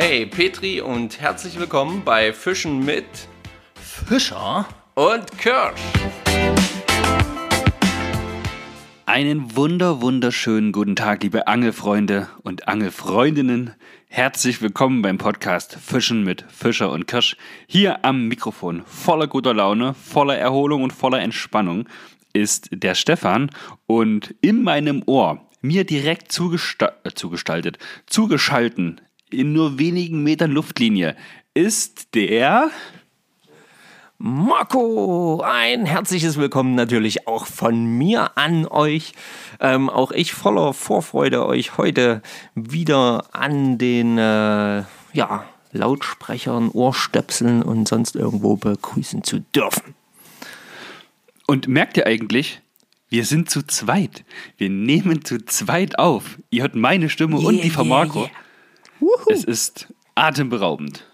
Hey Petri und herzlich willkommen bei Fischen mit Fischer? und Kirsch. Einen wunder, wunderschönen guten Tag, liebe Angelfreunde und Angelfreundinnen. Herzlich willkommen beim Podcast Fischen mit Fischer und Kirsch. Hier am Mikrofon voller guter Laune, voller Erholung und voller Entspannung ist der Stefan und in meinem Ohr, mir direkt zugesta äh, zugestaltet, zugeschalten, in nur wenigen Metern Luftlinie, ist der... Marco, ein herzliches Willkommen natürlich auch von mir an euch. Ähm, auch ich voller Vorfreude, euch heute wieder an den äh, ja, Lautsprechern, Ohrstöpseln und sonst irgendwo begrüßen zu dürfen. Und merkt ihr eigentlich, wir sind zu zweit. Wir nehmen zu zweit auf. Ihr hört meine Stimme und Yeah, die von yeah, Marco. yeah. Wuhu. Es ist atemberaubend.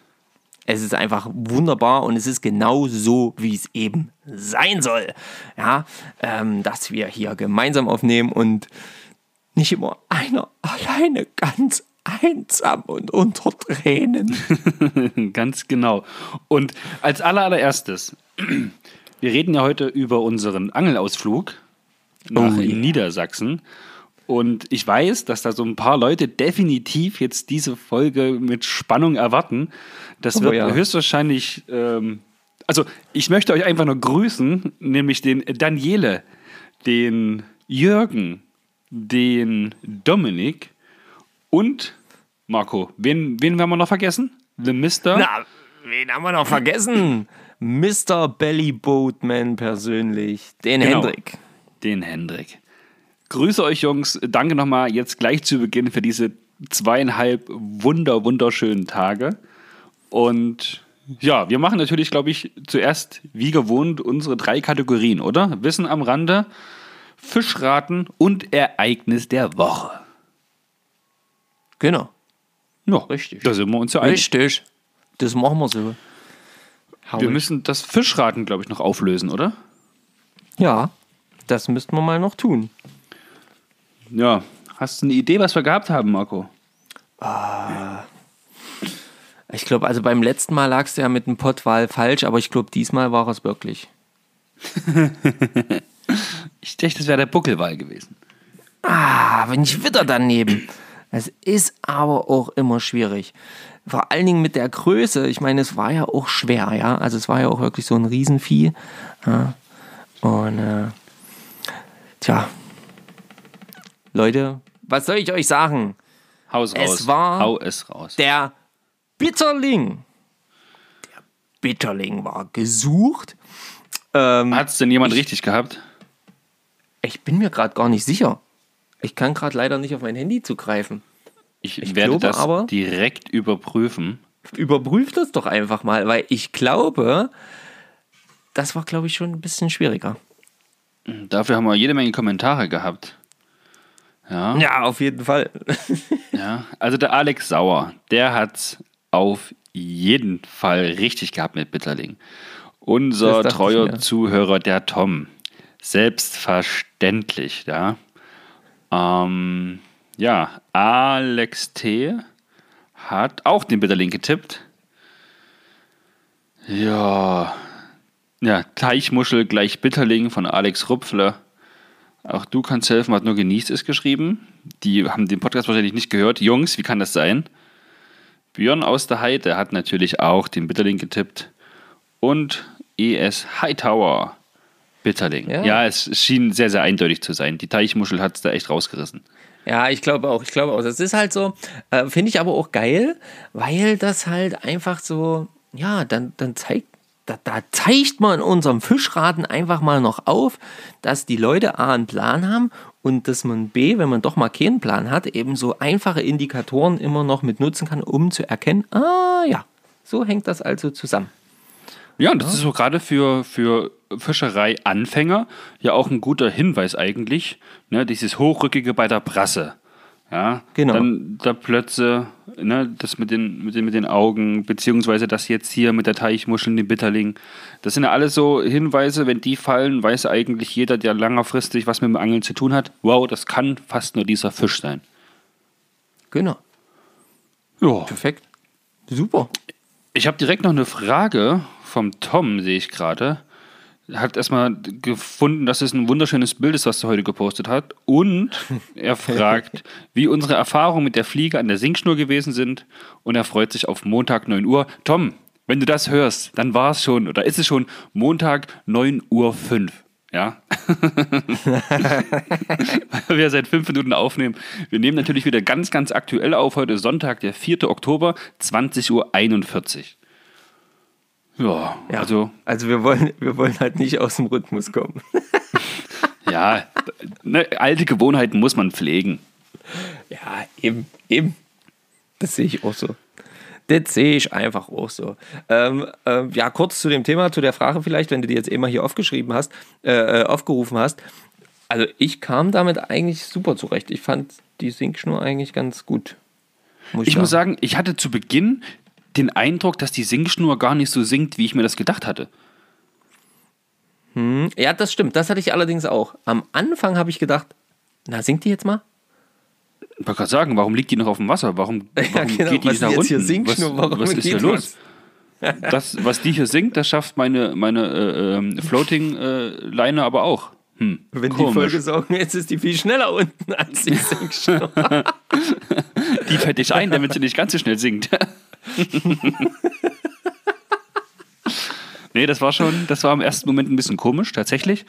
Es ist einfach wunderbar und es ist genau so, wie es eben sein soll. Ja, ähm, dass wir hier gemeinsam aufnehmen und nicht immer einer alleine ganz einsam und unter Tränen. Ganz genau. Und als allererstes, wir reden ja heute über unseren Angelausflug nach Oh yeah. Niedersachsen. Und ich weiß, dass da so ein paar Leute definitiv jetzt diese Folge mit Spannung erwarten. Das Oh wird ja. höchstwahrscheinlich, ähm, also ich möchte euch einfach nur grüßen, nämlich den Daniele, den Jürgen, den Dominik und Marco. Wen, wen haben wir noch vergessen? The Mister? Na, wen haben wir noch vergessen? Mr. Belly Boatman persönlich, den Genau. Hendrik. Den Hendrik. Grüße euch, Jungs. Danke nochmal jetzt gleich zu Beginn für diese zweieinhalb wunder, wunderschönen Tage. Und ja, wir machen natürlich, glaube ich, zuerst wie gewohnt unsere drei Kategorien, oder? Wissen am Rande, Fischraten und Ereignis der Woche. Genau. Ja, Richtig. Da sind wir uns ja einig. Richtig. Das machen wir so. Wir müssen das Fischraten, glaube ich, noch auflösen, oder? ja, das müssten wir mal noch tun. Ja. Hast du eine Idee, was wir gehabt haben, Marco? Ich glaube, also beim letzten Mal lagst du ja mit dem Pottwal falsch, aber ich glaube, diesmal war es wirklich. Ich dachte, das wäre der Buckelwal gewesen. Ah, wenn ich wieder daneben. Es ist aber auch immer schwierig. Vor allen Dingen mit der Größe. Ich meine, es war ja auch schwer, ja. Also es war ja auch wirklich so ein Riesenvieh. Und äh, tja, Leute, was soll ich euch sagen? Haus Es raus. war Hau es raus. Der Bitterling. Der Bitterling war gesucht. Ähm, Hat es denn jemand richtig gehabt? ich bin mir gerade gar nicht sicher. Ich kann gerade leider nicht auf mein Handy zugreifen. Ich, Ich werde glaube das aber- direkt überprüfen. Überprüft das doch einfach mal, weil ich glaube, das war, glaube ich, schon ein bisschen schwieriger. Dafür haben wir jede Menge Kommentare gehabt. Ja, Ja, auf jeden Fall. ja. Also der Alex Sauer, der hat auf jeden Fall richtig gehabt mit Bitterling. Unser ich treuer. Zuhörer, der Tom. Selbstverständlich, ja. Ähm, ja, Alex T. hat auch den Bitterling getippt. Ja, ja, Teichmuschel gleich Bitterling von Alex Rupfler. Auch du kannst helfen, hat nur genießt es geschrieben. Die haben den Podcast wahrscheinlich nicht gehört. Jungs, wie kann das sein? Björn aus der Heide hat natürlich auch den Bitterling getippt. Und ES Hightower Bitterling. Ja. Ja. es schien sehr, sehr eindeutig zu sein. Die Teichmuschel hat es da echt rausgerissen. Ja, ich glaube auch, ich glaube auch. Das ist halt so, äh, finde ich aber auch geil, weil das halt einfach so, ja, dann, dann zeigt, da, da zeigt man unserem Fischraten einfach mal noch auf, dass die Leute A einen Plan haben und dass man B, wenn man doch mal keinen Plan hat, eben so einfache Indikatoren immer noch mit nutzen kann, um zu erkennen, ah ja, so hängt das also zusammen. Ja, und das ist so gerade für, für Fischerei-Anfänger ja auch ein guter Hinweis eigentlich. Ne, dieses Hochrückige bei der Brasse. Ja, Genau. Dann der Plötze, ne, das mit den, mit, den, mit den Augen, beziehungsweise das jetzt hier mit der Teichmuschel, den Bitterling. Das sind ja alles so Hinweise, wenn die fallen, weiß eigentlich jeder, der längerfristig was mit dem Angeln zu tun hat, wow, das kann fast nur dieser Fisch sein. Genau. Ja, Perfekt. Super. Ich habe direkt noch eine Frage vom Tom, sehe ich gerade. Hat erstmal gefunden, dass es ein wunderschönes Bild ist, was er heute gepostet hat. Und er fragt, wie unsere Erfahrungen mit der Fliege an der Sinkschnur gewesen sind. Und er freut sich auf Montag 9 Uhr. Tom, wenn du das hörst, dann war es schon, oder ist es schon Montag 9 Uhr 5. Ja. Weil wir seit fünf Minuten aufnehmen. Wir nehmen natürlich wieder ganz, ganz aktuell auf. Heute Sonntag, der 4. Oktober, 20.41 Uhr. Ja, Ja, also, also wir wollen, wir wollen halt nicht aus dem Rhythmus kommen. ja, ne, alte Gewohnheiten muss man pflegen. Ja, eben, eben. Das sehe ich auch so. Das sehe ich einfach auch so. Ähm, ähm, ja, kurz zu dem Thema, zu der Frage vielleicht, wenn du die jetzt immer hier aufgeschrieben hast, äh, äh, aufgerufen hast. Also ich kam damit eigentlich super zurecht. Ich fand die Sinkschnur eigentlich ganz gut. Muss Ich muss sagen, ich hatte zu Beginn den Eindruck, dass die Singschnur gar nicht so singt, wie ich mir das gedacht hatte. Ja, das stimmt. Das hatte ich allerdings auch. Am Anfang habe ich gedacht, na, singt die jetzt mal? Ich wollte gerade sagen, warum liegt die noch auf dem Wasser? Warum, warum genau. geht die Was nicht nach jetzt unten? hier Singschnur? was, was ist hier los? Das, was die hier singt, das schafft meine, meine äh, ähm, Floating-Leine aber auch. Hm, Wenn die komisch. vollgesaugen ist, ist die viel schneller unten als die Sinkschnur. Die fällt dich ein, damit sie nicht ganz so schnell singt. nee, das war schon, das war im ersten Moment ein bisschen komisch, tatsächlich.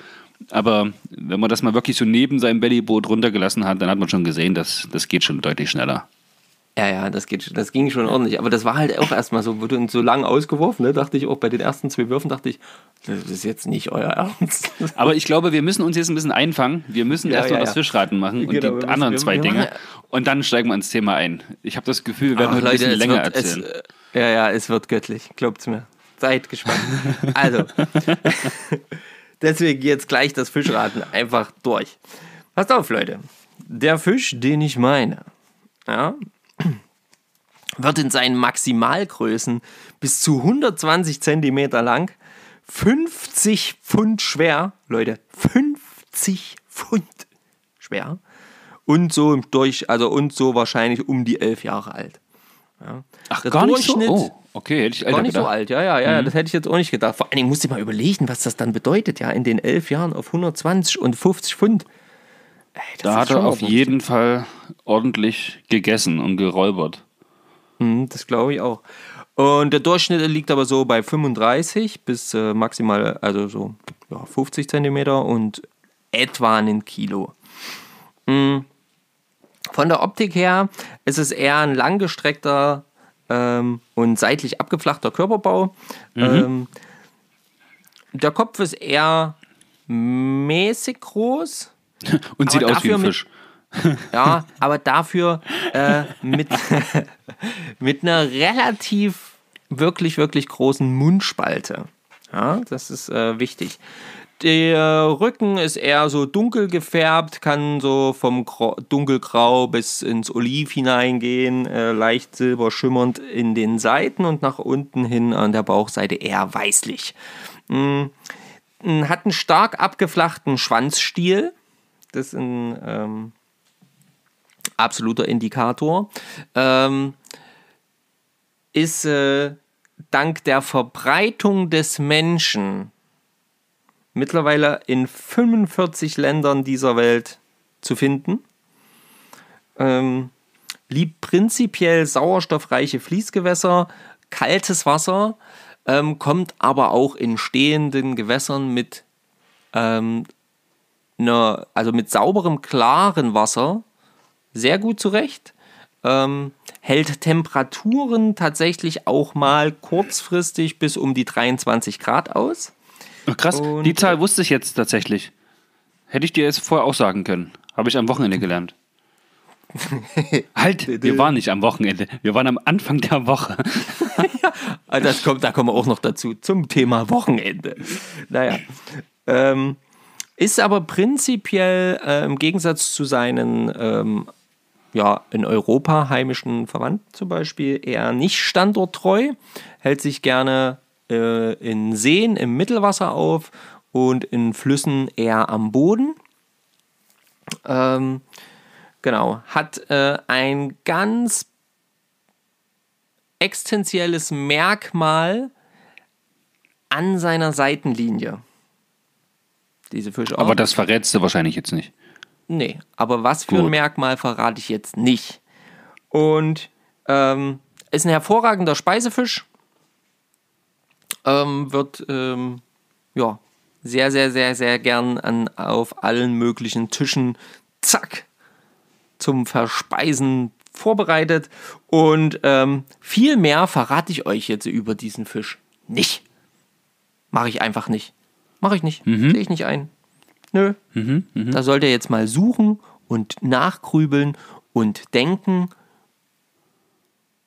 Aber wenn man das mal wirklich so neben seinem Bellyboot runtergelassen hat, dann hat man schon gesehen, dass das geht schon deutlich schneller. Ja, ja, das, geht, das ging schon ordentlich. Aber das war halt auch erstmal so, wurde uns so lang ausgeworfen, ne? dachte ich auch bei den ersten zwei Würfen, dachte ich, das ist jetzt nicht euer Ernst. Aber ich glaube, wir müssen uns jetzt ein bisschen einfangen. Wir müssen Ja, erst mal ja, das ja. Fischraten machen und Genau, wir die anderen zwei Dinge. Und dann steigen wir ins Thema ein. Ich habe das Gefühl, wir werden Ach, heute ein bisschen länger wird, erzählen. Es, ja, ja, es wird göttlich, glaubt's mir. Seid gespannt. Also, deswegen jetzt gleich das Fischraten einfach durch. Passt auf, Leute. Der Fisch, den ich meine, ja, wird in seinen Maximalgrößen bis zu 120 Zentimeter lang, 50 Pfund schwer, Leute, 50 Pfund schwer und so durch, also und so wahrscheinlich um die elf Jahre alt. Ja. Ach, Der gar nicht so? Oh, okay, hätte ich Gar älter nicht so gedacht. alt, ja, ja, ja, das hätte ich jetzt auch nicht gedacht. Vor allen Dingen musst du dir mal überlegen, was das dann bedeutet, ja, in den elf Jahren auf 120 und 50 Pfund. Ey, das Da hat er auf jeden Fall ordentlich gegessen und geräubert. Mhm, Das glaube ich auch. Und der Durchschnitt liegt aber so bei 35 bis äh, maximal, also so ja, 50 Zentimeter und etwa ein Kilo. Mhm. Von der Optik her ist es eher ein langgestreckter ähm, und seitlich abgeflachter Körperbau. Ähm, der Kopf ist eher mäßig groß. Und sieht aus wie ein Fisch. Ja, aber dafür äh, mit, mit einer relativ, wirklich, wirklich großen Mundspalte. Ja, das ist äh, wichtig. Der Rücken ist eher so dunkel gefärbt, kann so vom Grau, dunkelgrau bis ins Oliv hineingehen, äh, leicht silber schimmernd in den Seiten und nach unten hin an der Bauchseite eher weißlich. Mm, hat einen stark abgeflachten Schwanzstiel. Das ist ein ähm, absoluter Indikator. Ähm, ist äh, dank der Verbreitung des Menschen mittlerweile in 45 Ländern dieser Welt zu finden. Ähm, liebt prinzipiell sauerstoffreiche Fließgewässer, kaltes Wasser, ähm, kommt aber auch in stehenden Gewässern mit, ähm, einer, also mit sauberem, klaren Wasser sehr gut zurecht. Ähm, hält Temperaturen tatsächlich auch mal kurzfristig bis um die 23 Grad aus. Ach, krass, Und- die Zahl wusste ich jetzt tatsächlich. Hätte ich dir jetzt vorher auch sagen können. Habe ich am Wochenende gelernt. halt, wir waren nicht am Wochenende. Wir waren am Anfang der Woche. Ah, Das kommt, da kommen wir auch noch dazu, zum Thema Wochenende. Naja. Ähm, ist aber prinzipiell äh, im Gegensatz zu seinen ähm, ja, in Europa heimischen Verwandten zum Beispiel eher nicht standorttreu, hält sich gerne äh, in Seen im Mittelwasser auf und in Flüssen eher am Boden. Ähm, genau, hat äh, ein ganz existenzielles Merkmal an seiner Seitenlinie. Diese Fischart. Aber das verrätst du wahrscheinlich jetzt nicht. Nee, aber was für ein Gut. Merkmal verrate ich jetzt nicht. Und ähm, ist ein hervorragender Speisefisch. Ähm, wird ähm, ja sehr, sehr, sehr, sehr gern an, auf allen möglichen Tischen, zack, zum Verspeisen vorbereitet. Und ähm, viel mehr verrate ich euch jetzt über diesen Fisch nicht. Mache ich einfach nicht. Mache ich nicht. Sehe ich nicht ein. Nö. Da sollt ihr jetzt mal suchen und nachgrübeln und denken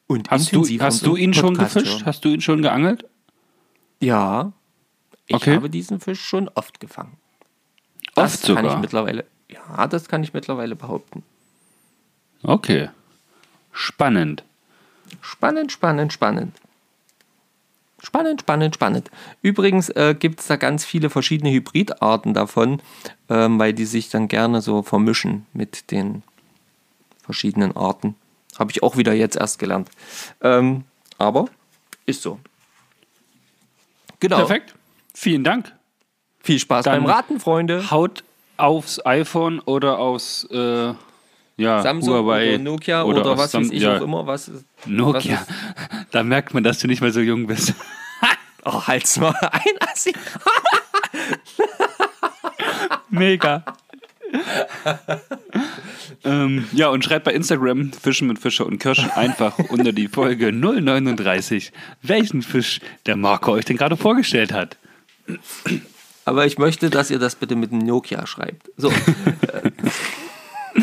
und Hast du, hast du ihn schon gefischt? hören. Hast du ihn schon geangelt? Ja. Ich Okay. habe diesen Fisch schon oft gefangen. Oft das kann ich sogar. mittlerweile. Ja, das kann ich mittlerweile behaupten. Okay. Spannend. Spannend, spannend, spannend. Spannend, spannend, spannend. Übrigens äh, gibt es da ganz viele verschiedene Hybridarten davon, ähm, weil die sich dann gerne so vermischen mit den verschiedenen Arten. Habe ich auch wieder jetzt erst gelernt. Ähm, aber ist so. Genau. Perfekt. Vielen Dank. Viel Spaß Dann- beim Raten, Freunde. Haut aufs iPhone oder aufs äh, ja, Samsung Huawei oder Nokia oder, aufs was Sam- weiß ich ja, auch immer. Was Nokia. Was Da merkt man, dass du nicht mehr so jung bist. oh, halt's mal ein, Assi. Mega. ähm, ja, und schreibt bei Instagram Fischen mit Fischer und Kirsch einfach unter die Folge 039, welchen Fisch der Marco euch denn gerade vorgestellt hat. Aber ich möchte, dass ihr das bitte mit dem Nokia schreibt. So,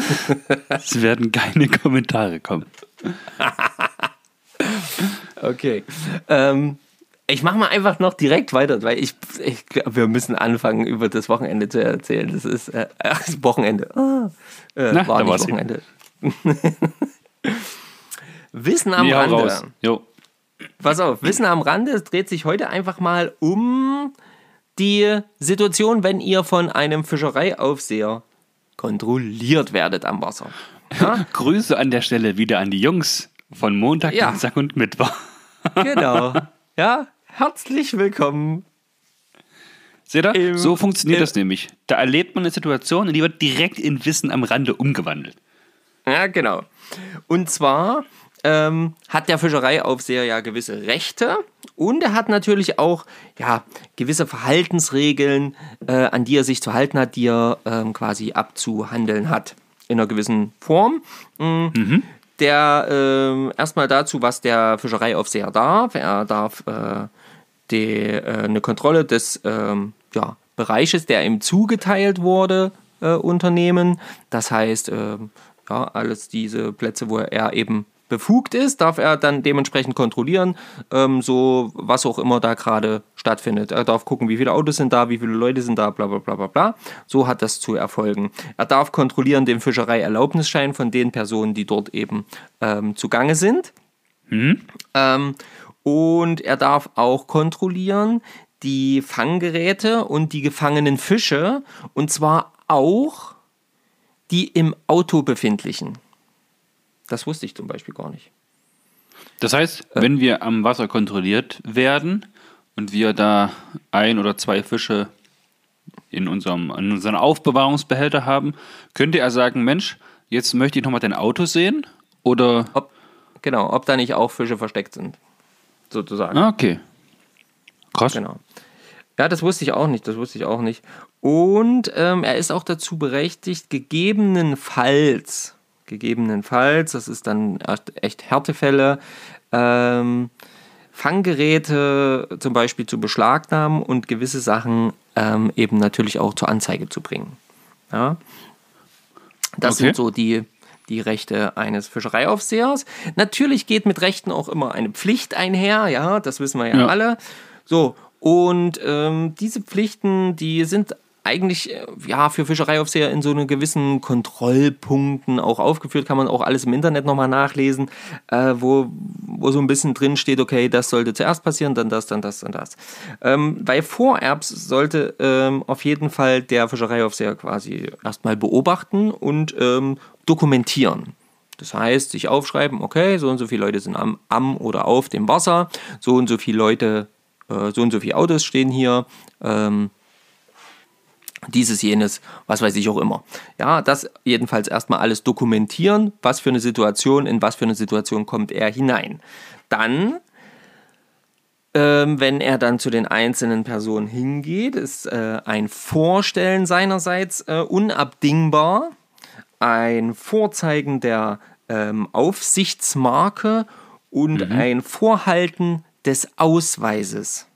Es werden keine Kommentare kommen. okay. Ähm, ich mache mal einfach noch direkt weiter, weil ich, ich wir müssen anfangen, über das Wochenende zu erzählen. Das ist äh, das Wochenende. Ah, äh, Na, war da nicht Wochenende. Wissen am hau Rande. raus. Jo. Pass auf, Wissen am Rande, es dreht sich heute einfach mal um die Situation, wenn ihr von einem Fischereiaufseher kontrolliert werdet am Wasser. Grüße an der Stelle wieder an die Jungs von Montag, Ja. Dienstag und Mittwoch. Genau. Ja, herzlich willkommen. Seht ihr? Im- so funktioniert im- das nämlich. Da erlebt man eine Situation und die wird direkt in Wissen am Rande umgewandelt. Ja, genau. Und zwar ähm, hat der Fischereiaufseher ja gewisse Rechte und er hat natürlich auch ja, gewisse Verhaltensregeln, äh, an die er sich zu halten hat, die er ähm, quasi abzuhandeln hat. In einer gewissen Form. Mm. Der ähm, erstmal dazu, was der Fischereiaufseher darf. Er darf äh, die, äh, eine Kontrolle des ähm, ja, Bereiches, der ihm zugeteilt wurde, äh, unternehmen. Das heißt, ähm, ja, alles diese Plätze, wo er eben befugt ist, darf er dann dementsprechend kontrollieren, ähm, so was auch immer da gerade stattfindet. Er darf gucken, wie viele Autos sind da, wie viele Leute sind da, bla bla bla bla bla. So hat das zu erfolgen. Er darf kontrollieren den Fischereierlaubnisschein von den Personen, die dort eben ähm, zugange sind. Ähm, und er darf auch kontrollieren die Fanggeräte und die gefangenen Fische und zwar auch die im Auto befindlichen. Das wusste ich zum Beispiel gar nicht. Das heißt, wenn wir am Wasser kontrolliert werden und wir da ein oder zwei Fische in unserem, in unserem Aufbewahrungsbehälter haben, könnte er sagen, Mensch, jetzt möchte ich nochmal dein Auto sehen? Oder, Ob, genau, ob da nicht auch Fische versteckt sind. Sozusagen. ah, okay. Krass. Genau. Ja, das wusste ich auch nicht, das wusste ich auch nicht. Und ähm, er ist auch dazu berechtigt, gegebenenfalls, gegebenenfalls, das ist dann echt- Härtefälle, ähm, Fanggeräte zum Beispiel zu beschlagnahmen und gewisse Sachen ähm, eben natürlich auch zur Anzeige zu bringen. Ja? Das Okay. sind so die, die Rechte eines Fischereiaufsehers. Natürlich geht mit Rechten auch immer eine Pflicht einher, ja, das wissen wir ja, Ja. alle. So, und ähm, diese Pflichten, die sind eigentlich äh, ja für Fischereiaufseher in so einen gewissen Kontrollpunkten auch aufgeführt, kann man auch alles im Internet nochmal nachlesen, äh, wo, wo so ein bisschen drin steht, okay, das sollte zuerst passieren, dann das, dann das, dann das. Ähm, bei Vorerbs sollte ähm, auf jeden Fall der Fischereiaufseher quasi erstmal beobachten und ähm, dokumentieren. Das heißt, sich aufschreiben, okay, so und so viele Leute sind am, am oder auf dem Wasser, so und so viele Leute, äh, so und so viele Autos stehen hier, ähm, dieses, jenes, was weiß ich auch immer. Ja, das jedenfalls erstmal alles dokumentieren, was für eine Situation, in was für eine Situation kommt er hinein. Dann, ähm, wenn er dann zu den einzelnen Personen hingeht, ist äh, ein Vorstellen seinerseits äh, unabdingbar, ein Vorzeigen der ähm, Aufsichtsmarke und mhm. ein Vorhalten des Ausweises.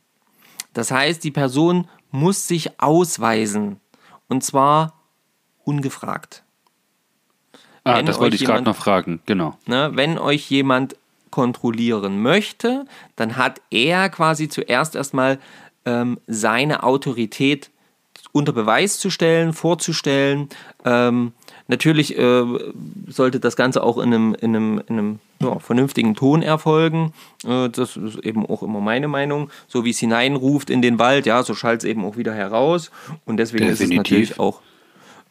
Das heißt, die Person muss sich ausweisen. Und zwar ungefragt. Ah, wenn das wollte ich gerade noch fragen, genau. Ne, wenn euch jemand kontrollieren möchte, dann hat er quasi zuerst erstmal ähm, seine Autorität unter Beweis zu stellen, vorzustellen. Ähm, natürlich äh, sollte das Ganze auch in einem, in einem, in einem ja, vernünftigen Ton erfolgen. Äh, das ist eben auch immer meine Meinung. So wie es hineinruft in den Wald, ja, so schallt es eben auch wieder heraus. Und deswegen Definitiv. ist es natürlich auch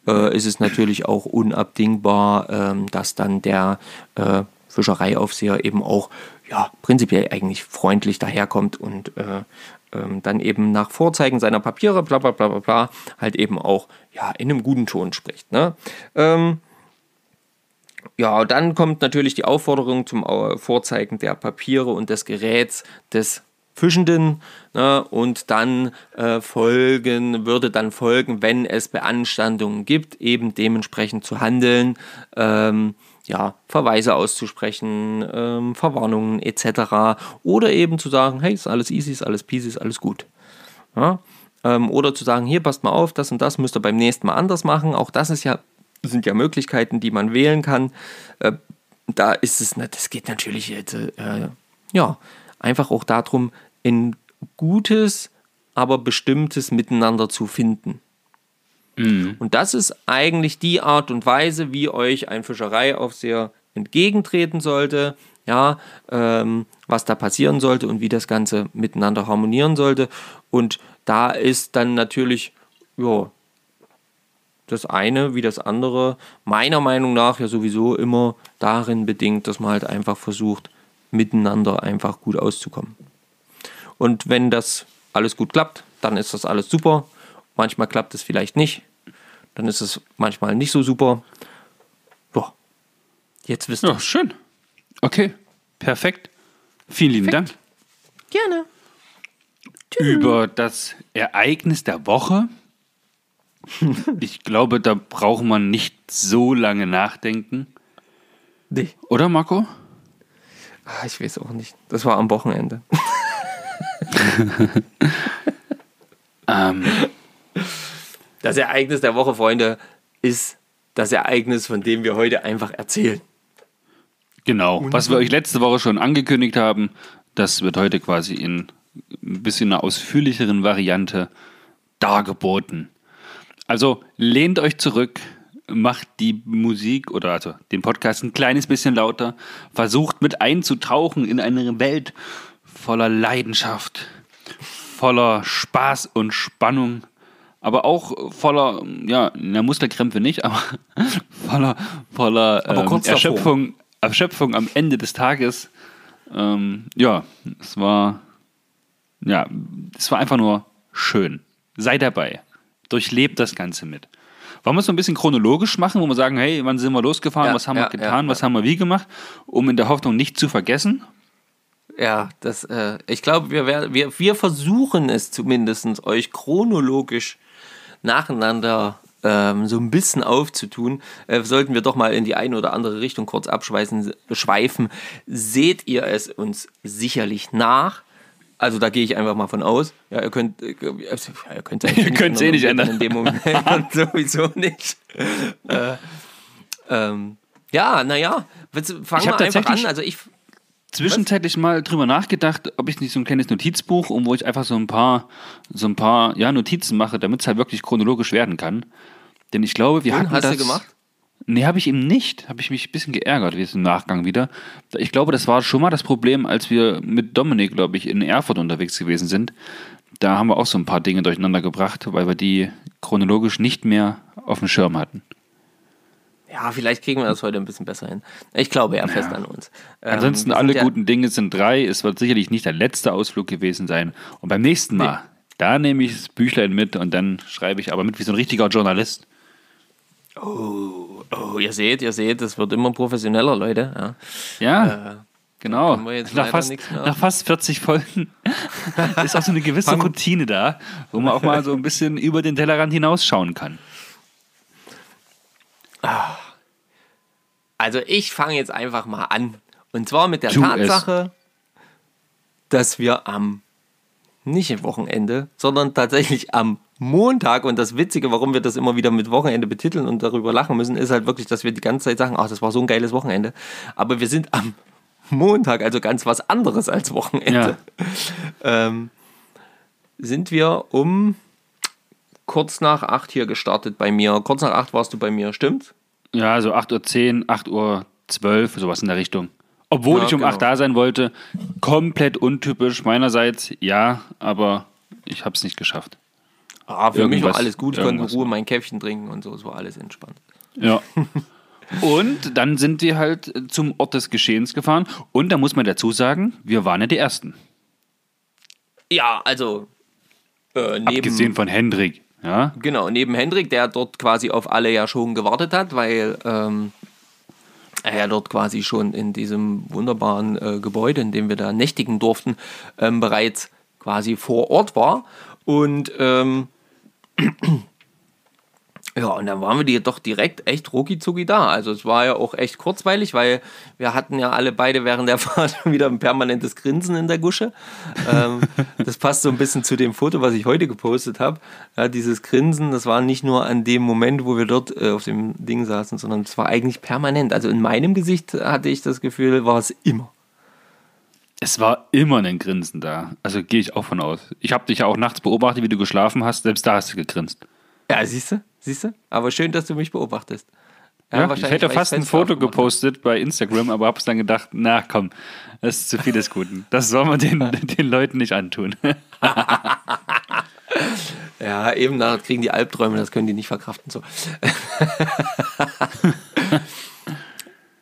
äh, ist es natürlich auch unabdingbar, äh, dass dann der äh, Fischereiaufseher eben auch ja, prinzipiell eigentlich freundlich daherkommt und äh, ähm, dann eben nach Vorzeigen seiner Papiere, bla bla bla bla bla, halt eben auch ja, in einem guten Ton spricht. Ne? Ähm, ja, dann kommt natürlich die Aufforderung zum Vorzeigen der Papiere und des Geräts des Fischenden ne, und dann äh, folgen, würde dann folgen, wenn es Beanstandungen gibt, eben dementsprechend zu handeln, ähm, ja, Verweise auszusprechen, ähm, Verwarnungen etc. Oder eben zu sagen, hey, ist alles easy, ist alles peasy, ist alles gut. Ja? Ähm, oder zu sagen, hier passt mal auf, das und das müsst ihr beim nächsten Mal anders machen. Auch das ist ja sind ja Möglichkeiten, die man wählen kann. Äh, da ist es, das geht natürlich jetzt, äh, ja, einfach auch darum, ein gutes, aber bestimmtes Miteinander zu finden. Mhm. Und das ist eigentlich die Art und Weise, wie euch ein Fischereiaufseher entgegentreten sollte, ja, ähm, was da passieren sollte und wie das Ganze miteinander harmonieren sollte. Und da ist dann natürlich, ja, das eine wie das andere meiner Meinung nach ja sowieso immer darin bedingt, dass man halt einfach versucht, miteinander einfach gut auszukommen. Und wenn das alles gut klappt, dann ist das alles super. Manchmal klappt es vielleicht nicht. Dann ist es manchmal nicht so super. Boah. Jetzt wisst ihr. Ja, schön. Okay, perfekt. Vielen lieben Dank. Gerne. Tschüss. Über das Ereignis der Woche ich glaube, da braucht man nicht so lange nachdenken. Nee. Oder, Marco? Ah, ich weiß auch nicht. Das war am Wochenende. ähm. Das Ereignis der Woche, Freunde, ist das Ereignis, von dem wir heute einfach erzählen. Genau. Was wir euch letzte Woche schon angekündigt haben, das wird heute quasi in ein bisschen einer ausführlicheren Variante dargeboten. Also lehnt euch zurück, macht die Musik oder also den Podcast ein kleines bisschen lauter, versucht mit einzutauchen in eine Welt voller Leidenschaft, voller Spaß und Spannung, aber auch voller, ja, na, Muskelkrämpfe nicht, aber voller, voller aber ähm, Erschöpfung, Erschöpfung am Ende des Tages. Ähm, ja, es war, ja, es war einfach nur schön. Sei dabei durchlebt das Ganze mit. Wollen wir es so ein bisschen chronologisch machen, wo wir sagen, hey, wann sind wir losgefahren, ja, was haben ja, wir getan, ja, was haben wir wie gemacht, um in der Hoffnung nicht zu vergessen? Ja, das, äh, ich glaube, wir, wir, wir versuchen es zumindest, euch chronologisch nacheinander ähm, so ein bisschen aufzutun. Äh, sollten wir doch mal in die eine oder andere Richtung kurz abschweifen, schweifen, seht ihr es uns sicherlich nach. Also da gehe ich einfach mal von aus. Ja, ihr könnt, äh, also, ja, ihr könnt es eh nicht ändern. In dem Moment sowieso nicht. Äh, ähm, ja, naja, fangen wir einfach an. Also ich zwischenzeitlich mal drüber nachgedacht, ob ich nicht so ein kleines Notizbuch, um wo ich einfach so ein paar, so ein paar ja, Notizen mache, damit es halt wirklich chronologisch werden kann. Denn ich glaube, wir Und, hatten hast das. Du gemacht? Nee, habe ich eben nicht. Habe ich mich ein bisschen geärgert, wie es im Nachgang wieder. Ich glaube, das war schon mal das Problem, als wir mit Dominik, glaube ich, in Erfurt unterwegs gewesen sind. Da haben wir auch so ein paar Dinge durcheinander gebracht, weil wir die chronologisch nicht mehr auf dem Schirm hatten. Ja, vielleicht kriegen wir das heute ein bisschen besser hin. Ich glaube ja fest an uns. Ähm, Ansonsten alle ja guten Dinge sind drei. Es wird sicherlich nicht der letzte Ausflug gewesen sein. Und beim nächsten Mal, nee. da nehme ich das Büchlein mit und dann schreibe ich aber mit wie so ein richtiger Journalist. Oh, oh, ihr seht, ihr seht, es wird immer professioneller, Leute. Ja. ja. Äh, Genau. Nach fast, nach fast 40 Folgen ist auch so eine gewisse Routine da, wo man auch mal so ein bisschen über den Tellerrand hinausschauen kann. Ah. Also ich fange jetzt einfach mal an. Und zwar mit der tu Tatsache, es. dass wir am, nicht am Wochenende, sondern tatsächlich am Montag und das Witzige, warum wir das immer wieder mit Wochenende betiteln und darüber lachen müssen, ist halt wirklich, dass wir die ganze Zeit sagen, ach, das war so ein geiles Wochenende. Aber wir sind am Montag, also ganz was anderes als Wochenende, ja. ähm, sind wir um kurz nach acht hier gestartet bei mir. Kurz nach acht warst du bei mir, stimmt? Ja, so 8.10 Uhr, 8 Uhr 12, sowas in der Richtung. Obwohl ja, ich um genau. 8 da sein wollte, komplett untypisch meinerseits, ja, aber ich habe es nicht geschafft. Ah, für irgendwas, mich war alles gut, ich konnte in Ruhe mein Käffchen trinken und so, es war alles entspannt. Ja. Und dann sind wir halt zum Ort des Geschehens gefahren. Und da muss man dazu sagen, wir waren ja die Ersten. Ja, also. Äh, neben, Abgesehen von Hendrik. Ja? Genau, neben Hendrik, der dort quasi auf alle ja schon gewartet hat, weil ähm, er dort quasi schon in diesem wunderbaren äh, Gebäude, in dem wir da nächtigen durften, ähm, bereits quasi vor Ort war. Und ähm, ja, und dann waren wir die doch direkt echt rucki da. Also es war ja auch echt kurzweilig, weil wir hatten ja alle beide während der Fahrt wieder ein permanentes Grinsen in der Gusche. ähm, das passt so ein bisschen zu dem Foto, was ich heute gepostet habe. Ja, dieses Grinsen, das war nicht nur an dem Moment, wo wir dort äh, auf dem Ding saßen, sondern es war eigentlich permanent. Also in meinem Gesicht hatte ich das Gefühl, war es immer. Es war immer ein Grinsen da. Also gehe ich auch von aus. Ich habe dich ja auch nachts beobachtet, wie du geschlafen hast. Selbst da hast du gegrinst. Ja, siehst du? Siehst du? Aber schön, dass du mich beobachtest. Ja, ja ich hätte fast ein Foto gepostet bei Instagram, aber hab's dann gedacht, na komm, das ist zu viel des Guten. Das soll man den, den Leuten nicht antun. ja, eben, da kriegen die Albträume, das können die nicht verkraften. So.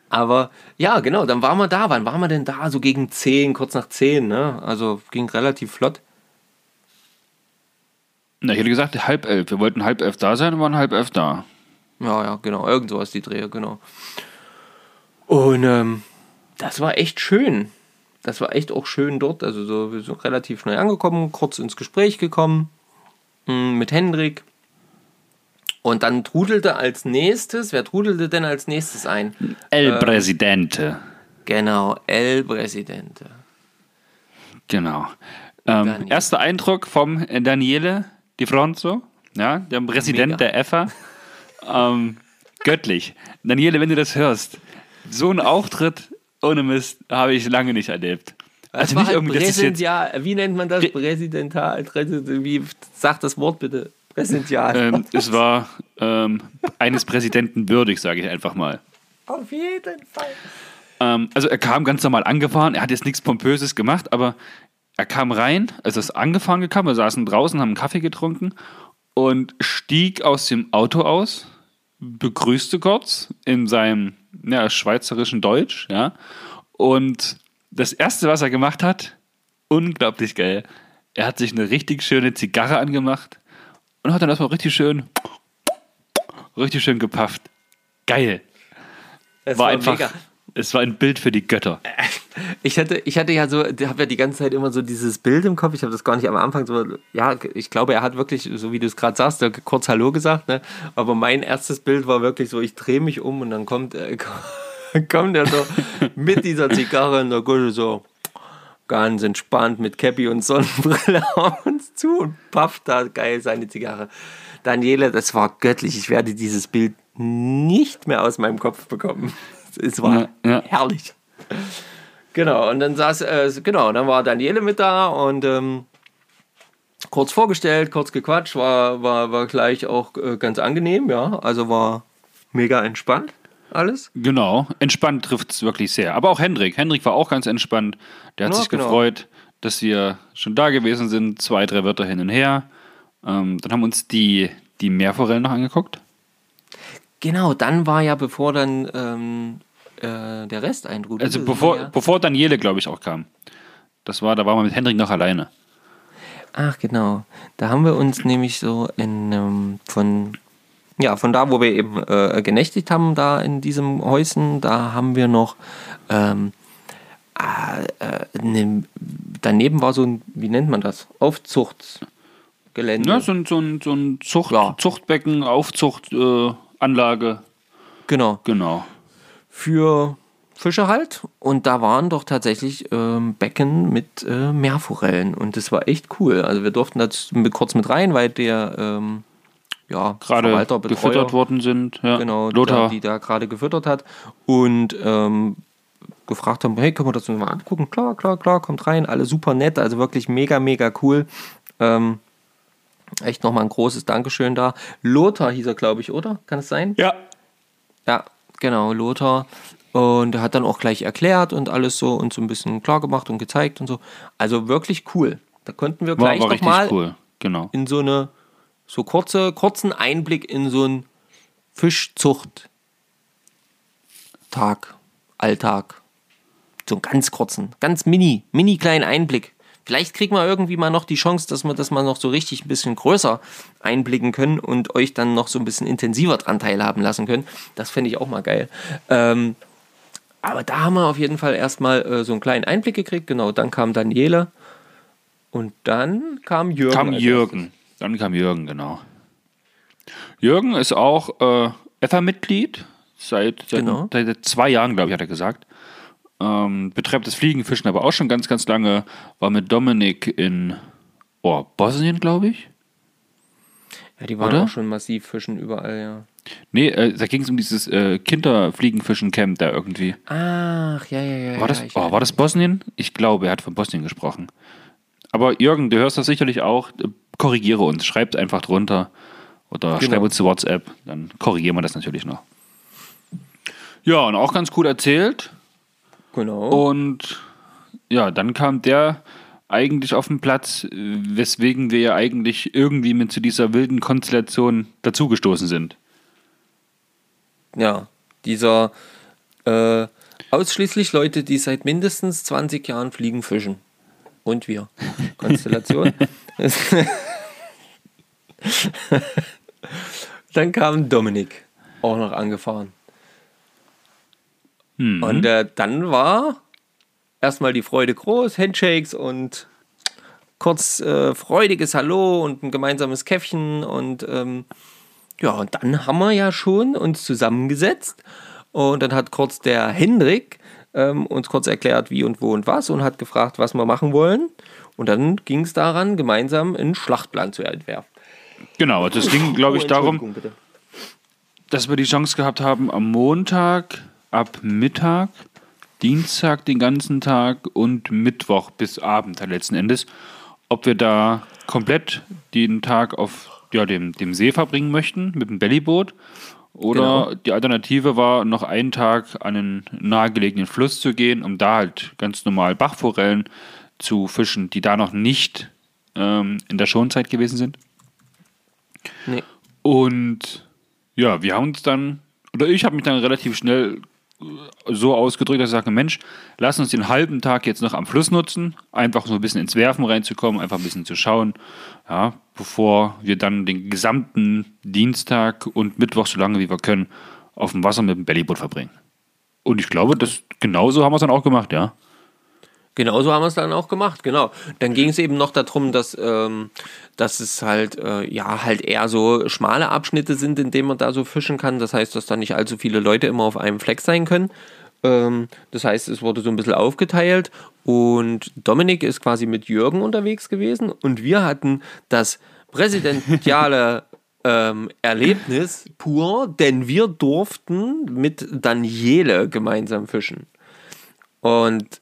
aber ja, genau, dann waren wir da. Wann waren wir denn da? So gegen 10, kurz nach 10, ne? Also ging relativ flott. Na, ich hätte gesagt halb elf. Wir wollten halb elf da sein und waren halb elf da. Ja, ja, genau. Irgend sowas die Drehe, genau. Und ähm, das war echt schön. Das war echt auch schön dort. Also so, wir sind relativ schnell angekommen, kurz ins Gespräch gekommen hm, mit Hendrik. Und dann trudelte als nächstes, wer trudelte denn als nächstes ein? El ähm, Presidente. Genau, El Presidente. Genau. Ähm, erster Eindruck vom Daniele Di Fronzo, ja, der Präsident Mega. der EFA. Ähm, göttlich. Daniele, wenn du das hörst, so ein Auftritt ohne Mist habe ich lange nicht erlebt. Also nicht halt irgendwie, Präsidential, wie nennt man das? Präsidental, wie sagt das Wort bitte? Präsidential. Ähm, es war ähm, eines Präsidenten würdig, sage ich einfach mal. Auf jeden Fall. Ähm, also er kam ganz normal angefahren, er hat jetzt nichts Pompöses gemacht, aber er kam rein, als es angefahren gekam, wir saßen draußen, haben einen Kaffee getrunken und stieg aus dem Auto aus, begrüßte kurz in seinem ja, schweizerischen Deutsch, ja. Und das erste, was er gemacht hat, unglaublich geil. Er hat sich eine richtig schöne Zigarre angemacht und hat dann erstmal richtig schön, richtig schön gepafft. Geil. Es war, war einfach. Mega. Es war ein Bild für die Götter. Ich hatte, ich hatte ja so, habe ja die ganze Zeit immer so dieses Bild im Kopf. Ich habe das gar nicht am Anfang so. Ja, ich glaube, er hat wirklich, so wie du es gerade sagst, kurz Hallo gesagt. Ne? Aber mein erstes Bild war wirklich so: Ich drehe mich um und dann kommt, äh, kommt er so mit dieser Zigarre in der Gusche so ganz entspannt mit Cappy und Sonnenbrille auf uns zu und pafft da geil seine Zigarre. Daniele, das war göttlich. Ich werde dieses Bild nicht mehr aus meinem Kopf bekommen. Es war ja, ja. herrlich. Genau, und dann saß, äh, genau, dann war Daniele mit da und ähm, kurz vorgestellt, kurz gequatscht, war, war, war gleich auch äh, ganz angenehm, ja. Also war mega entspannt alles. Genau, entspannt trifft es wirklich sehr. Aber auch Hendrik. Hendrik war auch ganz entspannt. Der hat ja, sich genau. gefreut, dass wir schon da gewesen sind. Zwei, drei Wörter hin und her. Ähm, dann haben uns die, die Meerforellen noch angeguckt. Genau, dann war ja, bevor dann ähm, äh, der Rest eintrudelte. Also bevor, ja, bevor Daniele, glaube ich, auch kam. Das war, da waren wir mit Hendrik noch alleine. Ach, genau. Da haben wir uns nämlich so in, ähm, von, ja, von da, wo wir eben äh, genächtigt haben, da in diesem Häuschen, da haben wir noch, ähm, äh, äh, ne, daneben war so ein, wie nennt man das? Aufzuchtgelände. Ja, so ein, so ein, so ein Zucht, Ja. Zuchtbecken, Aufzuchtanlage. Äh, Anlage. Genau. genau. Für Fische halt. Und da waren doch tatsächlich ähm, Becken mit äh, Meerforellen. Und das war echt cool. Also wir durften da kurz mit rein, weil der ähm, ja, Gerade Verwalter, Betreuer, gefüttert worden sind. Ja. Genau, Lothar. Die, die da gerade gefüttert hat. Und ähm, gefragt haben, hey, können wir das mal angucken? Klar, klar, klar, kommt rein. Alle super nett, also wirklich mega, mega cool. Ähm, echt nochmal ein großes Dankeschön da. Lothar hieß er, glaube ich, oder? Kann es sein? ja. Ja, genau, Lothar. Und er hat dann auch gleich erklärt und alles so und so ein bisschen klar gemacht und gezeigt und so. Also wirklich cool. Da konnten wir gleich war noch richtig mal cool. Genau. in so eine so kurze, kurzen Einblick in so einen Fischzucht Tag, Alltag. So einen ganz kurzen, ganz mini, mini kleinen Einblick. Vielleicht kriegen wir irgendwie mal noch die Chance, dass wir das mal noch so richtig ein bisschen größer einblicken können und euch dann noch so ein bisschen intensiver dran teilhaben lassen können. Das fände ich auch mal geil. Ähm, aber da haben wir auf jeden Fall erstmal äh, so einen kleinen Einblick gekriegt. Genau, dann kam Daniele und dann kam Jürgen. Kam Jürgen. Dann kam Jürgen, genau. Jürgen ist auch äh, EFA-Mitglied. Seit, seit, Genau. seit zwei Jahren, glaube ich, hat er gesagt. Ähm, betreibt das Fliegenfischen aber auch schon ganz, ganz lange. War mit Dominik in oh, Bosnien, glaube ich. Ja, die waren Oder? auch schon massiv fischen überall, ja. Nee, äh, da ging es um dieses äh, Kinderfliegenfischen-Camp da irgendwie. Ach, ja, ja, ja. War das, ja, oh, war das Bosnien? Ich glaube, er hat von Bosnien gesprochen. Aber Jürgen, du hörst das sicherlich auch. Korrigiere uns, schreibt einfach drunter oder Genau. schreib uns zu WhatsApp, dann korrigieren wir das natürlich noch. Ja, und auch ganz cool erzählt. Genau. Und ja, dann kam der eigentlich auf den Platz, weswegen wir ja eigentlich irgendwie mit zu dieser wilden Konstellation dazugestoßen sind. Ja, dieser äh, ausschließlich Leute, die seit mindestens 20 Jahren fliegen, fischen. Und wir. Konstellation. Dann kam Dominik auch noch angefahren. Mhm. Und äh, dann war erstmal die Freude groß, Handshakes und kurz äh, freudiges Hallo und ein gemeinsames Käffchen und ähm, ja, und dann haben wir ja schon uns zusammengesetzt und dann hat kurz der Hendrik ähm, uns kurz erklärt, wie und wo und was und hat gefragt, was wir machen wollen. Und dann ging es daran, gemeinsam einen Schlachtplan zu entwerfen. Genau, also es ging, glaube ich, Oh, darum, bitte. dass wir die Chance gehabt haben, am Montag ab Mittag, Dienstag den ganzen Tag und Mittwoch bis Abend halt letzten Endes, ob wir da komplett den Tag auf ja, dem, dem See verbringen möchten mit dem Bellyboot oder Genau. die Alternative war, noch einen Tag an einen nahegelegenen Fluss zu gehen, um da halt ganz normal Bachforellen zu fischen, die da noch nicht ähm, in der Schonzeit gewesen sind. Nee. Und ja, wir haben uns dann, oder ich habe mich dann relativ schnell so ausgedrückt, dass ich sage, Mensch, lass uns den halben Tag jetzt noch am Fluss nutzen, einfach so ein bisschen ins Werfen reinzukommen, einfach ein bisschen zu schauen, ja, bevor wir dann den gesamten Dienstag und Mittwoch, so lange wie wir können, auf dem Wasser mit dem Bellyboot verbringen. Und ich glaube, das genauso haben wir es dann auch gemacht, ja. Genauso haben wir es dann auch gemacht, genau. Dann ging es eben noch darum, dass, ähm, dass es halt, äh, ja, halt eher so schmale Abschnitte sind, in denen man da so fischen kann. Das heißt, dass da nicht allzu viele Leute immer auf einem Fleck sein können. Ähm, das heißt, es wurde so ein bisschen aufgeteilt und Dominik ist quasi mit Jürgen unterwegs gewesen und wir hatten das präsidentiale ähm, Erlebnis pur, denn wir durften mit Daniele gemeinsam fischen. Und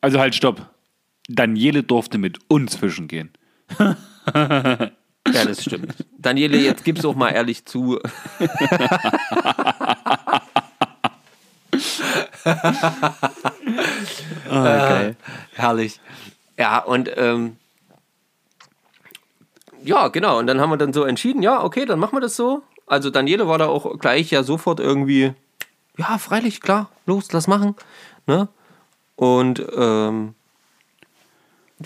Also halt, stopp. Daniele durfte mit uns fischen gehen. Ja, das stimmt. Daniele, jetzt gib's auch mal ehrlich zu. geil. Herrlich. Ja, und ähm, ja, genau. Und dann haben wir dann so entschieden, ja, okay, dann machen wir das so. Also Daniele war da auch gleich ja sofort irgendwie, ja, freilich, klar, los, lass machen. Ne? Und ähm,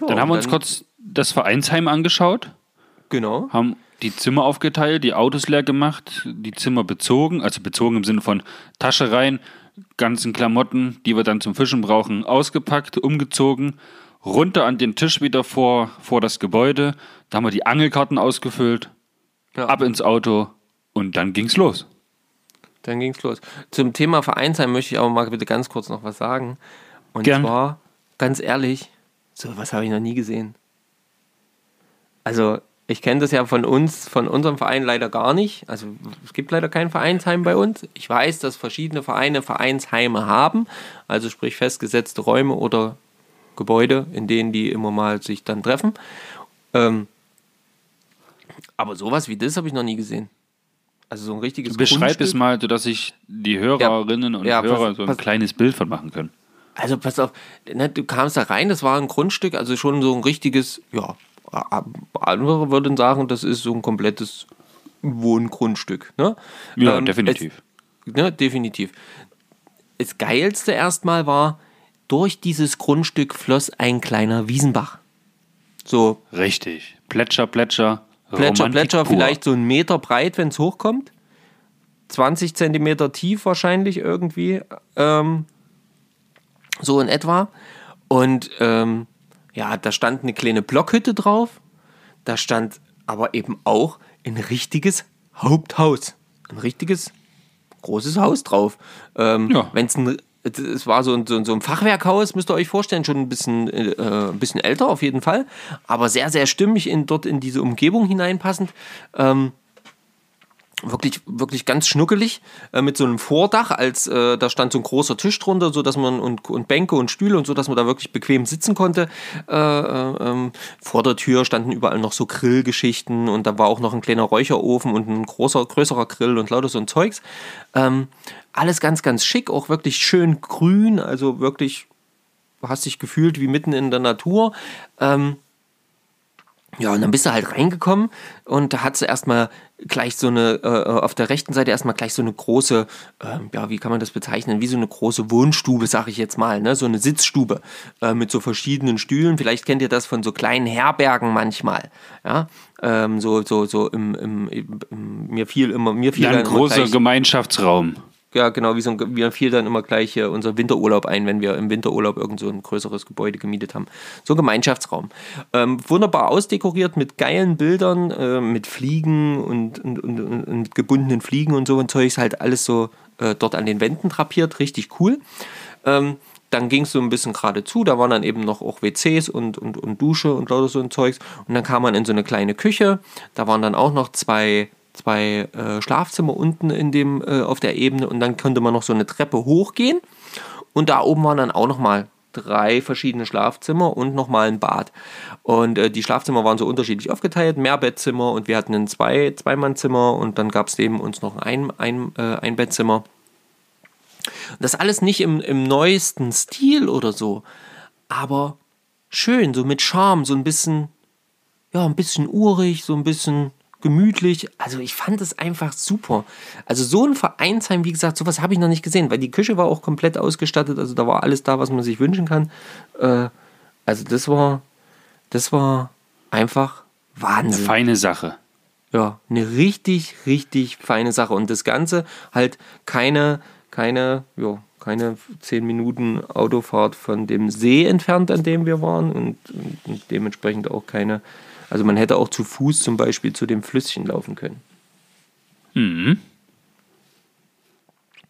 ja, Dann haben wir uns dann- kurz das Vereinsheim angeschaut, Genau. haben die Zimmer aufgeteilt, die Autos leer gemacht, die Zimmer bezogen, also bezogen im Sinne von Tasche rein, ganzen Klamotten, die wir dann zum Fischen brauchen, ausgepackt, umgezogen, runter an den Tisch wieder vor, vor das Gebäude, da haben wir die Angelkarten ausgefüllt, Ja. ab ins Auto und dann ging's los. Dann ging's los. Zum Thema Vereinsheim möchte ich aber mal bitte ganz kurz noch was sagen. Und Gern. zwar, ganz ehrlich, so was habe ich noch nie gesehen. Also, ich kenne das ja von uns, von unserem Verein leider gar nicht. Also, es gibt leider kein Vereinsheim bei uns. Ich weiß, dass verschiedene Vereine Vereinsheime haben, also sprich festgesetzte Räume oder Gebäude, in denen die immer mal sich dann treffen. Ähm, aber sowas wie das habe ich noch nie gesehen. Also so ein richtiges Beschreib es Grundstück. mal, sodass sich die Hörerinnen und Ja, pass- Hörer so ein pass- kleines Bild von machen können. Also pass auf, ne, du kamst da rein, das war ein Grundstück, also schon so ein richtiges, ja, andere würden sagen, das ist so ein komplettes Wohngrundstück. Ne? Ja, Ähm, definitiv. Es, ne, definitiv. Das Geilste erstmal war, durch dieses Grundstück floss ein kleiner Wiesenbach. So Richtig. Plätscher, Plätscher. Plätscher, Romantik Plätscher, pur. vielleicht so einen Meter breit, wenn es hochkommt. 20 Zentimeter tief wahrscheinlich irgendwie. Ähm, so in etwa. Und ähm, ja, da stand eine kleine Blockhütte drauf. Da stand aber eben auch ein richtiges Haupthaus. Ein richtiges großes Haus drauf. Ähm, Ja. Wenn es ein es war so ein, so, ein, Fachwerkhaus, müsst ihr euch vorstellen, schon ein bisschen, äh, ein bisschen älter auf jeden Fall, aber sehr, sehr stimmig in, dort in diese Umgebung hineinpassend. Ähm, wirklich, wirklich ganz schnuckelig, äh, mit so einem Vordach, als äh, da stand so ein großer Tisch drunter, so dass man und, und Bänke und Stühle und so, dass man da wirklich bequem sitzen konnte. Äh, äh, ähm, vor der Tür standen überall noch so Grillgeschichten und da war auch noch ein kleiner Räucherofen und ein großer, größerer Grill und lauter so ein Zeugs. Ähm, alles ganz, ganz schick, auch wirklich schön grün, also wirklich, hast dich gefühlt wie mitten in der Natur. Ähm, ja, und dann bist du halt reingekommen und da hat sie erstmal gleich so eine, äh, auf der rechten Seite erstmal gleich so eine große, ähm, ja, wie kann man das bezeichnen, wie so eine große Wohnstube, sag ich jetzt mal, ne? so eine Sitzstube äh, mit so verschiedenen Stühlen. Vielleicht kennt ihr das von so kleinen Herbergen manchmal, ja, ähm, so, so, so im, im, im, mir fiel immer, mir fiel Ja, ein großer Gemeinschaftsraum. Ja, genau, wie so ein, mir fiel dann immer gleich hier unser Winterurlaub ein, wenn wir im Winterurlaub irgend so ein größeres Gebäude gemietet haben. So ein Gemeinschaftsraum. Ähm, wunderbar ausdekoriert mit geilen Bildern, äh, mit Fliegen und, und, und, und, und gebundenen Fliegen und so ein Zeugs, halt alles so äh, dort an den Wänden drapiert, richtig cool. Ähm, dann ging es so ein bisschen geradezu, da waren dann eben noch auch WCs und, und, und Dusche und lauter so ein Zeugs. Und dann kam man in so eine kleine Küche, da waren dann auch noch zwei, zwei äh, Schlafzimmer unten in dem, äh, auf der Ebene und dann konnte man noch so eine Treppe hochgehen. Und da oben waren dann auch nochmal drei verschiedene Schlafzimmer und nochmal ein Bad. Und äh, die Schlafzimmer waren so unterschiedlich aufgeteilt, Mehrbettzimmer und wir hatten ein zwei, Zweimannzimmer und dann gab es neben uns noch ein, ein, äh, ein Bettzimmer. Das alles nicht im, im neuesten Stil oder so, aber schön, so mit Charme, so ein bisschen, ja, ein bisschen urig, so ein bisschen gemütlich. Also ich fand es einfach super. Also so ein Vereinsheim, wie gesagt, sowas habe ich noch nicht gesehen, weil die Küche war auch komplett ausgestattet, also da war alles da, was man sich wünschen kann. Äh, also das war, das war einfach Wahnsinn. Feine Sache. Ja, eine richtig, richtig feine Sache. Und das Ganze halt keine, keine, ja, keine zehn Minuten Autofahrt von dem See entfernt, an dem wir waren. Und, und dementsprechend auch keine, also man hätte auch zu Fuß zum Beispiel zu dem Flüsschen laufen können. Mhm.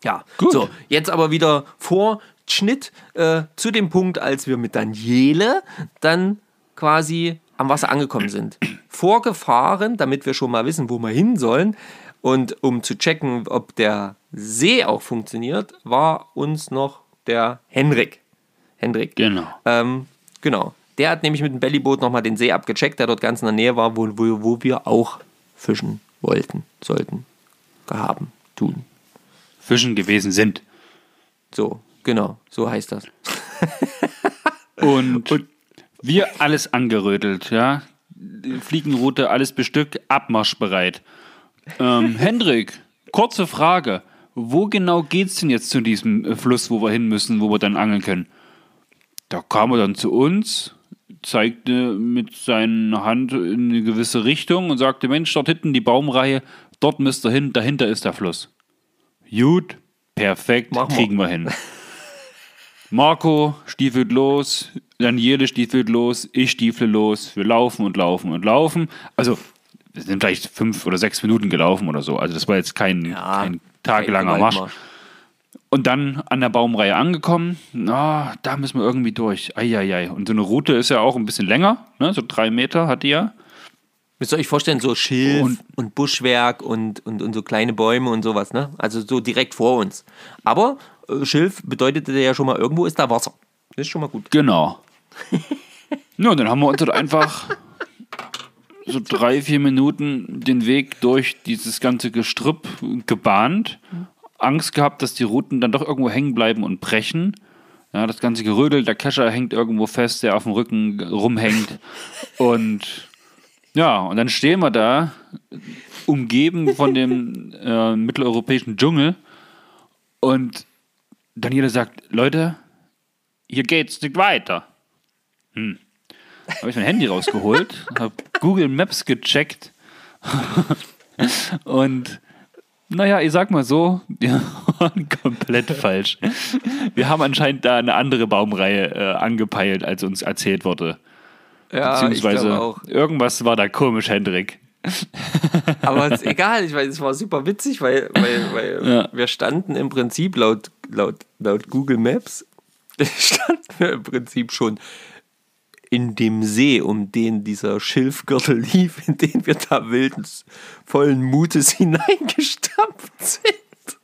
Ja, Gut. so, jetzt aber wieder Vorschnitt äh, zu dem Punkt, als wir mit Daniele dann quasi am Wasser angekommen sind. Vorgefahren, damit wir schon mal wissen, wo wir hin sollen. Und um zu checken, ob der See auch funktioniert, war uns noch der Henrik. Henrik. Genau. Ähm, genau. Der hat nämlich mit dem Bellyboot nochmal den See abgecheckt, der dort ganz in der Nähe war, wo, wo, wo wir auch fischen wollten, sollten, gehaben, tun. Fischen gewesen sind. So, genau, so heißt das. Und, wir alles angerödelt, ja. Fliegenroute, alles bestückt, abmarschbereit. Ähm, Hendrik, kurze Frage. Wo genau geht's denn jetzt zu diesem Fluss, wo wir hin müssen, wo wir dann angeln können? Da kam er dann zu uns, zeigte mit seiner Hand in eine gewisse Richtung und sagte: Mensch, dort hinten die Baumreihe, dort müsst ihr hin, dahinter ist der Fluss. Gut, perfekt, wir. kriegen wir hin. Marco stiefelt los, Daniele stiefelt los, ich stiefle los. Wir laufen und laufen und laufen. Also, wir sind vielleicht fünf oder sechs Minuten gelaufen oder so. Also, das war jetzt kein, Ja, kein tagelanger kein Marsch. Und dann an der Baumreihe angekommen, na, da müssen wir irgendwie durch. Eieiei. Und so eine Route ist ja auch ein bisschen länger, ne? so drei Meter hat die ja. Müsst ihr euch vorstellen, so Schilf Und- und, Buschwerk und, und, und so kleine Bäume und sowas, ne? Also so direkt vor uns. Aber äh, Schilf bedeutete ja schon mal, irgendwo ist da Wasser. Das ist schon mal gut. Genau. ja, dann haben wir uns halt einfach so drei, vier Minuten den Weg durch dieses ganze Gestrüpp gebahnt. Angst gehabt, dass die Routen dann doch irgendwo hängen bleiben und brechen. Ja, das ganze Gerödel, der Kescher hängt irgendwo fest, der auf dem Rücken rumhängt. Und ja, und dann stehen wir da, umgeben von dem äh, mitteleuropäischen Dschungel. Und Daniele sagt, Leute, hier geht's nicht weiter. Hm. Habe ich mein Handy rausgeholt, habe Google Maps gecheckt und naja, ich sag mal so, komplett falsch. Wir haben anscheinend da eine andere Baumreihe äh, angepeilt, als uns erzählt wurde. Ja, Beziehungsweise irgendwas war da komisch, Hendrik. Aber ist egal, ich weiß, es war super witzig, weil, weil, weil Ja. wir standen im Prinzip laut, laut, laut Google Maps, standen wir im Prinzip schon in dem See, um den dieser Schilfgürtel lief, in den wir da wildens vollen Mutes hineingestampft sind.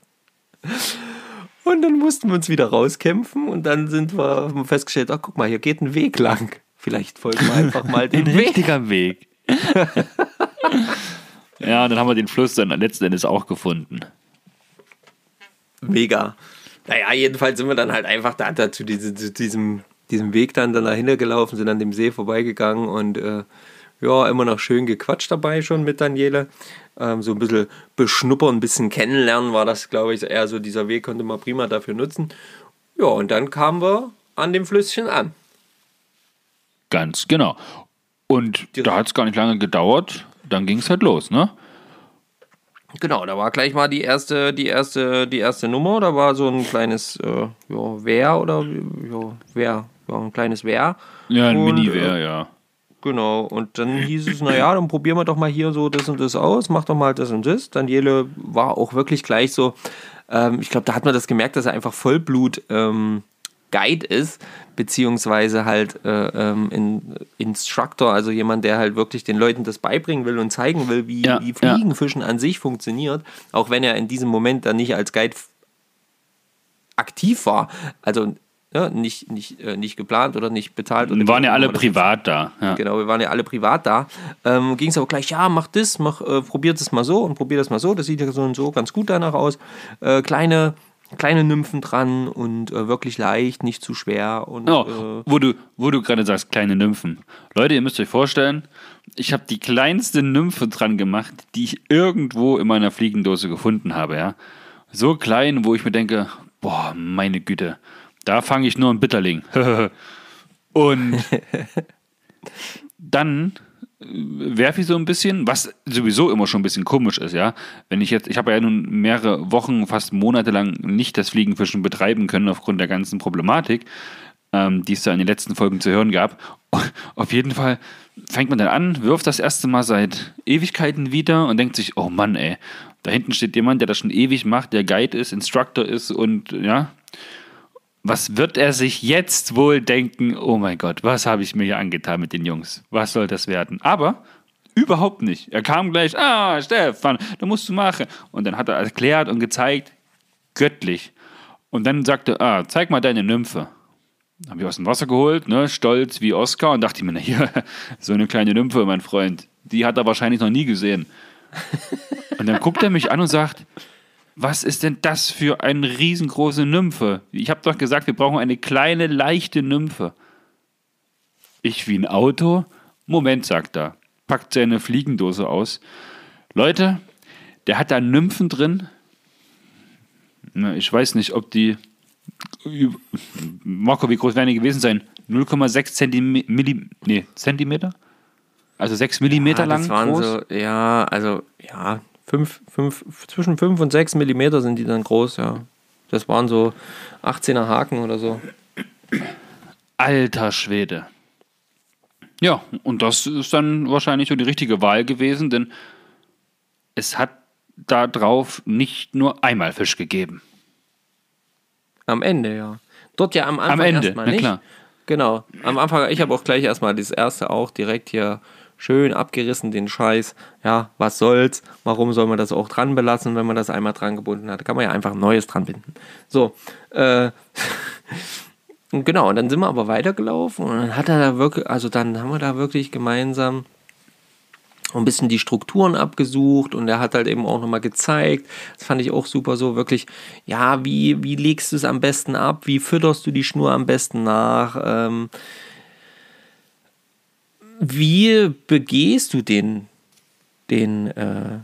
Und dann mussten wir uns wieder rauskämpfen und dann sind wir, festgestellt, ach guck mal, hier geht ein Weg lang. Vielleicht folgen wir einfach mal den Ein Weg. richtiger Weg. ja, und dann haben wir den Fluss dann letzten Endes auch gefunden. Mega. Naja, jedenfalls sind wir dann halt einfach da, da zu, diese, zu diesem, diesem Weg dann, dann dahinter gelaufen, sind an dem See vorbeigegangen und äh, ja, immer noch schön gequatscht dabei schon mit Daniele. Ähm, so ein bisschen beschnuppern, ein bisschen kennenlernen war das, glaube ich, eher so dieser Weg konnte man prima dafür nutzen. Ja, und dann kamen wir an dem Flüsschen an. Ganz genau. Und da hat es gar nicht lange gedauert, dann ging es halt los, ne? Genau, da war gleich mal die erste, die erste, die erste Nummer. Da war so ein kleines äh, ja, Wehr oder ja, Ja, ein kleines Wehr. Ja, ein Mini-Wehr, ja. Genau, und dann hieß es, naja, dann probieren wir doch mal hier so das und das aus, mach doch mal das und das. Daniele war auch wirklich gleich so, ähm, ich glaube, da hat man das gemerkt, dass er einfach Vollblut ähm, Guide ist, beziehungsweise halt äh, ähm, in, Instructor, also jemand, der halt wirklich den Leuten das beibringen will und zeigen will, wie, Ja, wie ja. Fliegenfischen an sich funktioniert, auch wenn er in diesem Moment dann nicht als Guide aktiv war. Also ja, nicht, nicht, äh, nicht geplant oder nicht bezahlt. Oder Wir waren ja alle privat da. Ja. Genau, wir waren ja alle privat da. Ähm, Ging es aber gleich, ja, mach das, mach, äh, probiert es mal so und probiert das mal so. Das sieht ja so und so ganz gut danach aus. Äh, kleine, kleine Nymphen dran und äh, wirklich leicht, nicht zu schwer. Und, Oh, äh, wo du, wo du gerade sagst, kleine Nymphen. Leute, ihr müsst euch vorstellen, ich habe die kleinste Nymphe dran gemacht, die ich irgendwo in meiner Fliegendose gefunden habe, ja. So klein, wo ich mir denke, boah, meine Güte, da fange ich nur einen Bitterling. Und dann werfe ich so ein bisschen, was sowieso immer schon ein bisschen komisch ist, ja. Wenn ich jetzt, ich habe ja nun mehrere Wochen, fast monatelang nicht das Fliegenfischen betreiben können aufgrund der ganzen Problematik, ähm, die es da in den letzten Folgen zu hören gab. Auf jeden Fall fängt man dann an, wirft das erste Mal seit Ewigkeiten wieder und denkt sich, oh Mann, ey, da hinten steht jemand, der das schon ewig macht, der Guide ist, Instructor ist und ja, was wird er sich jetzt wohl denken? Oh mein Gott, was habe ich mir hier angetan mit den Jungs? Was soll das werden? Aber überhaupt nicht. Er kam gleich, ah, Stefan, da musst du machen. Und dann hat er erklärt und gezeigt, göttlich. Und dann sagte, ah, zeig mal deine Nymphe. Habe ich aus dem Wasser geholt, ne, stolz wie Oscar und dachte mir, na hier, so eine kleine Nymphe, mein Freund, die hat er wahrscheinlich noch nie gesehen. Und dann guckt er mich an und sagt, was ist denn das für eine riesengroße Nymphe? Ich habe doch gesagt, wir brauchen eine kleine, leichte Nymphe. Ich wie ein Auto? Moment, sagt er. Packt seine Fliegendose aus. Leute, Der hat da Nymphen drin. Na, ich weiß nicht, ob die. Marco, wie groß werden die gewesen sein? 0,6 Zentimeter, nee, Zentimeter? Also 6 Millimeter ja, lang das waren groß? So, ja, also ja, fünf, fünf, zwischen 5 und 6 Millimeter sind die dann groß, ja. Das waren so 18er Haken oder so. Alter Schwede. Ja, und das ist dann wahrscheinlich so die richtige Wahl gewesen, denn es hat da drauf nicht nur einmal Fisch gegeben. Am Ende, ja. Dort ja am Anfang Am Ende, erstmal nicht. klar. Genau. Am Anfang, ich habe auch gleich erstmal das erste auch direkt hier schön abgerissen, den Scheiß. Ja, was soll's? Warum soll man das auch dran belassen, wenn man das einmal dran gebunden hat? Da kann man ja einfach ein neues dran binden. So, äh, genau, und dann sind wir aber weitergelaufen und dann hat er da wirklich, also dann haben wir da wirklich gemeinsam ein bisschen die Strukturen abgesucht und er hat halt eben auch nochmal gezeigt, das fand ich auch super so, wirklich, ja, wie, wie legst du es am besten ab, wie fütterst du die Schnur am besten nach, ähm, wie begehst du den, den, äh,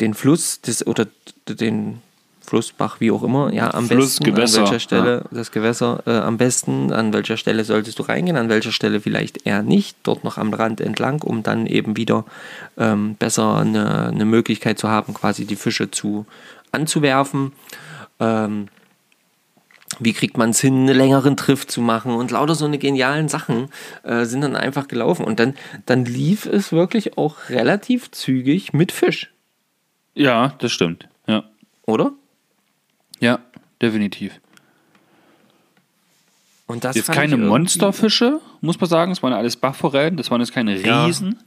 den Fluss des, oder den Flussbach, wie auch immer, ja, am Fluss, besten, Gewässer, an welcher Stelle, das Gewässer, äh, am besten, an welcher Stelle solltest du reingehen, an welcher Stelle vielleicht eher nicht, dort noch am Rand entlang, um dann eben wieder ähm, besser eine, eine Möglichkeit zu haben, quasi die Fische zu anzuwerfen. Ähm, wie kriegt man es hin, einen längeren Triff zu machen und lauter so eine genialen Sachen äh, sind dann einfach gelaufen. Und dann, dann lief es wirklich auch relativ zügig mit Fisch, Ja, das stimmt. Ja, oder? ja definitiv. Und das Jetzt keine Monsterfische, muss man sagen. Es waren alles Bachforellen. Das waren jetzt keine Ja. Riesen.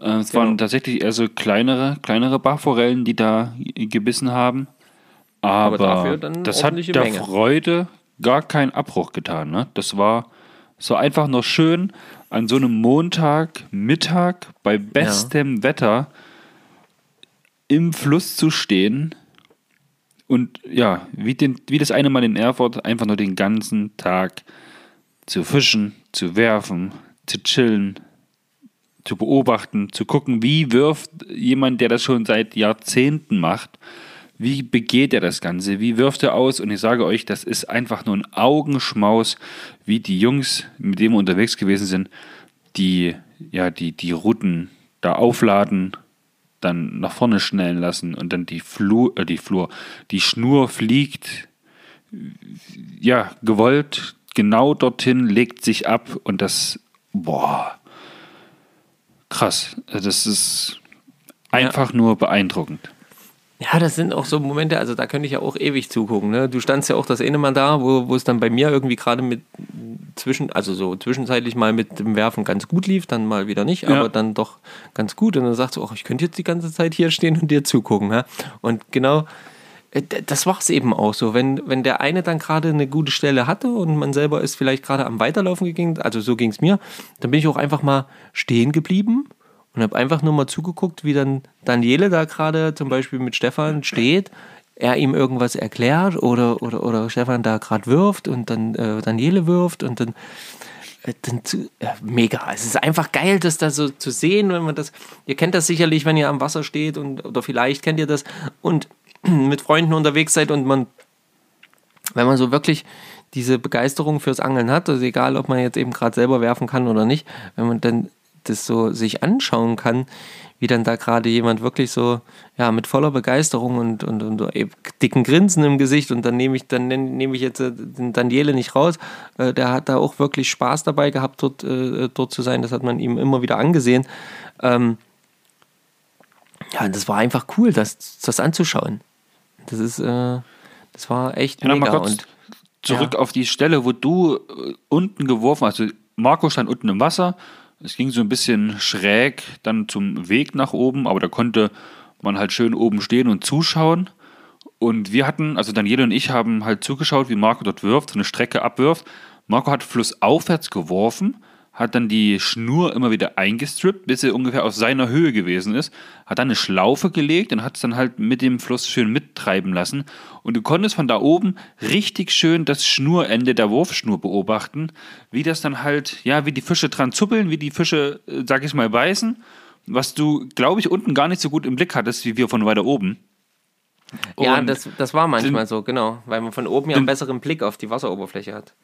Äh, es Genau. waren tatsächlich eher so kleinere, kleinere Bachforellen, die da gebissen haben. Aber, dafür dann das hat der Menge. Freude gar keinen Abbruch getan. Ne? Das war so einfach nur schön, an so einem Montag, Mittag, bei bestem Wetter im Fluss zu stehen und ja, wie, den, wie das eine Mal in Erfurt, einfach nur den ganzen Tag zu fischen, zu werfen, zu chillen, zu beobachten, zu gucken, wie wirft jemand, der das schon seit Jahrzehnten macht, wie begeht er das Ganze, wie wirft er aus und ich sage euch, das ist einfach nur ein Augenschmaus, wie die Jungs, mit denen wir unterwegs gewesen sind, die, ja, die, die Routen da aufladen, dann nach vorne schnellen lassen und dann die Flur, äh, die Flur, die Schnur fliegt, ja, gewollt genau dorthin, legt sich ab und das, boah, krass. Also Das ist einfach nur beeindruckend. Ja, das sind auch so Momente, also da könnte ich ja auch ewig zugucken. Ne? Du standst ja auch das eine Mal da, wo, wo es dann bei mir irgendwie gerade mit zwischen, also so zwischenzeitlich mal mit dem Werfen ganz gut lief, dann mal wieder nicht, Ja. aber dann doch ganz gut. Und dann sagst du, ach, ich könnte jetzt die ganze Zeit hier stehen und dir zugucken. Ne? Und genau, äh, das war es eben auch so. Wenn, wenn der eine dann gerade eine gute Stelle hatte und man selber ist vielleicht gerade am Weiterlaufen gegangen, also so ging es mir, dann bin ich auch einfach mal stehen geblieben und habe einfach nur mal zugeguckt, wie dann Daniele da gerade zum Beispiel mit Stefan steht, er ihm irgendwas erklärt oder, oder, oder Stefan da gerade wirft und dann äh, Daniele wirft und dann, äh, dann zu, ja, mega. Es ist einfach geil, das da so zu sehen, wenn man das, ihr kennt das sicherlich, wenn ihr am Wasser steht und oder vielleicht kennt ihr das und mit Freunden unterwegs seid und man wenn man so wirklich diese Begeisterung fürs Angeln hat, also egal, ob man jetzt eben gerade selber werfen kann oder nicht, wenn man dann das so sich anschauen kann, wie dann da gerade jemand wirklich so, ja, mit voller Begeisterung und, und, und dicken Grinsen im Gesicht und dann nehme ich, dann nehme ich jetzt äh, den Daniele nicht raus, äh, der hat da auch wirklich Spaß dabei gehabt, dort, äh, dort zu sein, das hat man ihm immer wieder angesehen. Ähm, ja, das war einfach cool, das, das anzuschauen. Das ist, äh, das war echt Ja, mega. und zurück Ja. auf die Stelle, wo du unten geworfen hast. Also Marco stand unten im Wasser. Es ging so ein bisschen schräg dann zum Weg nach oben, aber da konnte man halt schön oben stehen und zuschauen. Und wir hatten, also Daniele und ich haben halt zugeschaut, wie Marco dort wirft, so eine Strecke abwirft. Marco hat flussaufwärts geworfen, hat dann die Schnur immer wieder eingestrippt, bis sie ungefähr auf seiner Höhe gewesen ist, hat dann eine Schlaufe gelegt und hat es dann halt mit dem Fluss schön mittreiben lassen. Und du konntest von da oben richtig schön das Schnurende der Wurfschnur beobachten, wie das dann halt, ja, wie die Fische dran zuppeln, wie die Fische, äh, sag ich mal, beißen, was du, glaube ich, unten gar nicht so gut im Blick hattest, wie wir von weiter oben. Ja, Und das, das war manchmal sind- so, genau. Weil man von oben ja einen besseren Blick auf die Wasseroberfläche hat.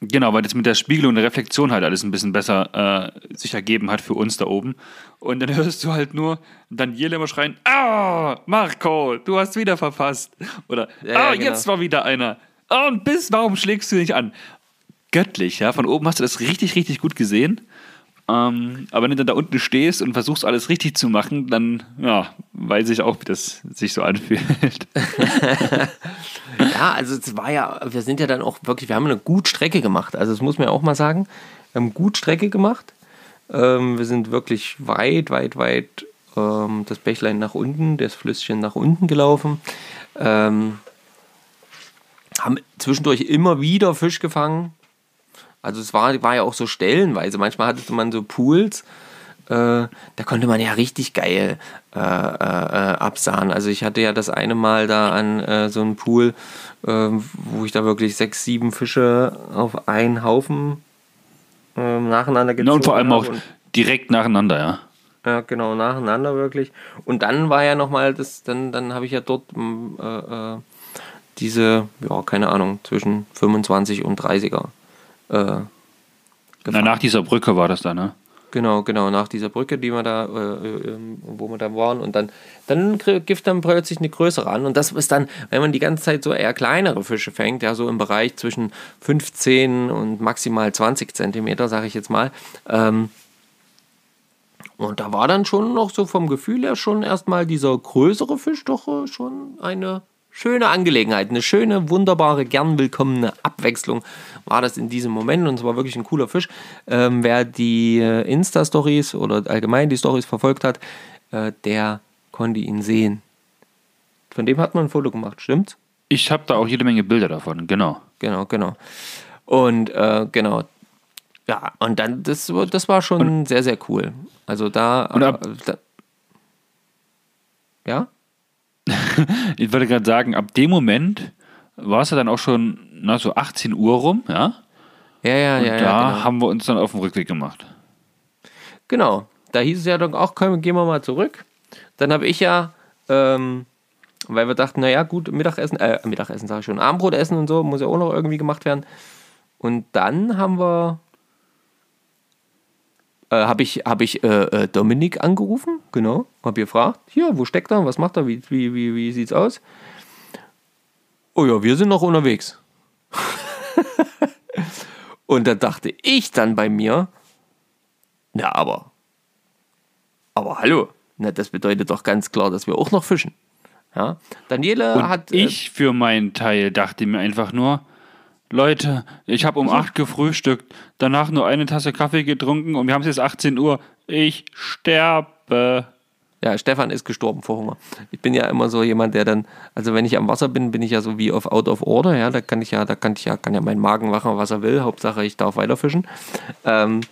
Genau, weil das mit der Spiegelung und der Reflexion halt alles ein bisschen besser äh, sich ergeben hat für uns da oben. Und dann hörst du halt nur Daniele immer schreien, ah, Marco, du hast wieder verpasst. Oder, Ja, ja, ah, genau. jetzt war wieder einer. Ah, und bis, warum schlägst du nicht an? Göttlich, ja, von oben hast du das richtig, richtig gut gesehen. Ähm, aber wenn du dann da unten stehst und versuchst alles richtig zu machen, dann, ja, weiß ich auch, wie das sich so anfühlt. Ja, also es war ja, wir sind ja dann auch wirklich, wir haben eine gut Strecke gemacht. Also das muss man ja auch mal sagen. Wir haben gut Strecke gemacht. Ähm, wir sind wirklich weit, weit, weit ähm, das Bächlein nach unten, das Flüsschen nach unten gelaufen. Ähm, haben zwischendurch immer wieder Fisch gefangen. Also es war, war ja auch so stellenweise. Manchmal hatte man so Pools, äh, da konnte man ja richtig geil äh, äh, absahen. Also ich hatte ja das eine Mal da an äh, so einem Pool, äh, wo ich da wirklich sechs, sieben Fische auf einen Haufen äh, nacheinander gezogen Ja, und vor allem auch habe direkt nacheinander, ja. ja, genau, nacheinander wirklich. Und dann war ja nochmal das, dann, dann habe ich ja dort diese, ja, keine Ahnung, zwischen 25 und 30er. Äh, Na, nach dieser Brücke war das da, ne? Genau, genau, nach dieser Brücke, die wir da, äh, äh, wo wir da waren. Und dann, dann gibt dann plötzlich eine größere an. Und das ist dann, wenn man die ganze Zeit so eher kleinere Fische fängt, ja, so im Bereich zwischen 15 und maximal 20 Zentimeter, sage ich jetzt mal. Ähm, und da war dann schon noch so vom Gefühl her schon erstmal dieser größere Fisch doch äh, schon eine schöne Angelegenheit, eine schöne, wunderbare, gern willkommene Abwechslung war das in diesem Moment und es war wirklich ein cooler Fisch. Ähm, wer die äh, Insta-Stories oder allgemein die Stories verfolgt hat, äh, der konnte ihn sehen. Von dem hat man ein Foto gemacht, stimmt? Ich habe da auch jede Menge Bilder davon, genau. Genau, genau. Und äh, genau. Ja, und dann, das, war- das war schon sehr, sehr cool. Also da. Und ab- äh, da ja? Ich wollte gerade sagen, ab dem Moment war es ja dann auch schon na, so 18 Uhr rum, ja? Ja, ja, Und ja. da ja genau. haben wir uns dann auf den Rückweg gemacht. Genau, da hieß es ja dann auch, komm, gehen wir mal zurück. Dann habe ich ja, ähm, weil wir dachten, naja, gut, Mittagessen, äh, Mittagessen sage ich schon, Abendbrot essen und so, muss ja auch noch irgendwie gemacht werden. Und dann haben wir, äh, habe ich, hab ich äh, äh, Dominik angerufen, genau, habe gefragt, hier, wo steckt er, was macht er, wie, wie, wie, wie sieht's aus? Oh ja, wir sind noch unterwegs. und da dachte ich dann bei mir, na, aber. Aber hallo. Na, das bedeutet doch ganz klar, dass wir auch noch fischen. Ja. Daniele Und hat. äh, ich für meinen Teil dachte mir einfach nur, Leute, ich habe um 8 gefrühstückt, danach nur eine Tasse Kaffee getrunken und wir haben es jetzt 18 Uhr. Ich sterbe. ja, Stefan ist gestorben vor Hunger. Ich bin ja immer so jemand, der dann, also wenn ich am Wasser bin, bin ich ja so wie auf Out of Order. Ja, da kann ich ja, da kann ich ja, kann ja mein Magen machen, was er will. Hauptsache, ich darf weiter fischen. Ähm.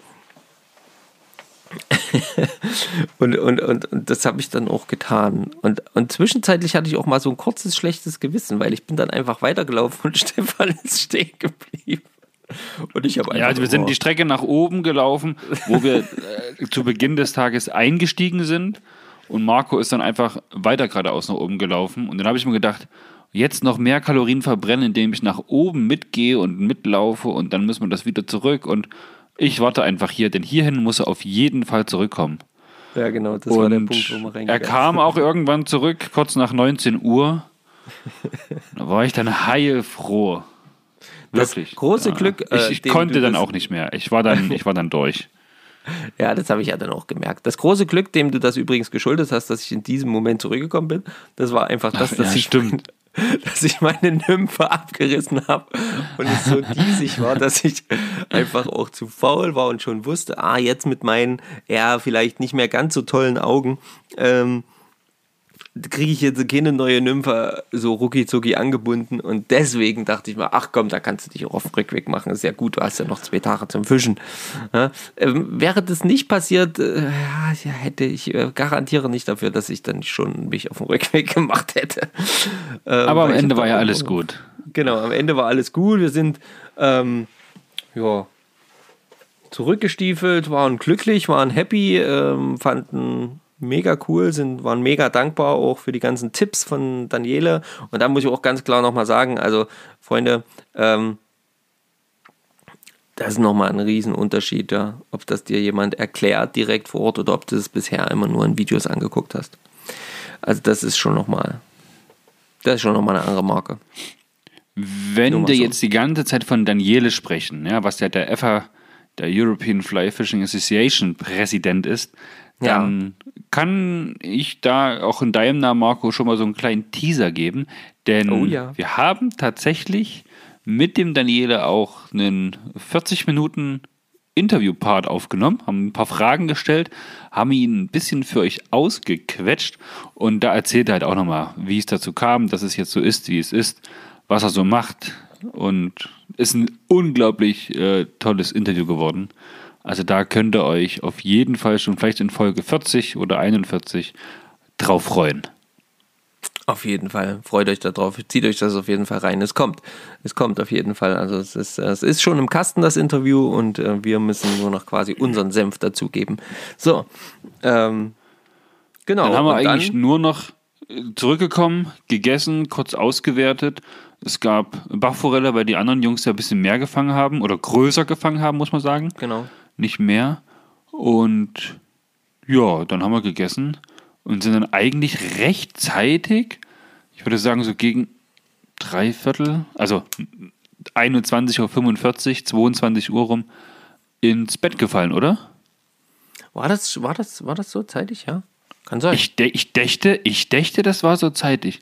und, und, und, und das habe ich dann auch getan. Und, und zwischenzeitlich hatte ich auch mal so ein kurzes schlechtes Gewissen, weil ich bin dann einfach weitergelaufen und Stefan ist stehen geblieben. Und ich habe einfach. Ja, also wir sind die Strecke nach oben gelaufen, wo wir äh, zu Beginn des Tages eingestiegen sind. Und Marco ist dann einfach weiter geradeaus nach oben gelaufen. Und dann habe ich mir gedacht, jetzt noch mehr Kalorien verbrennen, indem ich nach oben mitgehe und mitlaufe und dann müssen wir das wieder zurück. Und ich warte einfach hier, denn hierhin muss er auf jeden Fall zurückkommen. Ja, genau, das war der Und Punkt, wo er reingegangen kam auch irgendwann zurück, kurz nach 19 Uhr. Da war ich dann heilfroh. Das Wirklich. große Glück, äh, ich ich konnte dann das- auch nicht mehr. Ich war dann, ich war dann durch. Ja, das habe ich ja dann auch gemerkt. Das große Glück, dem du das übrigens geschuldet hast, dass ich in diesem Moment zurückgekommen bin, das war einfach das, dass, ja, ich, stimmt. dass ich meine Nymphe abgerissen habe und es so diesig war, dass ich einfach auch zu faul war und schon wusste, ah, jetzt mit meinen, ja, vielleicht nicht mehr ganz so tollen Augen, ähm, kriege ich jetzt keine neue Nymphe so rucki angebunden und deswegen dachte ich mir, ach komm, da kannst du dich auch auf den Rückweg machen, ist ja gut, du hast ja noch zwei Tage zum Fischen. Ja, ähm, wäre das nicht passiert, äh, ja, hätte ich äh, garantiere nicht dafür, dass ich dann schon mich auf den Rückweg gemacht hätte. Ähm, Aber am Ende war ja alles gut. Genau, am Ende war alles gut. Wir sind ähm, ja, zurückgestiefelt, waren glücklich, waren happy, ähm, fanden mega cool, sind, waren mega dankbar auch für die ganzen Tipps von Daniele. Und da muss ich auch ganz klar nochmal sagen, also Freunde, ähm, das ist nochmal ein Riesenunterschied, ja, ob das dir jemand erklärt direkt vor Ort oder ob du es bisher immer nur in Videos angeguckt hast. Also das ist schon nochmal, das ist schon nochmal eine andere Marke. Wenn wir so. jetzt die ganze Zeit von Daniele sprechen, ja, was ja der FA, der European Fly Fishing Association Präsident ist, dann ja. kann ich da auch in deinem Namen, Marco, schon mal so einen kleinen Teaser geben. Denn oh, ja. wir haben tatsächlich mit dem Daniele auch einen 40 Minuten Interviewpart aufgenommen, haben ein paar Fragen gestellt, haben ihn ein bisschen für euch ausgequetscht und da erzählt er halt auch nochmal, wie es dazu kam, dass es jetzt so ist, wie es ist, was er so macht und ist ein unglaublich äh, tolles Interview geworden. Also da könnt ihr euch auf jeden Fall schon vielleicht in Folge 40 oder 41 drauf freuen. Auf jeden Fall. Freut euch darauf. Zieht euch das auf jeden Fall rein. Es kommt. Es kommt auf jeden Fall. Also es ist, es ist schon im Kasten, das Interview, und äh, wir müssen nur noch quasi unseren Senf dazugeben. So. Ähm, genau. Dann haben wir eigentlich nur noch äh, zurückgekommen, gegessen, kurz ausgewertet. Es gab Bachforelle, weil die anderen Jungs ja ein bisschen mehr gefangen haben oder größer gefangen haben, muss man sagen. Genau nicht mehr. Und ja, dann haben wir gegessen und sind dann eigentlich rechtzeitig, ich würde sagen so gegen drei Viertel, also 21.45 Uhr, 22 Uhr rum, ins Bett gefallen, oder? War das, war das, war das so zeitig, ja? Kann sein. Ich, ich, dächte, ich dächte, das war so zeitig.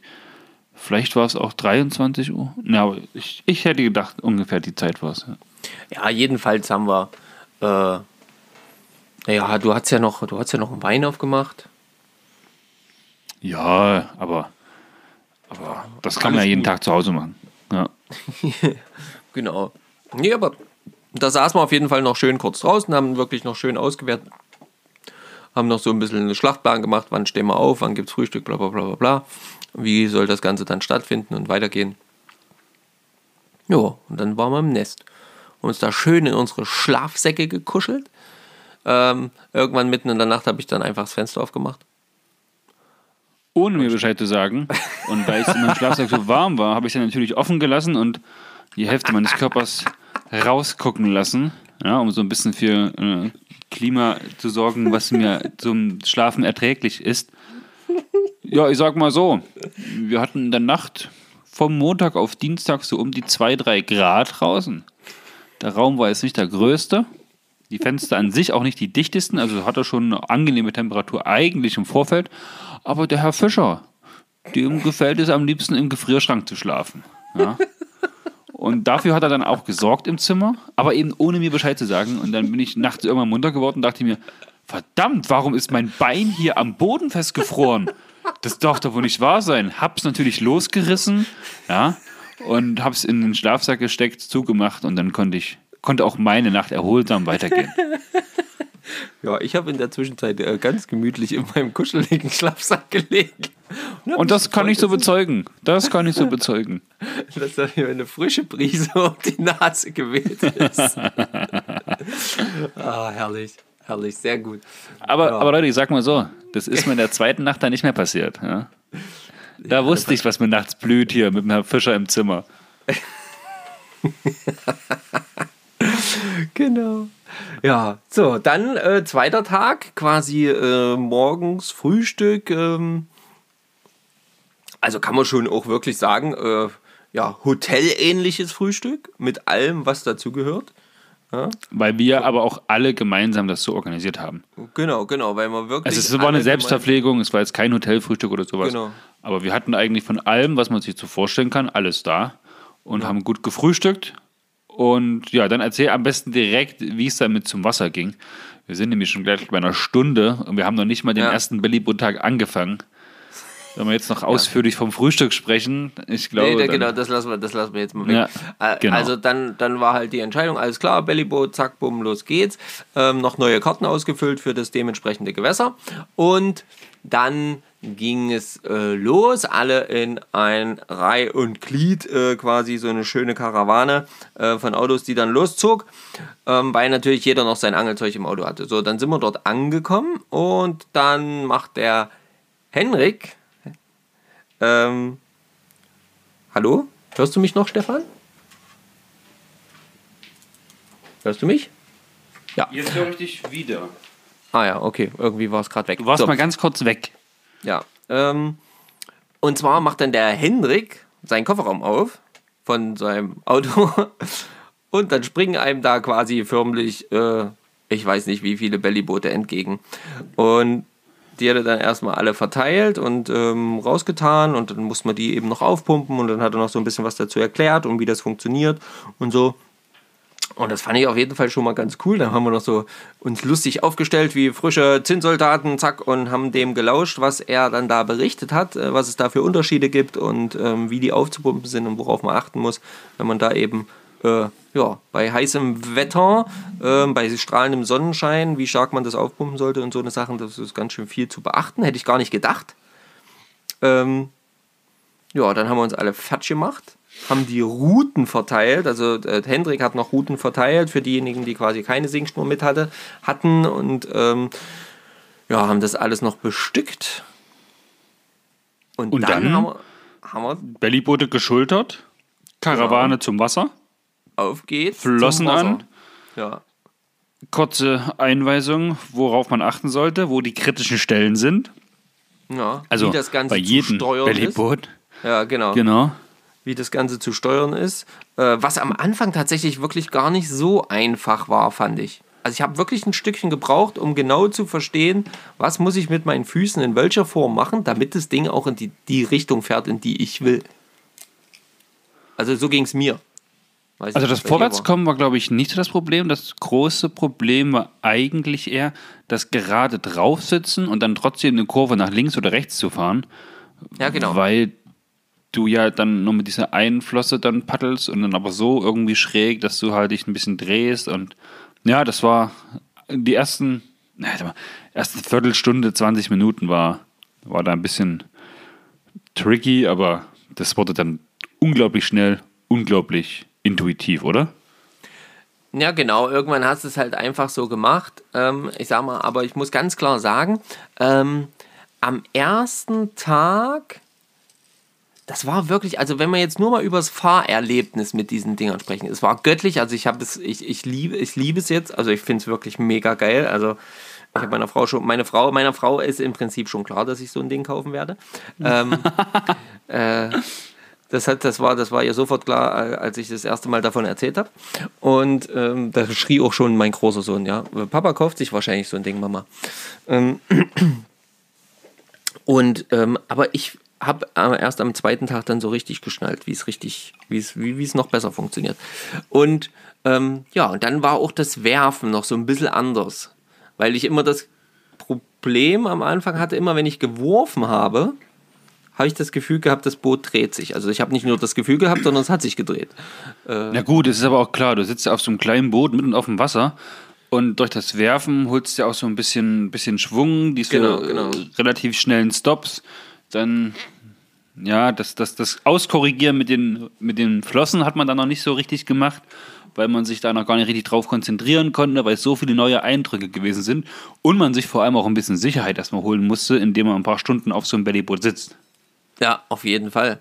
Vielleicht war es auch 23 Uhr. Na, ich, ich hätte gedacht, ungefähr die Zeit war es. Ja. ja, jedenfalls haben wir äh, naja, du hast ja noch, du hast ja noch einen Wein aufgemacht. Ja, aber, aber das kann man ja jeden gut. Tag zu Hause machen. Ja. genau. Nee, aber da saßen wir auf jeden Fall noch schön kurz draußen, haben wirklich noch schön ausgewertet, haben noch so ein bisschen einen Schlachtplan gemacht, wann stehen wir auf, wann gibt es Frühstück, bla bla bla bla bla. Wie soll das Ganze dann stattfinden und weitergehen. Ja, und dann waren wir im Nest uns da schön in unsere Schlafsäcke gekuschelt. Ähm, irgendwann mitten in der Nacht habe ich dann einfach das Fenster aufgemacht. Ohne mir Bescheid zu sagen. Und weil es in meinem Schlafsack so warm war, habe ich es dann natürlich offen gelassen und die Hälfte meines Körpers rausgucken lassen, ja, um so ein bisschen für äh, Klima zu sorgen, was mir zum Schlafen erträglich ist. Ja, ich sag mal so, wir hatten in der Nacht vom Montag auf Dienstag so um die 2, 3 Grad draußen. Der Raum war jetzt nicht der größte. Die Fenster an sich auch nicht die dichtesten, also hat er schon eine angenehme Temperatur eigentlich im Vorfeld. Aber der Herr Fischer, dem gefällt es am liebsten im Gefrierschrank zu schlafen. Ja? Und dafür hat er dann auch gesorgt im Zimmer, aber eben ohne mir Bescheid zu sagen. Und dann bin ich nachts irgendwann munter geworden und dachte mir, verdammt, warum ist mein Bein hier am Boden festgefroren? Das darf doch wohl nicht wahr sein. Hab's natürlich losgerissen, ja, und habe es in den Schlafsack gesteckt, zugemacht und dann konnte ich konnte auch meine Nacht erholsam weitergehen. Ja, ich habe in der Zwischenzeit äh, ganz gemütlich in meinem kuscheligen Schlafsack gelegen. Und, und das kann ich so bezeugen. Das kann ich so bezeugen. Dass da hier eine frische Brise um die Nase geweht ist. ah, herrlich. Herrlich, sehr gut. Aber, ja. aber Leute, ich sag mal so, das ist mir in der zweiten Nacht dann nicht mehr passiert. Ja? Da wusste ich, was mir nachts blüht hier mit dem Herrn Fischer im Zimmer. genau. Ja, so, dann äh, zweiter Tag, quasi äh, morgens Frühstück. Ähm, also kann man schon auch wirklich sagen, äh, ja, hotelähnliches Frühstück mit allem, was dazu gehört. Ja? Weil wir aber auch alle gemeinsam das so organisiert haben. Genau, genau, weil man wirklich. Also es war eine Selbstverpflegung, es war jetzt kein Hotelfrühstück oder sowas. Genau. Aber wir hatten eigentlich von allem, was man sich so vorstellen kann, alles da und ja. haben gut gefrühstückt. Und ja, dann erzähl am besten direkt, wie es damit zum Wasser ging. Wir sind nämlich schon gleich bei einer Stunde und wir haben noch nicht mal den ja. ersten Bellyboot-Tag angefangen. Wenn wir jetzt noch ausführlich vom Frühstück sprechen, ich glaube. Nee, genau, das lassen wir, das lassen wir jetzt mal weg. Ja, äh, genau. Also dann, dann war halt die Entscheidung, alles klar, Bellyboot, zack, bumm, los geht's. Ähm, noch neue Karten ausgefüllt für das dementsprechende Gewässer. Und dann ging es äh, los, alle in ein Reih und Glied, äh, quasi so eine schöne Karawane äh, von Autos, die dann loszog, ähm, weil natürlich jeder noch sein Angelzeug im Auto hatte. So, dann sind wir dort angekommen und dann macht der Henrik, ähm, hallo, hörst du mich noch, Stefan? Hörst du mich? Ja. Jetzt höre ich dich wieder. Ah ja, okay, irgendwie war es gerade weg. Du warst so. mal ganz kurz weg. Ja. Ähm, und zwar macht dann der Hendrik seinen Kofferraum auf von seinem Auto und dann springen einem da quasi förmlich, äh, ich weiß nicht wie viele Bellyboote entgegen. Und die hat er dann erstmal alle verteilt und ähm, rausgetan und dann musste man die eben noch aufpumpen und dann hat er noch so ein bisschen was dazu erklärt und wie das funktioniert und so. Und das fand ich auf jeden Fall schon mal ganz cool. Da haben wir noch so uns lustig aufgestellt wie frische Zinnsoldaten, zack, und haben dem gelauscht, was er dann da berichtet hat, äh, was es da für Unterschiede gibt und ähm, wie die aufzupumpen sind und worauf man achten muss, wenn man da eben äh, ja, bei heißem Wetter, äh, bei strahlendem Sonnenschein, wie stark man das aufpumpen sollte und so eine Sachen, das ist ganz schön viel zu beachten. Hätte ich gar nicht gedacht. Ähm, ja, dann haben wir uns alle fertig gemacht haben die Routen verteilt. Also äh, Hendrik hat noch Routen verteilt für diejenigen, die quasi keine Singschnur mit hatte, hatten und ähm, ja, haben das alles noch bestückt. Und, und dann, dann, haben wir, haben wir Bellyboote geschultert, Karawane ja. zum Wasser. Auf geht's. Flossen an. Ja. Kurze Einweisung, worauf man achten sollte, wo die kritischen Stellen sind. Ja, also wie das Ganze bei jedem Bellyboot. Ist. Ja, genau. Genau wie das Ganze zu steuern ist. Äh, was am Anfang tatsächlich wirklich gar nicht so einfach war, fand ich. Also ich habe wirklich ein Stückchen gebraucht, um genau zu verstehen, was muss ich mit meinen Füßen in welcher Form machen, damit das Ding auch in die, die Richtung fährt, in die ich will. Also so ging es mir. Weiß also das Vorwärtskommen war, glaube ich, nicht das Problem. Das große Problem war eigentlich eher das gerade draufsitzen und dann trotzdem eine Kurve nach links oder rechts zu fahren. Ja, genau. Weil du ja dann nur mit dieser einen Flosse dann paddelst und dann aber so irgendwie schräg, dass du halt dich ein bisschen drehst und ja, das war die ersten, na, ersten Viertelstunde, 20 Minuten war, war da ein bisschen tricky, aber das wurde dann unglaublich schnell, unglaublich intuitiv, oder? Ja, genau. Irgendwann hast du es halt einfach so gemacht. Ähm, ich sag mal, aber ich muss ganz klar sagen, ähm, am ersten Tag das war wirklich, also wenn wir jetzt nur mal über das Fahrerlebnis mit diesen Dingern sprechen, es war göttlich, also ich habe es, ich, ich liebe, ich liebe es jetzt, also ich finde es wirklich mega geil, also ich habe meiner Frau schon, meine Frau, meiner Frau ist im Prinzip schon klar, dass ich so ein Ding kaufen werde. ähm, äh, das, hat, das, war, das war ihr sofort klar, als ich das erste Mal davon erzählt habe. Und ähm, da schrie auch schon mein großer Sohn, ja, Papa kauft sich wahrscheinlich so ein Ding, Mama. Ähm, und ähm, aber ich habe erst am zweiten Tag dann so richtig geschnallt, wie es richtig, wie es, wie, wie es noch besser funktioniert. Und ähm, ja, und dann war auch das Werfen noch so ein bisschen anders, weil ich immer das Problem am Anfang hatte, immer wenn ich geworfen habe, habe ich das Gefühl gehabt, das Boot dreht sich. Also ich habe nicht nur das Gefühl gehabt, sondern es hat sich gedreht. Äh, Na gut, es ist aber auch klar, du sitzt auf so einem kleinen Boot mitten auf dem Wasser und durch das Werfen holst du ja auch so ein bisschen, bisschen Schwung, diese genau, genau. relativ schnellen Stops. Dann ja, das, das, das Auskorrigieren mit den, mit den Flossen hat man dann noch nicht so richtig gemacht, weil man sich da noch gar nicht richtig drauf konzentrieren konnte, weil es so viele neue Eindrücke gewesen sind und man sich vor allem auch ein bisschen Sicherheit erstmal holen musste, indem man ein paar Stunden auf so einem Bellyboot sitzt. Ja, auf jeden Fall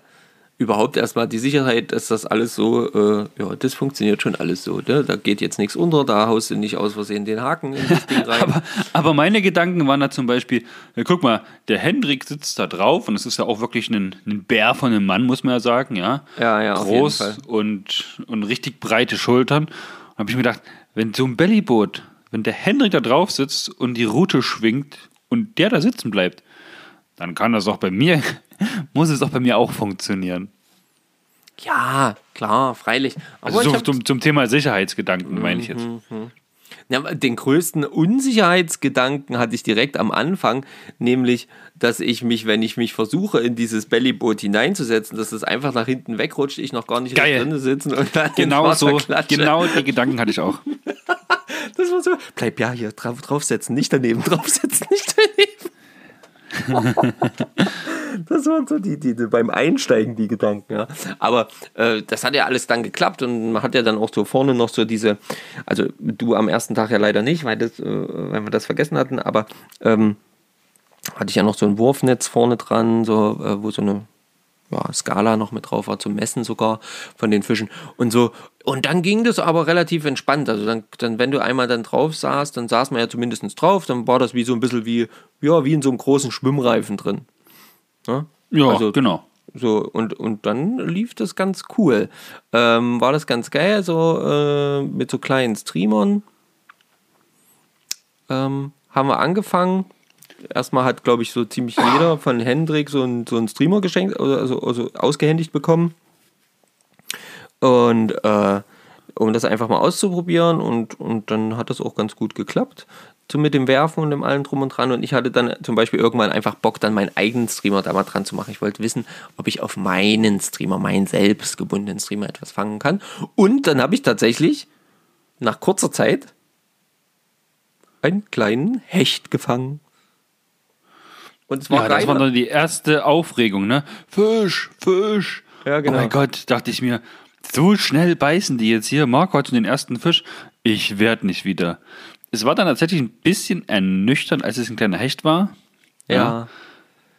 überhaupt erstmal die Sicherheit, dass das alles so, äh, ja, das funktioniert schon alles so. Ne? Da geht jetzt nichts unter, da haust du nicht aus Versehen den Haken in das Ding rein. aber, aber, meine Gedanken waren da zum Beispiel, ja, guck mal, der Hendrik sitzt da drauf und es ist ja auch wirklich ein, ein Bär von einem Mann, muss man ja sagen, ja. Ja, ja, Groß und, und richtig breite Schultern. Und habe ich mir gedacht, wenn so ein Bellyboot, wenn der Hendrik da drauf sitzt und die Route schwingt und der da sitzen bleibt, dann kann das auch bei mir muss es doch bei mir auch funktionieren. Ja, klar, freilich. Aber also so zum, zum Thema Sicherheitsgedanken meine ich jetzt. Mhm. Ja, den größten Unsicherheitsgedanken hatte ich direkt am Anfang, nämlich, dass ich mich, wenn ich mich versuche, in dieses Bellyboot hineinzusetzen, dass es einfach nach hinten wegrutscht, ich noch gar nicht drin sitzen und dann genau so, klatsche. Genau die Gedanken hatte ich auch. das war so, bleib ja hier drauf, draufsetzen, nicht daneben, draufsetzen, nicht daneben. das waren so die, die, die, beim Einsteigen die Gedanken, ja. Aber äh, das hat ja alles dann geklappt und man hat ja dann auch so vorne noch so diese, also du am ersten Tag ja leider nicht, weil, das, äh, weil wir das vergessen hatten, aber ähm, hatte ich ja noch so ein Wurfnetz vorne dran, so, äh, wo so eine ja, Skala noch mit drauf war, zum Messen sogar von den Fischen und so. Und dann ging das aber relativ entspannt. Also dann, dann wenn du einmal dann drauf saßt, dann saß man ja zumindest drauf, dann war das wie so ein bisschen wie, ja, wie in so einem großen Schwimmreifen drin. Ja, ja also, genau. So, und, und dann lief das ganz cool. Ähm, war das ganz geil, so äh, mit so kleinen Streamern. Ähm, haben wir angefangen erstmal hat, glaube ich, so ziemlich jeder von Hendrik so einen so Streamer geschenkt, also, also ausgehändigt bekommen. Und äh, um das einfach mal auszuprobieren und, und dann hat das auch ganz gut geklappt. So mit dem Werfen und dem allen drum und dran. Und ich hatte dann zum Beispiel irgendwann einfach Bock, dann meinen eigenen Streamer da mal dran zu machen. Ich wollte wissen, ob ich auf meinen Streamer, meinen selbstgebundenen Streamer etwas fangen kann. Und dann habe ich tatsächlich nach kurzer Zeit einen kleinen Hecht gefangen. Und es war ja, das war dann die erste Aufregung, ne? Fisch, Fisch. Ja, genau. Oh mein Gott, dachte ich mir, so schnell beißen die jetzt hier. Marco hat schon den ersten Fisch. Ich werde nicht wieder. Es war dann tatsächlich ein bisschen ernüchternd, als es ein kleiner Hecht war. Ja. ja.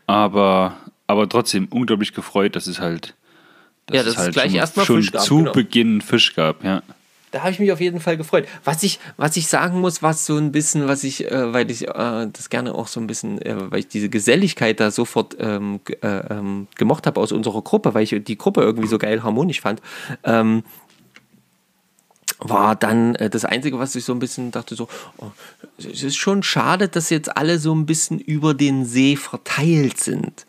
Aber, aber trotzdem unglaublich gefreut, dass es halt, dass ja, das es halt gleich schon, schon gab, zu genau. Beginn Fisch gab, ja da habe ich mich auf jeden Fall gefreut. Was ich, was ich sagen muss, was so ein bisschen, was ich, äh, weil ich äh, das gerne auch so ein bisschen, äh, weil ich diese Geselligkeit da sofort ähm, äh, ähm, gemocht habe aus unserer Gruppe, weil ich die Gruppe irgendwie so geil harmonisch fand. Ähm, war dann äh, das Einzige, was ich so ein bisschen dachte, so, oh, es ist schon schade, dass jetzt alle so ein bisschen über den See verteilt sind.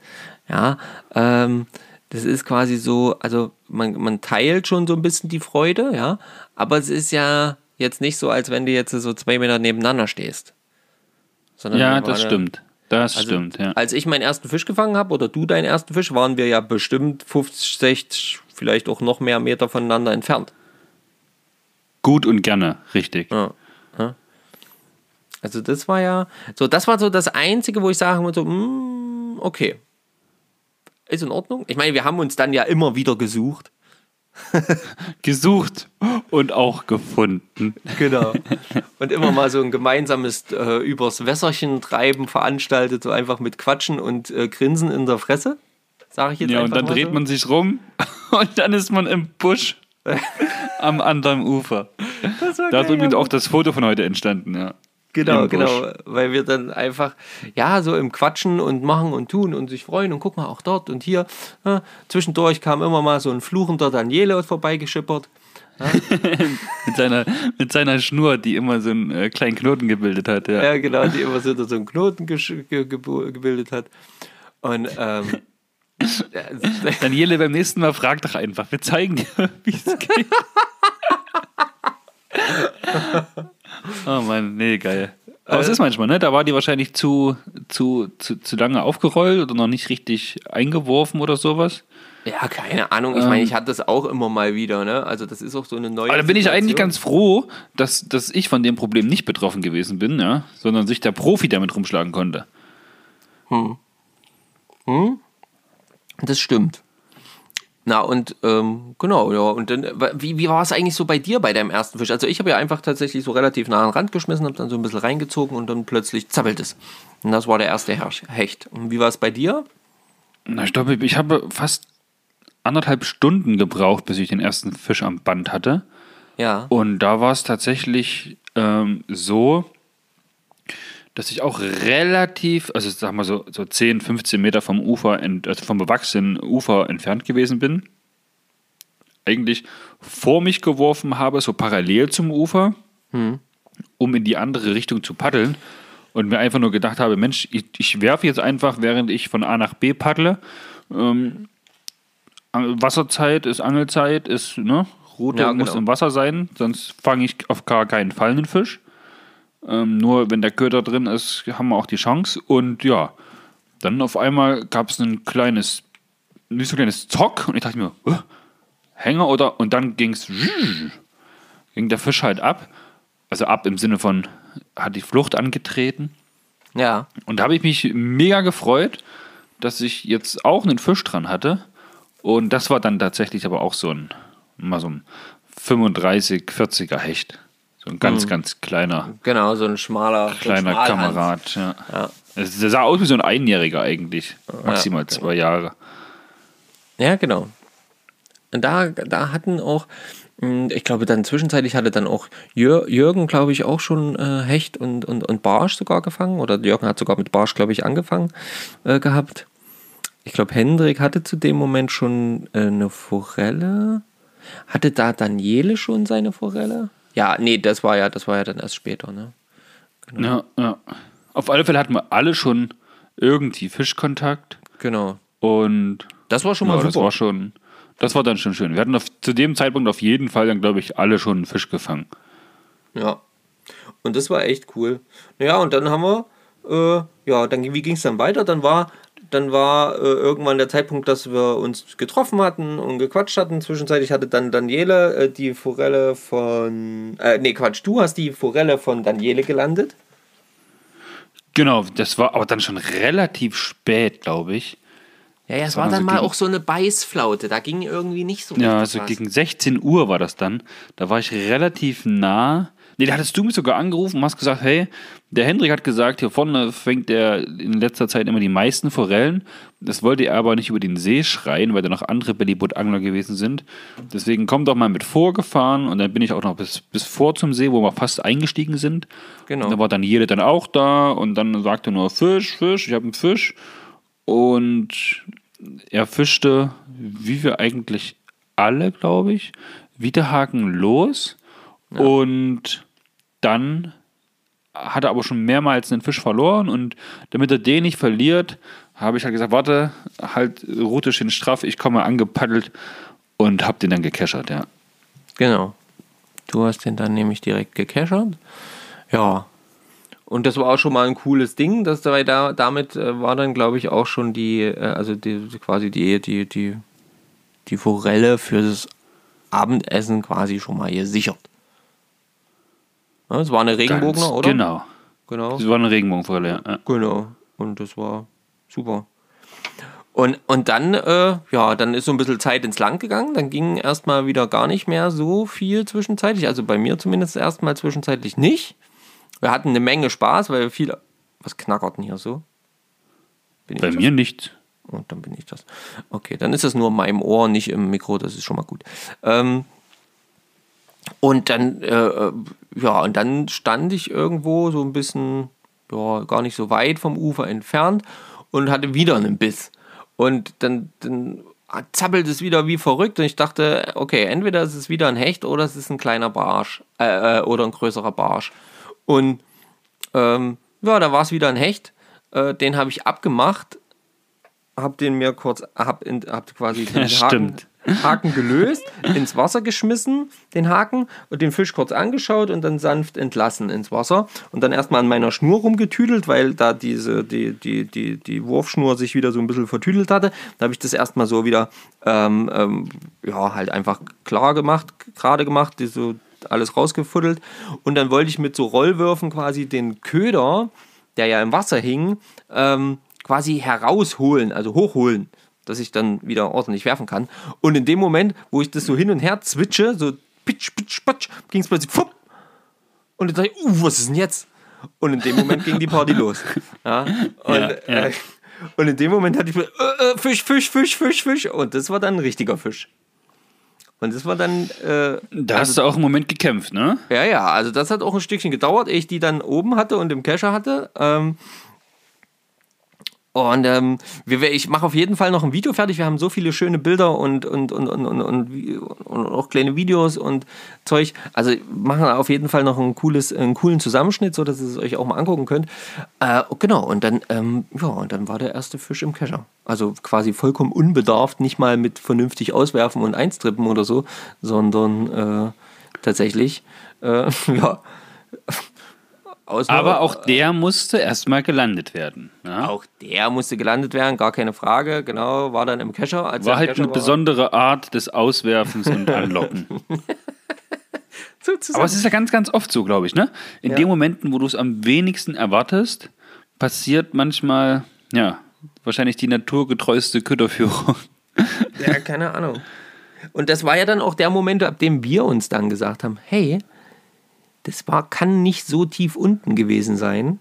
Ja, ähm, das ist quasi so, also man, man teilt schon so ein bisschen die Freude, ja, aber es ist ja jetzt nicht so, als wenn du jetzt so zwei Meter nebeneinander stehst. Sondern ja, das stimmt. Das also, stimmt, ja. Als ich meinen ersten Fisch gefangen habe oder du deinen ersten Fisch, waren wir ja bestimmt 50, 60, vielleicht auch noch mehr Meter voneinander entfernt. Gut und gerne, richtig. Ja. Also das war ja, so das war so das Einzige, wo ich sagen würde, so, mm, okay, ist in Ordnung. Ich meine, wir haben uns dann ja immer wieder gesucht. gesucht und auch gefunden. Genau. Und immer mal so ein gemeinsames äh, übers Wässerchen treiben veranstaltet, so einfach mit Quatschen und äh, Grinsen in der Fresse. Sag ich jetzt Ja, und dann dreht so. man sich rum und dann ist man im Busch am anderen Ufer. Da ist übrigens auch das Foto von heute entstanden, ja. Genau, genau, weil wir dann einfach, ja, so im Quatschen und machen und tun und sich freuen und guck mal, auch dort und hier. Ja, zwischendurch kam immer mal so ein fluchender Daniele vorbeigeschippert. Ja. mit, seiner, mit seiner Schnur, die immer so einen äh, kleinen Knoten gebildet hat. Ja, ja genau, die immer so, so einen Knoten ge ge gebildet hat. Und ähm, Daniele, beim nächsten Mal frag doch einfach. Wir zeigen dir, wie es geht. oh Mann, nee, geil. Aber es äh, ist manchmal, ne? Da war die wahrscheinlich zu, zu, zu, zu lange aufgerollt oder noch nicht richtig eingeworfen oder sowas. Ja, keine Ahnung. Ich ähm, meine, ich hatte das auch immer mal wieder, ne? Also das ist auch so eine neue. Aber da bin Situation. ich eigentlich ganz froh, dass, dass ich von dem Problem nicht betroffen gewesen bin, ja, sondern sich der Profi damit rumschlagen konnte. Hm. Hm? Das stimmt. Na und ähm, genau, ja. Und dann, wie, wie war es eigentlich so bei dir bei deinem ersten Fisch? Also ich habe ja einfach tatsächlich so relativ nah an den Rand geschmissen, habe dann so ein bisschen reingezogen und dann plötzlich zappelt es. Und das war der erste Hecht. Und wie war es bei dir? Na, ich glaube, ich habe fast anderthalb Stunden gebraucht, bis ich den ersten Fisch am Band hatte. Ja. Und da war es tatsächlich ähm, so, dass ich auch relativ, also sag mal so, so 10, 15 Meter vom Ufer, ent, also vom bewachsenen Ufer entfernt gewesen bin. Eigentlich vor mich geworfen habe, so parallel zum Ufer, hm. um in die andere Richtung zu paddeln. Und mir einfach nur gedacht habe, Mensch, ich, ich werfe jetzt einfach, während ich von A nach B paddle. Ähm, Wasserzeit ist Angelzeit, ist, ne? Route ja, genau. muss im Wasser sein, sonst fange ich auf gar keinen Fall einen Fisch. Ähm, nur wenn der Köder drin ist, haben wir auch die Chance. Und ja, dann auf einmal gab es ein kleines, nicht so kleines Zock und ich dachte mir, äh, Hänger oder und dann ging es, ging der Fisch halt ab. Also ab im Sinne von, hat die Flucht angetreten. Ja. Und da habe ich mich mega gefreut, dass ich jetzt auch einen Fisch dran hatte. Und das war dann tatsächlich aber auch so ein, mal so ein 35, 40er Hecht. So ein ganz, ganz kleiner, Genau, so ein schmaler kleiner so. Kamerad. Ja. Ja. Der sah aus wie so ein Einjähriger eigentlich. Maximal genau. zwei Jahre. Ja, genau. Und da, da hatten auch, mh, ich glaube, dann zwischenzeitlich hatte dann auch Jür, Jürgen, glaube ich, auch schon äh, Hecht und, und, und Barsch sogar gefangen. Oder Jürgen hat sogar mit Barsch, glaube ich, angefangen äh, gehabt. Ich glaube, Hendrik hatte zu dem Moment schon äh, eine Forelle. Hatte da Daniele schon seine Forelle? Ja, nee, das war ja, das war ja dann erst später, ne? Ja, ja. Auf alle Fälle hatten wir alle schon irgendwie Fischkontakt. Genau. Und Das war schon mal ja, das super. war schon, das war dann schon schön. Wir hatten auf, zu dem Zeitpunkt auf jeden Fall dann, glaube ich, alle schon einen Fisch gefangen. Ja. Und das war echt cool. Ja, und dann haben wir, äh, ja, dann wie ging es dann weiter? Dann war, dann war äh, irgendwann der Zeitpunkt, dass wir uns getroffen hatten und gequatscht hatten. Zwischenzeitlich hatte dann Daniele äh, die Forelle von, äh, nee, Quatsch, du hast die Forelle von Daniele gelandet. Genau, das war aber dann schon relativ spät, glaube ich. Ja, ja, es war war dann so mal gegen- auch so eine Beißflaute. Da ging irgendwie nicht so Ja, richtig also was. gegen 16 Uhr war das dann. Da war ich relativ nah. Nee, da hattest du mich sogar angerufen und hast gesagt, hey, der Hendrik hat gesagt, hier vorne fängt er in letzter Zeit immer die meisten Forellen. Das wollte er aber nicht über den See schreien, weil da noch andere Bellyboot-Angler gewesen sind. Deswegen komm doch mal mit vorgefahren und dann bin ich auch noch bis, bis vor zum See, wo wir fast eingestiegen sind. Genau. Und da war dann jede dann auch da und dann sagte er nur Fisch, Fisch, ich habe einen Fisch. Und er fischte, wie wir eigentlich alle, glaube ich, Wiederhaken los. Und dann hat er aber schon mehrmals einen Fisch verloren. Und damit er den nicht verliert, habe ich halt gesagt, warte, halt Route schön straff, ich komme angepaddelt und habe den dann gekeschert, ja. Genau. Du hast den dann nämlich direkt gecachert. Ja. Und das war auch schon mal ein cooles Ding. Das dabei da, damit äh, war dann, glaube ich, auch schon die, äh, also die, quasi die, die, die, die Forelle für das Abendessen quasi schon mal gesichert. Ja, es war eine Regenbogener, Ganz oder? Genau. Genau. Das war eine Regenbogenforelle, ja. Genau. Und das war super. Und, und dann, äh, ja, dann ist so ein bisschen Zeit ins Land gegangen. Dann ging erstmal wieder gar nicht mehr so viel zwischenzeitlich. Also bei mir zumindest erstmal zwischenzeitlich nicht. Wir hatten eine Menge Spaß, weil wir viel. Was knackert denn hier so? Bin Bei mir nicht. Und dann bin ich das. Okay, dann ist das nur in meinem Ohr, nicht im Mikro, das ist schon mal gut. Ähm, und dann, äh, äh, ja, und dann stand ich irgendwo so ein bisschen, ja, gar nicht so weit vom Ufer entfernt und hatte wieder einen Biss. Und dann, dann zappelt es wieder wie verrückt und ich dachte, okay, entweder ist es wieder ein Hecht oder es ist ein kleiner Barsch äh, äh, oder ein größerer Barsch. Und ähm, ja, da war es wieder ein Hecht. Äh, den habe ich abgemacht, habe den mir kurz, hab, in, hab quasi den Haken, Stimmt. Haken gelöst, ins Wasser geschmissen, den Haken und den Fisch kurz angeschaut und dann sanft entlassen ins Wasser und dann erstmal an meiner Schnur rumgetüdelt, weil da diese, die, die, die, die Wurfschnur sich wieder so ein bisschen vertüdelt hatte. Da habe ich das erstmal so wieder, ähm, ähm, ja, halt einfach klar gemacht, gerade gemacht, so alles rausgefuddelt und dann wollte ich mit so Rollwürfen quasi den Köder, der ja im Wasser hing, ähm, quasi herausholen, also hochholen, dass ich dann wieder ordentlich werfen kann. Und in dem Moment, wo ich das so hin und her zwitsche, so pitsch, pitsch, patsch, ging es plötzlich fupp. Und dann dachte ich, uh, was ist denn jetzt? Und in dem Moment ging die Party los. Ja, und, Ja, ja. Äh, und in dem Moment hatte ich äh, äh, Fisch, Fisch, Fisch, Fisch, Fisch. Und das war dann ein richtiger Fisch. Und das war dann, äh, Da hast du auch einen Moment gekämpft, ne? ja, ja, also das hat auch ein Stückchen gedauert, ehe ich die dann oben hatte und im Kescher hatte. Ähm, und ähm, wir, ich mache auf jeden Fall noch ein Video fertig. Wir haben so viele schöne Bilder und, und, und, und, und, und, und auch kleine Videos und Zeug. Also machen auf jeden Fall noch ein cooles, einen coolen Zusammenschnitt, so dass ihr es euch auch mal angucken könnt. Äh, genau, und dann, ähm, ja, und dann war der erste Fisch im Kescher. Also quasi vollkommen unbedarft, nicht mal mit vernünftig auswerfen und einstrippen oder so, sondern äh, tatsächlich, äh, ja. Aus Aber auch der musste erstmal gelandet werden. Ja? auch der musste gelandet werden, gar keine Frage. Genau, war dann im Kescher. Er War halt Kescher eine besondere Art des Auswerfens und Anlocken. Sozusagen. Aber es ist ja ganz, ganz oft so, glaube ich, ne? In Ja. den Momenten, wo du es am wenigsten erwartest, passiert manchmal, ja, wahrscheinlich die naturgetreueste Köderführung. Ja, keine Ahnung. Und das war ja dann auch der Moment, ab dem wir uns dann gesagt haben, hey, das war, kann nicht so tief unten gewesen sein.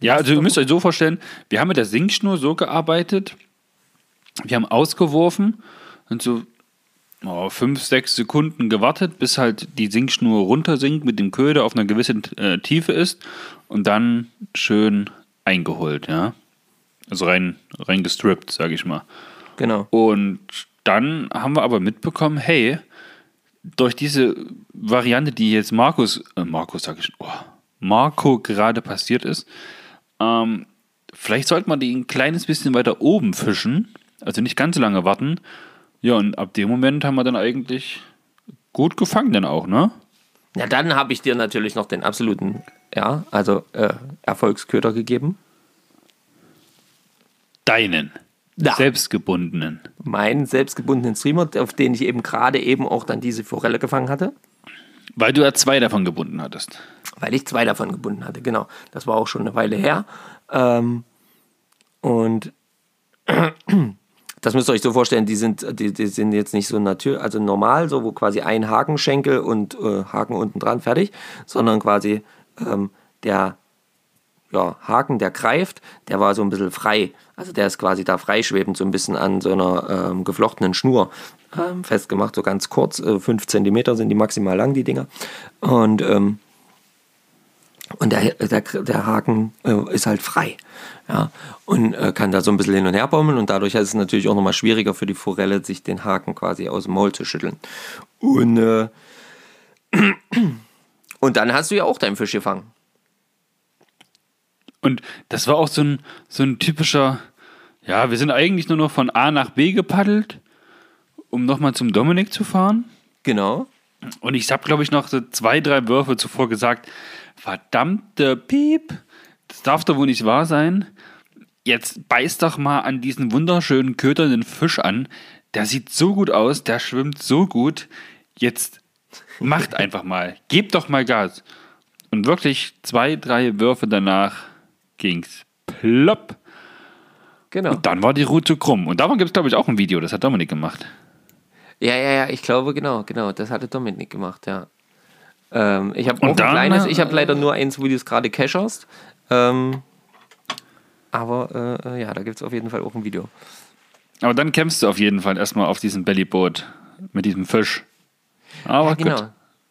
Ja, also ihr müsst euch so vorstellen, wir haben mit der Sinkschnur so gearbeitet, wir haben ausgeworfen und so oh, fünf, sechs Sekunden gewartet, bis halt die Sinkschnur runtersinkt mit dem Köder auf einer gewissen äh, Tiefe ist und dann schön eingeholt, ja. Also rein, rein gestrippt, sage ich mal. Genau. Und dann haben wir aber mitbekommen, hey, durch diese Variante, die jetzt Markus, äh, Markus sage ich, oh, Marco gerade passiert ist, ähm, vielleicht sollte man die ein kleines bisschen weiter oben fischen, also nicht ganz so lange warten. Ja, und ab dem Moment haben wir dann eigentlich gut gefangen dann auch, ne? Ja, dann habe ich dir natürlich noch den absoluten, ja, also äh, Erfolgsköder gegeben. Deinen. Ja. Selbstgebundenen. Meinen selbstgebundenen Streamer, auf den ich eben gerade eben auch dann diese Forelle gefangen hatte. Weil du ja zwei davon gebunden hattest. Weil ich zwei davon gebunden hatte, genau. Das war auch schon eine Weile her. Ähm, und das müsst ihr euch so vorstellen, die sind, die, die sind jetzt nicht so natürlich, also normal, so wo quasi ein Hakenschenkel und äh, Haken unten dran fertig, sondern quasi ähm, der ja, Haken, der greift, der war so ein bisschen frei. Also der ist quasi da freischwebend so ein bisschen an so einer ähm, geflochtenen Schnur ähm, festgemacht, so ganz kurz, äh, 5 cm sind die maximal lang, die Dinger. Und, ähm, und der, der, der Haken äh, ist halt frei. Ja, und äh, kann da so ein bisschen hin und her baumeln und dadurch ist es natürlich auch nochmal schwieriger für die Forelle, sich den Haken quasi aus dem Maul zu schütteln. Und, äh, und dann hast du ja auch deinen Fisch gefangen. Und das war auch so ein, so ein typischer, ja, wir sind eigentlich nur noch von A nach B gepaddelt, um nochmal zum Dominik zu fahren. Genau. Und ich habe, glaube ich, noch so zwei, drei Würfe zuvor gesagt, verdammte Piep, das darf doch wohl nicht wahr sein. Jetzt beiß doch mal an diesen wunderschönen köternden Fisch an. Der sieht so gut aus, der schwimmt so gut. Jetzt macht einfach mal, gebt doch mal Gas. Und wirklich zwei, drei Würfe danach ging's plopp. Genau. Und dann war die Route krumm. Und davon gibt es, glaube ich, auch ein Video. Das hat Dominik gemacht. Ja, ja, ja, ich glaube, genau, genau. Das hatte Dominik gemacht, ja. Ähm, ich habe auch Und ein dann, kleines, äh, ich habe leider nur eins, wo du es gerade cacherst. Ähm, aber äh, ja, da gibt es auf jeden Fall auch ein Video. Aber dann kämpfst du auf jeden Fall erstmal auf diesem Bellyboot mit diesem Fisch. Aber ja, genau. gut.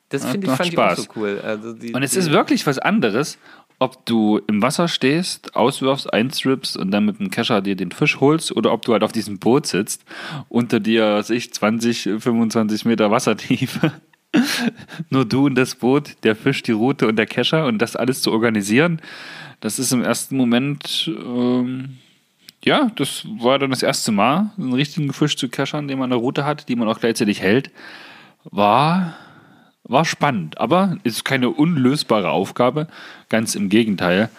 Das finde ich, fand ich auch so cool. Also die, Und es ist wirklich was anderes, ob du im Wasser stehst, auswirfst, einstrippst und dann mit dem Kescher dir den Fisch holst oder ob du halt auf diesem Boot sitzt, unter dir, sich 20, 25 Meter Wassertiefe. Nur du und das Boot, der Fisch, die Route und der Kescher und das alles zu organisieren, das ist im ersten Moment, ähm, ja, das war dann das erste Mal, einen richtigen Fisch zu keschern, den man eine Route hat, die man auch gleichzeitig hält, war war spannend, aber ist keine unlösbare Aufgabe. Ganz im Gegenteil.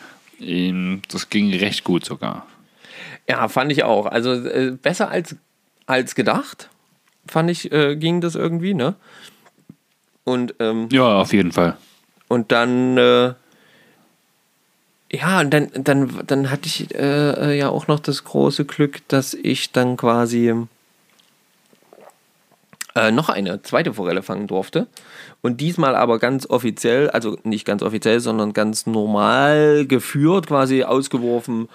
Ähm, Das ging recht gut sogar. Ja, fand ich auch. Also äh, besser als, als gedacht, fand ich, äh, ging das irgendwie, ne? Und, ähm, Ja, auf jeden Fall. und dann, äh, ja, und dann, dann, dann hatte ich äh, äh, ja auch noch das große Glück, dass ich dann quasi äh, noch eine zweite Forelle fangen durfte. Und diesmal aber ganz offiziell, also nicht ganz offiziell, sondern ganz normal geführt, quasi ausgeworfen,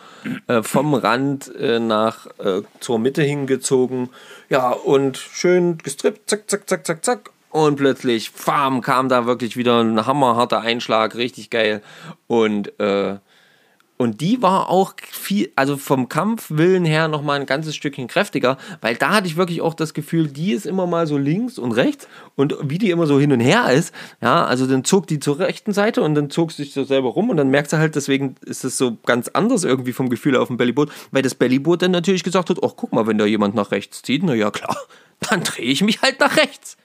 äh, vom Rand äh, nach äh, zur Mitte hingezogen. Ja, und schön gestrippt, zack, zack, zack, zack, zack. Und plötzlich, bam, kam da wirklich wieder ein hammerharter Einschlag, richtig geil. Und äh, und die war auch viel, also vom Kampfwillen her nochmal ein ganzes Stückchen kräftiger, weil da hatte ich wirklich auch das Gefühl, die ist immer mal so links und rechts und wie die immer so hin und her ist, ja, also dann zog die zur rechten Seite und dann zog sie sich so selber rum und dann merkst du halt, deswegen ist es so ganz anders irgendwie vom Gefühl auf dem Bellyboot, weil das Bellyboot dann natürlich gesagt hat, ach guck mal, wenn da jemand nach rechts zieht, na ja klar, dann drehe ich mich halt nach rechts.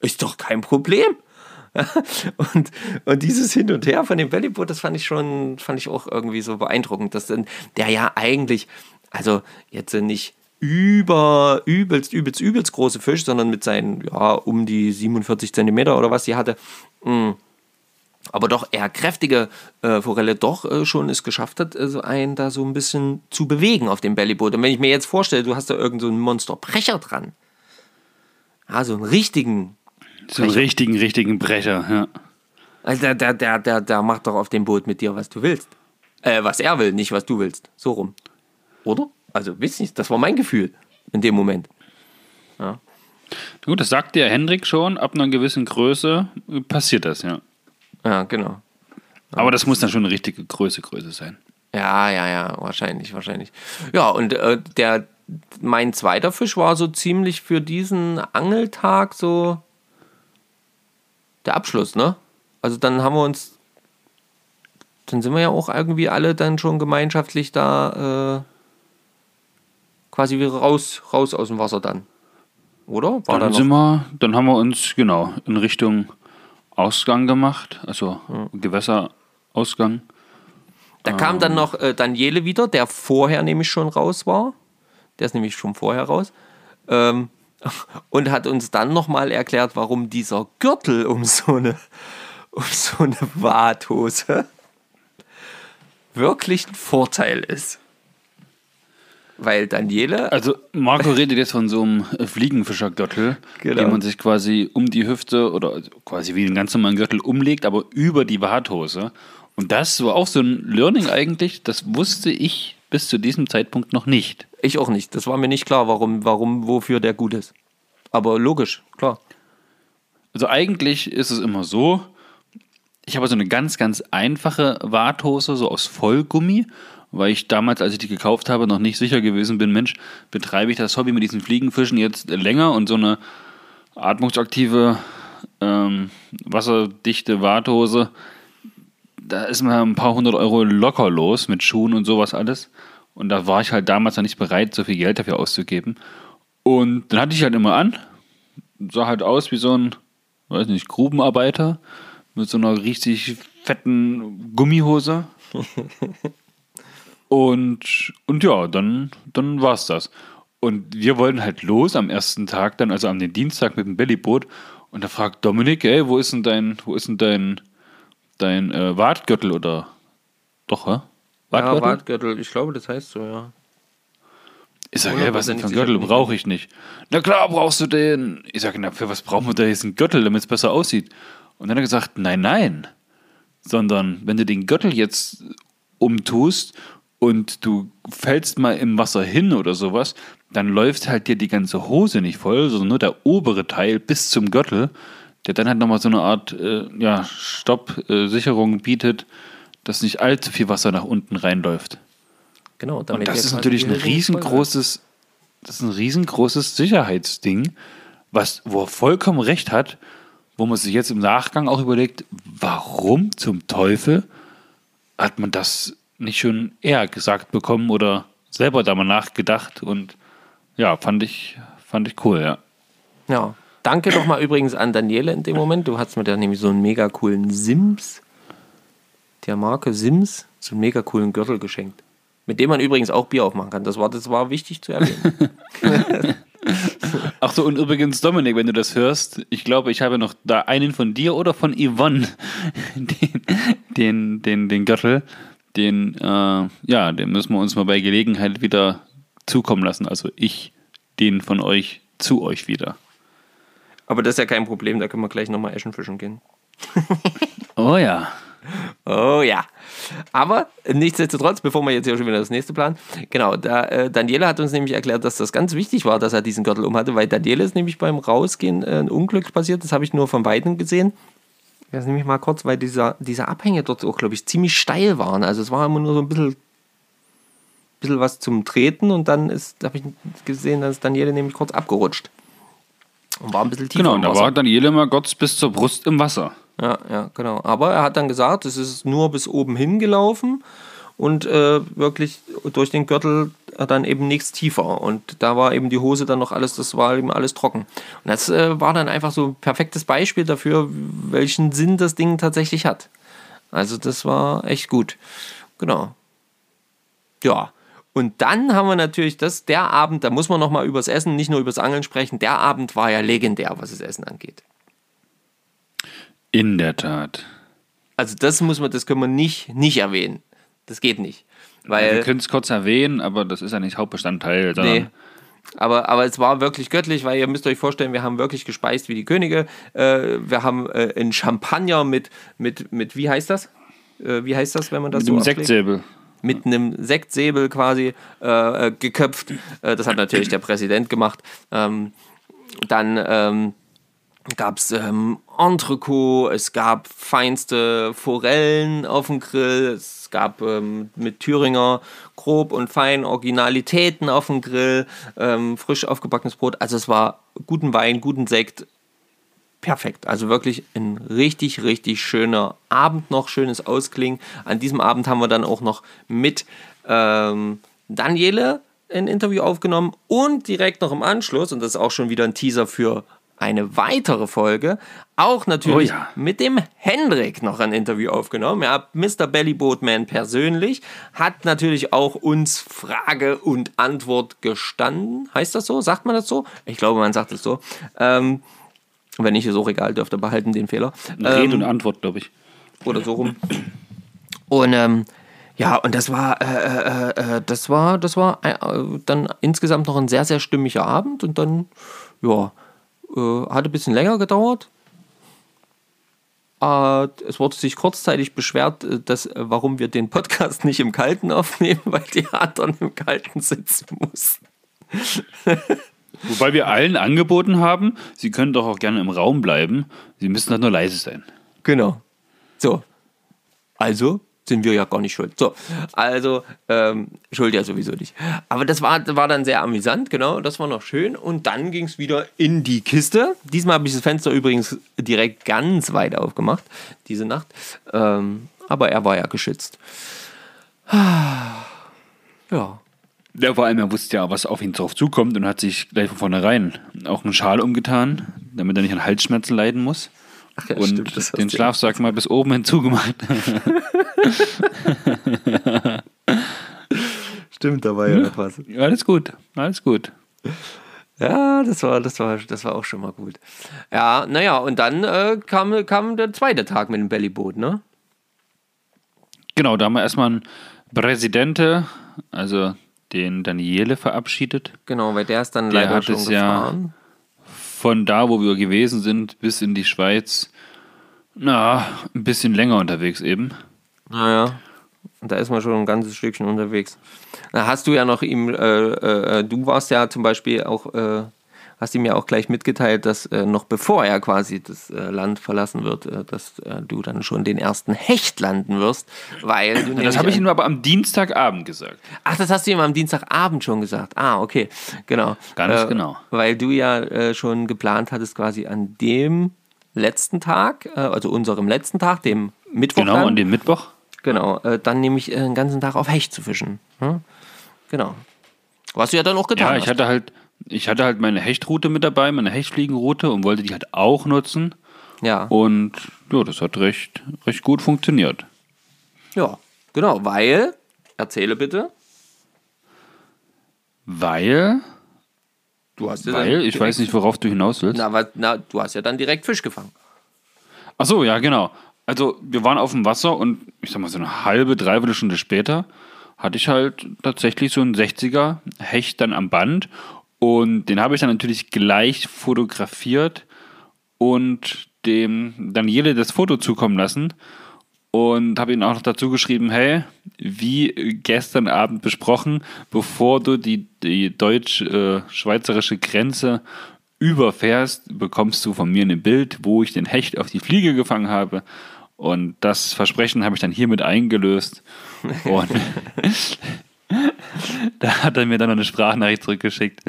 Ist doch kein Problem. Und, und dieses Hin und Her von dem Bellyboot, das fand ich schon, fand ich auch irgendwie so beeindruckend, dass dann der ja eigentlich, also jetzt nicht über, übelst, übelst, übelst große Fisch, sondern mit seinen, ja, um die 47 Zentimeter oder was sie hatte, mh, aber doch eher kräftige äh, Forelle doch äh, schon es geschafft hat, also einen da so ein bisschen zu bewegen auf dem Bellyboot. Und wenn ich mir jetzt vorstelle, du hast da irgendeinen so Monsterbrecher dran, ja, so einen richtigen. So einen richtigen, richtigen Brecher, ja. Also der, der, der, der, der macht doch auf dem Boot mit dir, was du willst. Äh, was er will, nicht was du willst. So rum. Oder? Also, wisst nicht, das war mein Gefühl in dem Moment. Ja. Gut, das sagt der Hendrik schon, ab einer gewissen Größe passiert das, ja. Ja, genau. Aber das muss dann schon eine richtige Größe, Größe sein. Ja, ja, ja, wahrscheinlich, wahrscheinlich. Ja, und äh, der, mein zweiter Fisch war so ziemlich für diesen Angeltag so der Abschluss, ne? Also dann haben wir uns, dann sind wir ja auch irgendwie alle dann schon gemeinschaftlich da äh, quasi wieder raus, raus aus dem Wasser dann. Oder? War dann, da sind wir, dann haben wir uns, genau, in Richtung Ausgang gemacht, also mhm. Gewässerausgang. Da kam dann ähm. noch äh, Daniele wieder, der vorher nämlich schon raus war. Der ist nämlich schon vorher raus. Ähm, und hat uns dann nochmal erklärt, warum dieser Gürtel um so eine, um so eine Warthose wirklich ein Vorteil ist. Weil Daniele. Also, Marco redet jetzt von so einem Fliegenfischergürtel, genau. den man sich quasi um die Hüfte oder quasi wie einen ganz normalen Gürtel umlegt, aber über die Warthose. Und das war auch so ein Learning eigentlich, das wusste ich bis zu diesem Zeitpunkt noch nicht. Ich auch nicht. Das war mir nicht klar, warum, warum, wofür der gut ist. Aber logisch, klar. Also eigentlich ist es immer so, ich habe so eine ganz, ganz einfache Warthose, so aus Vollgummi weil ich damals, als ich die gekauft habe, noch nicht sicher gewesen bin, Mensch, betreibe ich das Hobby mit diesen Fliegenfischen jetzt länger und so eine atmungsaktive, ähm, wasserdichte Warthose, da ist man ein paar hundert Euro locker los mit Schuhen und sowas alles. Und da war ich halt damals noch nicht bereit, so viel Geld dafür auszugeben. Und dann hatte ich halt immer an, sah halt aus wie so ein, weiß nicht, Grubenarbeiter mit so einer richtig fetten Gummihose. Und, und ja, dann, dann war es das. Und wir wollten halt los am ersten Tag, dann also am Dienstag mit dem Bellyboot. Und da fragt Dominik, ey, wo ist denn dein, wo ist denn dein, dein äh, Wartgürtel oder doch, hä? Wartgürtel? Ja, Wartgürtel, ich glaube, das heißt so, ja. Ich sage, hey, was denn für einen Gürtel brauche ich nicht? Na klar, brauchst du den. Ich sage, na, für was brauchen wir da jetzt einen Gürtel, damit es besser aussieht? Und dann hat er gesagt, nein, nein. Sondern wenn du den Gürtel jetzt umtust und du fällst mal im Wasser hin oder sowas, dann läuft halt dir die ganze Hose nicht voll, sondern nur der obere Teil bis zum Gürtel, der dann halt nochmal so eine Art äh, ja, Stoppsicherung äh, bietet, dass nicht allzu viel Wasser nach unten reinläuft. Genau, damit und das ist natürlich ein riesengroßes, das ist ein riesengroßes Sicherheitsding, was, wo er vollkommen recht hat, wo man sich jetzt im Nachgang auch überlegt, warum zum Teufel hat man das nicht schon eher gesagt bekommen oder selber da mal nachgedacht und ja, fand ich, fand ich cool, ja. Ja, danke nochmal übrigens an Daniele in dem Moment. Du hast mir da nämlich so einen mega coolen Sims, der Marke Sims, so einen mega coolen Gürtel geschenkt. Mit dem man übrigens auch Bier aufmachen kann. Das war, das war wichtig zu erwähnen. Ach so, und übrigens, Dominik, wenn du das hörst, ich glaube, ich habe noch da einen von dir oder von Yvonne, den, den, den, den Gürtel den, äh, ja, den müssen wir uns mal bei Gelegenheit wieder zukommen lassen. Also ich, den von euch zu euch wieder. Aber das ist ja kein Problem, da können wir gleich nochmal Eschen fischen gehen. oh ja. Oh ja. Aber nichtsdestotrotz, bevor wir jetzt hier schon wieder das nächste planen, genau, da, äh, Daniele hat uns nämlich erklärt, dass das ganz wichtig war, dass er diesen Gürtel um hatte, weil Daniele ist nämlich beim Rausgehen äh, ein Unglück passiert, das habe ich nur von Weitem gesehen. Das nehme ich mal kurz, weil dieser, diese Abhänge dort auch, glaube ich, ziemlich steil waren. Also es war immer nur so ein bisschen, bisschen was zum Treten und dann ist, habe ich gesehen, dass Daniele nämlich kurz abgerutscht. Und war ein bisschen tiefer. Genau, und da war Daniele mal Gott bis zur Brust im Wasser. Ja, ja, genau. Aber er hat dann gesagt, es ist nur bis oben hingelaufen und äh, wirklich durch den Gürtel dann eben nichts tiefer. Und da war eben die Hose dann noch alles, das war eben alles trocken. Und das äh, war dann einfach so ein perfektes Beispiel dafür, welchen Sinn das Ding tatsächlich hat. Also das war echt gut. Genau. Ja. Und dann haben wir natürlich das, der Abend, da muss man nochmal übers Essen, nicht nur übers Angeln sprechen. Der Abend war ja legendär, was das Essen angeht. In der Tat. Also das muss man, das können wir nicht, nicht erwähnen. Das geht nicht. Weil, Wir können es kurz erwähnen, aber das ist ja nicht Hauptbestandteil. Nee. Aber, aber es war wirklich göttlich, weil ihr müsst euch vorstellen, wir haben wirklich gespeist wie die Könige. Äh, wir haben äh, einen Champagner mit, mit, mit, wie heißt das? Äh, wie heißt das, wenn man das Mit so dem auslegt? Sektsäbel. Mit einem Sektsäbel quasi äh, äh, geköpft. Äh, das hat natürlich der Präsident gemacht. Ähm, dann ähm, gab es ähm, Entrecot, es gab feinste Forellen auf dem Grill, es gab ähm, mit Thüringer grob und fein Originalitäten auf dem Grill, ähm, frisch aufgebackenes Brot. Also es war guten Wein, guten Sekt, perfekt. Also wirklich ein richtig, richtig schöner Abend noch, schönes Ausklingen. An diesem Abend haben wir dann auch noch mit ähm, Daniele ein Interview aufgenommen und direkt noch im Anschluss, und das ist auch schon wieder ein Teaser für eine weitere Folge, auch natürlich Oh ja. mit dem Hendrik noch ein Interview aufgenommen. Ja, Mr. Bellyboatman persönlich hat natürlich auch uns Frage und Antwort gestanden. Heißt das so? Sagt man das so? Ich glaube, man sagt es so. Ähm, wenn nicht, ist auch egal, dürft ihr behalten den Fehler. Rede Ähm, und Antwort, glaube ich. oder so rum. Und ähm, ja, und das war, äh, äh, äh, das war, das war äh, dann insgesamt noch ein sehr, sehr stimmiger Abend und dann, ja, äh, hat ein bisschen länger gedauert. Äh, es wurde sich kurzzeitig beschwert, dass, warum wir den Podcast nicht im Kalten aufnehmen, weil die anderen im Kalten sitzen mussten. Wobei wir allen angeboten haben, sie können doch auch gerne im Raum bleiben. Sie müssen halt nur leise sein. Genau. So. Also sind wir ja gar nicht schuld. So, also ähm, schuld ja sowieso nicht. Aber das war, war dann sehr amüsant, genau, das war noch schön. Und dann ging es wieder in die Kiste. Diesmal habe ich das Fenster übrigens direkt ganz weit aufgemacht, diese Nacht. Ähm, aber er war ja geschützt. Ja. Ja, vor allem, er wusste ja, was auf ihn drauf zukommt und hat sich gleich von vornherein auch einen Schal umgetan, damit er nicht an Halsschmerzen leiden muss. Ach ja, und stimmt, das den Schlafsack mal bis oben hin zugemacht. Stimmt, da war ja noch was. alles gut, alles gut. Ja, das war, das war, das war auch schon mal gut. Ja, naja, und dann äh, kam, kam der zweite Tag mit dem Bellyboot, ne? Genau, da haben wir erstmal einen Präsidente, also den Daniele verabschiedet. Genau, weil der ist dann Der leider hat schon es ja- gefahren. Von da, wo wir gewesen sind, bis in die Schweiz, na, ein bisschen länger unterwegs eben. Naja, und da ist man schon ein ganzes Stückchen unterwegs. Da hast du ja noch ihm, äh, äh, du warst ja zum Beispiel auch, äh, hast ihm ja auch gleich mitgeteilt, dass äh, noch bevor er quasi das äh, Land verlassen wird, äh, dass äh, du dann schon den ersten Hecht landen wirst, weil du Das habe ich ihm aber am Dienstagabend gesagt. Ach, das hast du ihm am Dienstagabend schon gesagt. Ah, okay, genau. Ganz äh, genau. Weil du ja äh, schon geplant hattest, quasi an dem letzten Tag, also unserem letzten Tag, dem Mittwoch, Genau, dann, an dem Mittwoch. genau, dann nämlich den ganzen Tag auf Hecht zu fischen. Hm? Genau. Was du ja dann auch getan Ja, hast. ich hatte halt, ich hatte halt meine Hechtroute mit dabei, meine Hechtfliegenroute und wollte die halt auch nutzen. ja. Und ja, das hat recht, recht gut funktioniert. ja, genau, weil, erzähle bitte, Weil, du hast ja weil, ich weiß nicht, worauf du hinaus willst. Na, was, na, du hast ja dann direkt Fisch gefangen. Ach so, ja, genau. Also, wir waren auf dem Wasser und ich sag mal, so eine halbe, dreiviertel Stunde später hatte ich halt tatsächlich so einen 60er Hecht dann am Band und den habe ich dann natürlich gleich fotografiert und dem Daniele das Foto zukommen lassen und habe ihm auch noch dazu geschrieben, hey, wie gestern Abend besprochen, bevor du die, die deutsch-schweizerische Grenze überfährst, bekommst du von mir ein Bild, wo ich den Hecht auf die Fliege gefangen habe. Und das Versprechen habe ich dann hiermit eingelöst. Und da hat er mir dann noch eine Sprachnachricht zurückgeschickt.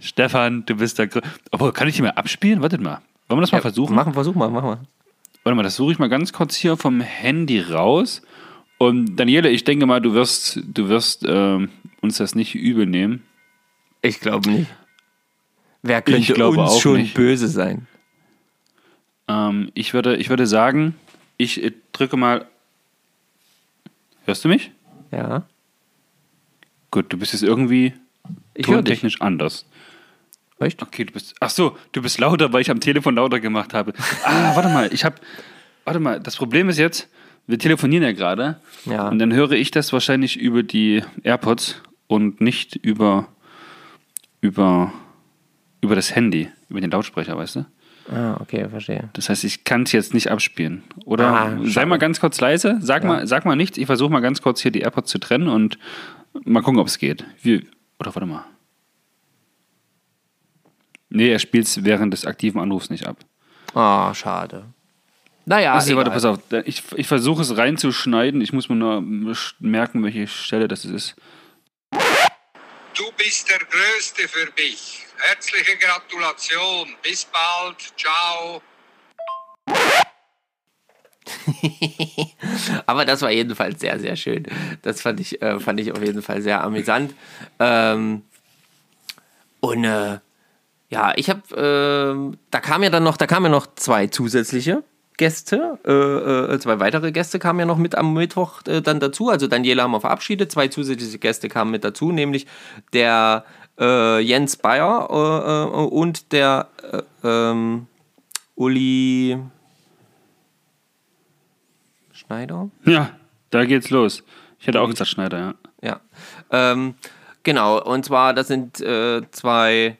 Stefan, du bist der Aber kann ich die mal abspielen? Wartet mal. Wollen wir das mal versuchen? Machen, versuch mal, mach mal. Warte mal, das suche ich mal ganz kurz hier vom Handy raus. Und Daniele, ich denke mal, du wirst, du wirst ähm, uns das nicht übel nehmen. Ich glaube nicht. Wer könnte uns auch schon nicht. böse sein? Ähm, ich, würde, ich würde sagen, ich drücke mal. Hörst du mich? Ja. Gut, du bist jetzt irgendwie Ich tontechnisch anders. Echt? Okay, du bist. Ach so, du bist lauter, weil ich am Telefon lauter gemacht habe. Ah, warte mal, ich habe. Warte mal, das Problem ist jetzt, Wir telefonieren ja gerade. Ja. Und dann höre ich das wahrscheinlich über die AirPods und nicht über, über, über das Handy, über den Lautsprecher, weißt du? Ah, okay, verstehe. Das heißt, ich kann es jetzt nicht abspielen. Oder Ah, sei mal ganz kurz leise, sag, mal, sag mal nichts. Ich versuche mal ganz kurz hier die AirPods zu trennen und mal gucken, ob es geht. Wie, oder warte mal. Nee, er spielt es während des aktiven Anrufs nicht ab. Ah, schade. Naja, Also, egal. warte, pass auf. Ich, ich versuche es reinzuschneiden. Ich muss mir nur merken, welche Stelle das ist. Du bist der Größte für mich. Herzliche Gratulation. Bis bald. Ciao. Aber das war jedenfalls sehr, sehr schön. Das fand ich, äh, fand ich auf jeden Fall sehr amüsant. Ähm, und äh, ja, ich habe, äh, da kam ja dann noch, da kamen ja noch zwei zusätzliche Gäste, äh, äh, zwei weitere Gäste kamen ja noch mit am Mittwoch äh, dann dazu. Also Daniela haben wir verabschiedet, zwei zusätzliche Gäste kamen mit dazu, nämlich der Jens Bayer und der äh, ähm, Uli Schneider. Ja, da geht's los. Ich hätte auch gesagt Schneider, ja. Ja, ähm, genau. Und zwar, das sind äh, zwei,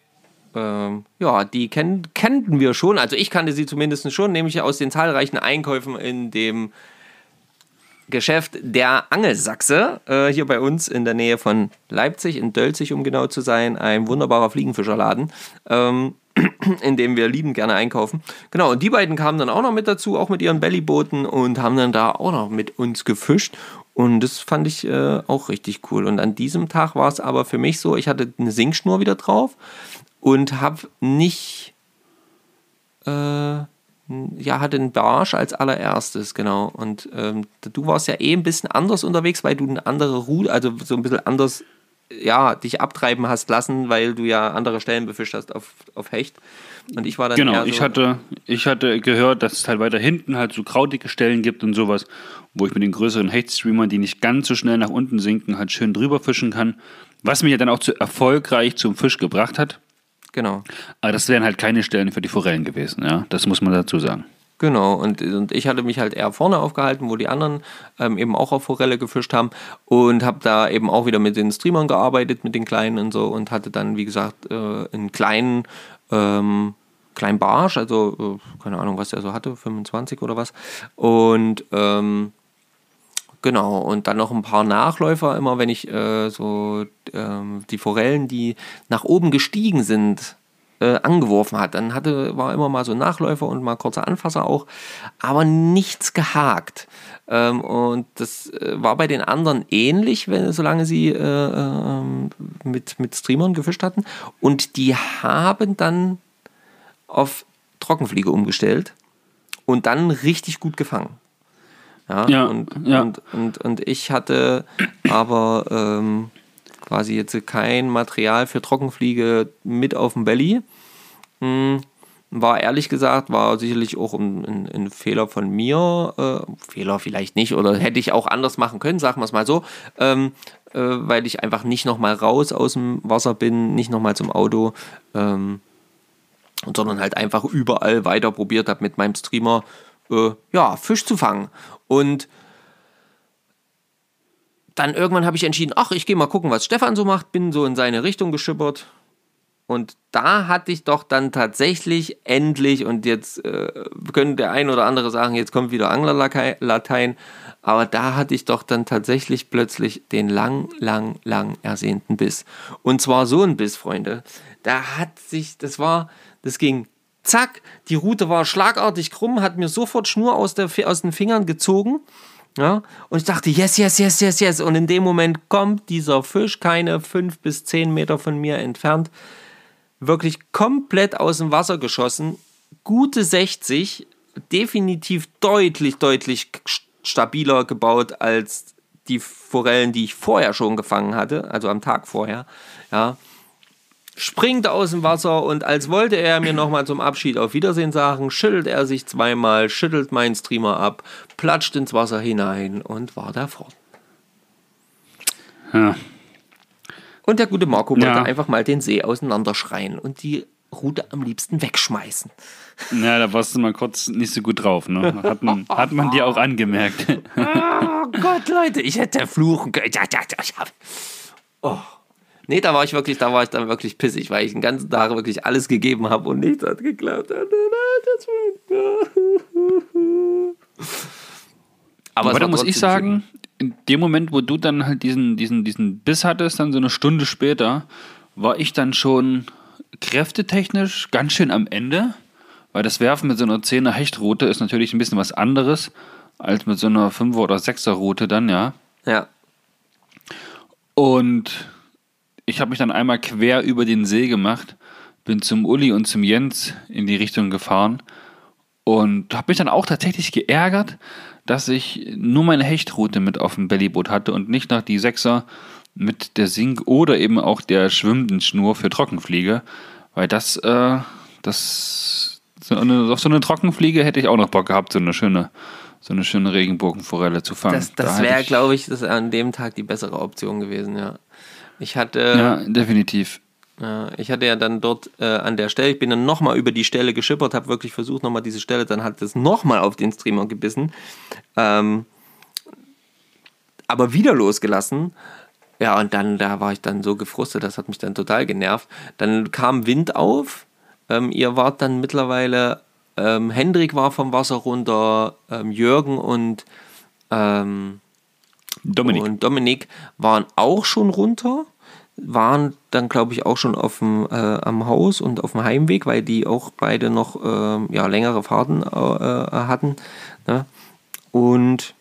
ähm, ja, die kenn kannten wir schon. Also ich kannte sie zumindest schon, nämlich aus den zahlreichen Einkäufen in dem Geschäft der Angelsachse, äh, hier bei uns in der Nähe von Leipzig, in Dölzig, um genau zu sein. Ein wunderbarer Fliegenfischerladen. Ähm, in dem wir lieben gerne einkaufen. Genau, und die beiden kamen dann auch noch mit dazu, auch mit ihren Bellybooten und haben dann da auch noch mit uns gefischt. Und das fand ich äh, auch richtig cool. Und an diesem Tag war es aber für mich so, ich hatte eine Singschnur wieder drauf und habe nicht, äh, ja, hatte einen Barsch als allererstes, genau. Und ähm, du warst ja eh ein bisschen anders unterwegs, weil du eine andere Route, also so ein bisschen anders ja, dich abtreiben hast lassen, weil du ja andere Stellen befischt hast auf, auf Hecht. Und ich war dann Genau, so, ich hatte, ich hatte gehört, dass es halt weiter hinten halt so krautige Stellen gibt und sowas, wo ich mit den größeren Hechtstreamern, die nicht ganz so schnell nach unten sinken, halt schön drüber fischen kann. Was mich ja dann auch zu erfolgreich zum Fisch gebracht hat. Genau, Aber das wären halt keine Stellen für die Forellen gewesen, ja. Das muss man dazu sagen. Genau. Und, und ich hatte mich halt eher vorne aufgehalten, wo die anderen ähm, eben auch auf Forelle gefischt haben und habe da eben auch wieder mit den Streamern gearbeitet, mit den Kleinen und so und hatte dann, wie gesagt, äh, einen kleinen, ähm, kleinen Barsch, also äh, keine Ahnung, was der so hatte, 25 oder was. Und ähm, Genau, und dann noch ein paar Nachläufer, immer wenn ich äh, so ähm, die Forellen, die nach oben gestiegen sind, äh, angeworfen hat. Dann hatte, war immer mal so ein Nachläufer und mal kurzer Anfasser auch, aber nichts gehakt. Ähm, und das äh, war bei den anderen ähnlich, wenn, solange sie äh, ähm, mit, mit Streamern gefischt hatten. Und die haben dann auf Trockenfliege umgestellt und dann richtig gut gefangen. Ja, Ja, und, ja. Und, und, und ich hatte aber ähm, quasi jetzt kein Material für Trockenfliege mit auf dem Belly. Hm, War ehrlich gesagt, war sicherlich auch ein, ein, ein Fehler von mir. Äh, Fehler vielleicht nicht, oder hätte ich auch anders machen können, sagen wir es mal so. Ähm, äh, weil ich einfach nicht nochmal raus aus dem Wasser bin, nicht nochmal zum Auto. Ähm, sondern halt einfach überall weiter probiert habe mit meinem Streamer äh, ja, Fisch zu fangen. Und dann irgendwann habe ich entschieden, ach, ich gehe mal gucken, was Stefan so macht, bin so in seine Richtung geschippert. Und da hatte ich doch dann tatsächlich endlich, und jetzt äh, können der ein oder andere sagen, jetzt kommt wieder Anglerlatein, aber da hatte ich doch dann tatsächlich plötzlich den lang, lang, lang ersehnten Biss. Und zwar so ein Biss, Freunde. Da hat sich, das war, das ging zack, die Route war schlagartig krumm, hat mir sofort Schnur aus, der, aus den Fingern gezogen. Ja, und ich dachte, yes, yes, yes, yes, yes. Und in dem Moment kommt dieser Fisch, keine fünf bis zehn Meter von mir entfernt, wirklich komplett aus dem Wasser geschossen. Gute 60, definitiv deutlich, deutlich stabiler gebaut als die Forellen, die ich vorher schon gefangen hatte, also am Tag vorher. Ja, springt aus dem Wasser und als wollte er mir nochmal zum Abschied auf Wiedersehen sagen, schüttelt er sich zweimal, schüttelt meinen Streamer ab, platscht ins Wasser hinein und war da fort. Ja. Und der gute Marco wollte Ja. einfach mal den See auseinanderschreien und die Route am liebsten wegschmeißen. Ja, da warst du mal kurz nicht so gut drauf, ne? Hat man, hat man dir auch angemerkt. Oh Gott, Leute, ich hätte fluchen können. Oh. Nee, da war ich wirklich, da war ich dann wirklich pissig, weil ich den ganzen Tag wirklich alles gegeben habe und nichts hat geklappt. Aber, Aber da muss ich sagen, in dem Moment, wo du dann halt diesen, diesen, diesen Biss hattest, dann so eine Stunde später, war ich dann schon kräftetechnisch ganz schön am Ende. Weil das Werfen mit so einer 10er Hechtroute ist natürlich ein bisschen was anderes als mit so einer 5er oder 6er Route dann, ja. Ja, Und ich habe mich dann einmal quer über den See gemacht, bin zum Uli und zum Jens in die Richtung gefahren und habe mich dann auch tatsächlich geärgert, dass ich nur meine Hechtroute mit auf dem Bellyboot hatte und nicht noch die Sechser mit der Sink oder eben auch der schwimmenden Schnur für Trockenfliege, weil das, äh, das so eine, auf so eine Trockenfliege hätte ich auch noch Bock gehabt, so eine schöne, so eine schöne Regenbogenforelle zu fangen. das, Da das hätte wäre, glaube ich, das an dem Tag die bessere Option gewesen, ja. Ich hatte, Ja, definitiv. Ich hatte ja dann dort äh, an der Stelle, ich bin dann nochmal über die Stelle geschippert, habe wirklich versucht, nochmal diese Stelle, dann hat es nochmal auf den Streamer gebissen. Ähm, aber wieder losgelassen. Ja, und dann, da war ich dann so gefrustet, das hat mich dann total genervt. Dann kam Wind auf. Ähm, ihr wart dann mittlerweile, ähm, Hendrik war vom Wasser runter, ähm, Jürgen und ähm, Dominik. und Dominik waren auch schon runter, waren dann, glaube ich, auch schon auf dem, äh, am Haus und auf dem Heimweg, weil die auch beide noch ähm, ja, längere Fahrten äh, äh, hatten. Ne? Und,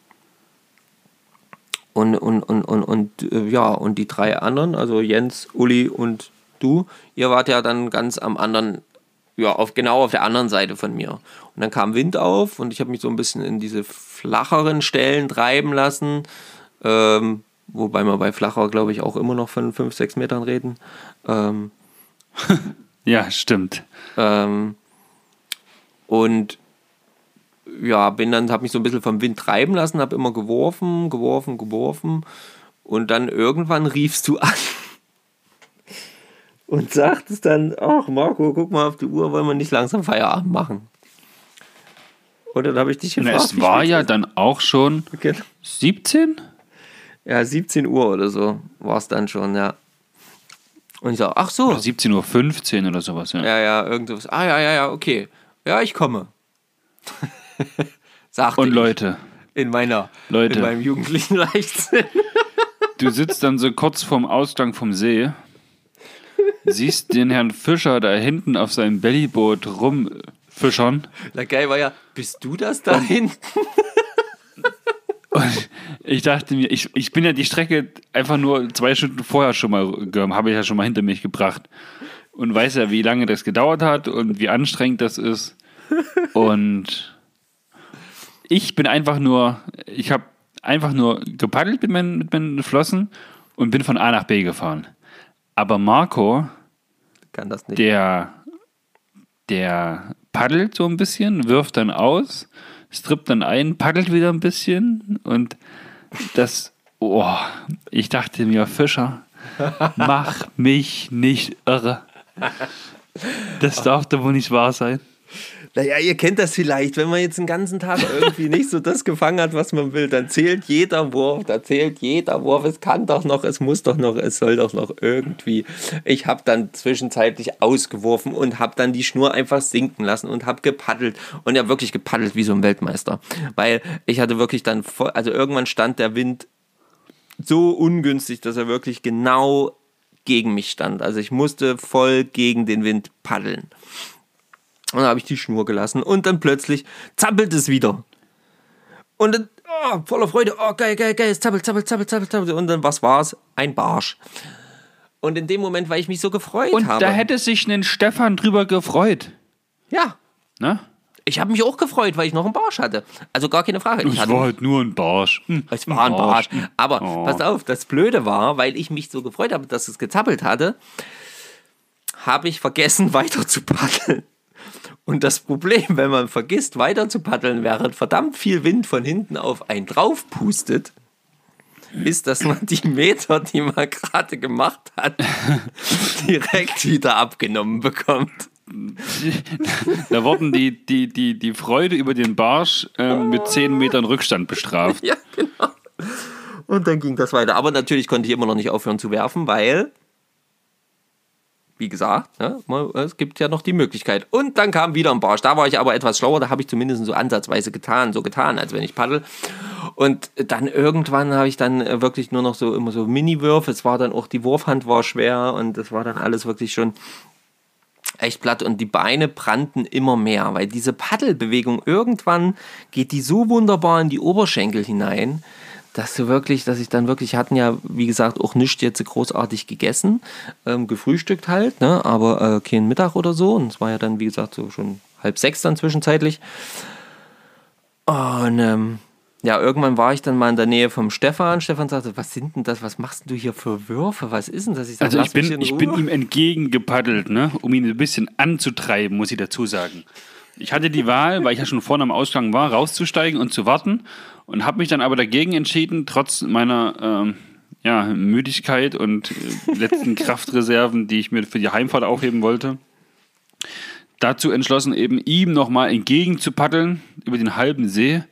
und, und, und, und, und äh, ja, und die drei anderen, also Jens, Uli und du, ihr wart ja dann ganz am anderen, ja, auf, genau auf der anderen Seite von mir. Und dann kam Wind auf und ich habe mich so ein bisschen in diese flacheren Stellen treiben lassen. Ähm, wobei wir bei flacher, glaube ich, auch immer noch von 5, 6 Metern reden. Ähm, Ja, stimmt. ähm, und ja, bin dann, habe mich so ein bisschen vom Wind treiben lassen, habe immer geworfen, geworfen, geworfen. Und dann irgendwann riefst du an. Und sagtest dann, ach Marco, guck mal auf die Uhr, wollen wir nicht langsam Feierabend machen? Und dann habe ich dich Na, gefragt. es wie war ja es dann auch schon. Genau. 17? Ja, 17 Uhr oder so war es dann schon, ja. Und ich sage, ach so. Oder 17.15 Uhr oder sowas, ja. Ja, ja, irgendwas. Ah, ja, ja, ja, okay. Ja, ich komme. Sagte Und Leute, in meiner, Leute. in meinem jugendlichen Leichtsinn. du sitzt dann so kurz vorm Ausgang vom See, siehst den Herrn Fischer da hinten auf seinem Bellyboot rumfischern. Na geil war ja, bist du das da hinten? Und ich dachte mir, ich, ich bin ja die Strecke einfach nur zwei Stunden vorher schon mal, habe ich ja schon mal hinter mich gebracht. Und weiß ja, wie lange das gedauert hat und wie anstrengend das ist. Und ich bin einfach nur, ich habe einfach nur gepaddelt mit meinen, mit meinen Flossen und bin von A nach B gefahren. Aber Marco, Kann das nicht. der, der paddelt so ein bisschen, wirft dann aus, strippt dann ein, paddelt wieder ein bisschen und das, oh, ich dachte mir, Fischer, mach mich nicht irre. Das darf doch wohl nicht wahr sein. Naja, ihr kennt das vielleicht, wenn man jetzt den ganzen Tag irgendwie nicht so das gefangen hat, was man will, dann zählt jeder Wurf, da zählt jeder Wurf, es kann doch noch, es muss doch noch, es soll doch noch irgendwie. Ich habe dann zwischenzeitlich ausgeworfen und habe dann die Schnur einfach sinken lassen und habe gepaddelt und ja wirklich gepaddelt wie so ein Weltmeister, weil ich hatte wirklich dann, voll, also irgendwann stand der Wind so ungünstig, dass er wirklich genau gegen mich stand. Also ich musste voll gegen den Wind paddeln. Und dann habe ich die Schnur gelassen und dann plötzlich zappelt es wieder. Und dann, oh, voller Freude, oh geil, geil, geil, es zappelt, zappelt, zappelt, zappelt, zappelt. Und dann, was war's? Ein Barsch. Und in dem Moment, weil ich mich so gefreut Und habe. da hätte sich ein Stefan drüber gefreut. ja, Ne? ich habe mich auch gefreut, weil ich noch einen Barsch hatte. Also gar keine Frage. Ich Es war halt nur ein Barsch. Hm, Es war ein Barsch. Aber Oh. pass auf, das Blöde war, weil ich mich so gefreut habe, dass es gezappelt hatte, habe ich vergessen, weiter zu paddeln. Und das Problem, wenn man vergisst, weiter zu paddeln, während verdammt viel Wind von hinten auf einen drauf pustet, ist, dass man die Meter, die man gerade gemacht hat, direkt wieder abgenommen bekommt. da wurden die, die, die, die Freude über den Barsch ähm, mit 10 Metern Rückstand bestraft. Ja, genau. Und dann ging das weiter. Aber natürlich konnte ich immer noch nicht aufhören zu werfen, weil, wie gesagt, ne, es gibt ja noch die Möglichkeit. Und dann kam wieder ein Barsch. Da war ich aber etwas schlauer. Da habe ich zumindest so ansatzweise getan, so getan, als wenn ich paddel. Und dann irgendwann habe ich dann äh, wirklich nur noch so immer so Mini-Würfe. Es war dann auch, die Wurfhand war schwer und das war dann alles wirklich schon echt platt und die Beine brannten immer mehr, weil diese Paddelbewegung irgendwann geht die so wunderbar in die Oberschenkel hinein, dass du wirklich, dass ich dann wirklich, hatten ja, wie gesagt, auch nichts jetzt großartig gegessen, ähm, gefrühstückt halt, ne, aber äh, kein Mittag oder so. Und es war ja dann, wie gesagt, so schon halb sechs dann zwischenzeitlich. Und ähm, ja, irgendwann war ich dann mal in der Nähe vom Stefan. Stefan sagte, was sind denn das? Was machst denn du hier für Würfe? Was ist denn das? Ich sag, also ich bin, ich bin ihm entgegengepaddelt, ne? um ihn ein bisschen anzutreiben, muss ich dazu sagen. Ich hatte die Wahl, weil ich ja schon vorne am Ausgang war, rauszusteigen und zu warten und habe mich dann aber dagegen entschieden, trotz meiner ähm, ja, Müdigkeit und äh, letzten Kraftreserven, die ich mir für die Heimfahrt aufheben wollte, dazu entschlossen, eben ihm nochmal entgegen zu paddeln über den halben See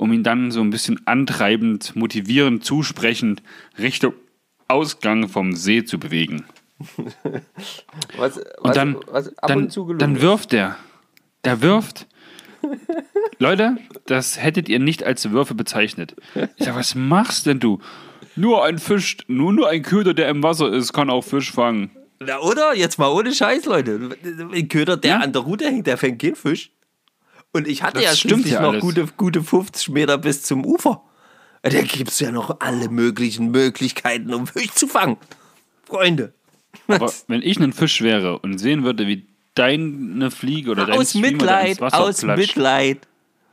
um ihn dann so ein bisschen antreibend, motivierend, zusprechend Richtung Ausgang vom See zu bewegen. was, was, und dann, was dann, und dann wirft er. Der wirft. Leute, das hättet ihr nicht als Würfe bezeichnet. Ich sag, was machst denn du? Nur ein Fisch, nur, nur ein Köder, der im Wasser ist, kann auch Fisch fangen. Na, oder? Jetzt mal ohne Scheiß, Leute. Ein Köder, der ja? an der Rute hängt, der fängt keinen Fisch. Und ich hatte das ja schließlich ja noch gute, gute 50 Meter bis zum Ufer. Da gibt es ja noch alle möglichen Möglichkeiten, um Fisch zu fangen. Freunde. Aber wenn ich ein Fisch wäre und sehen würde, wie deine Fliege oder dein Aus Mitleid, aus platscht, Mitleid.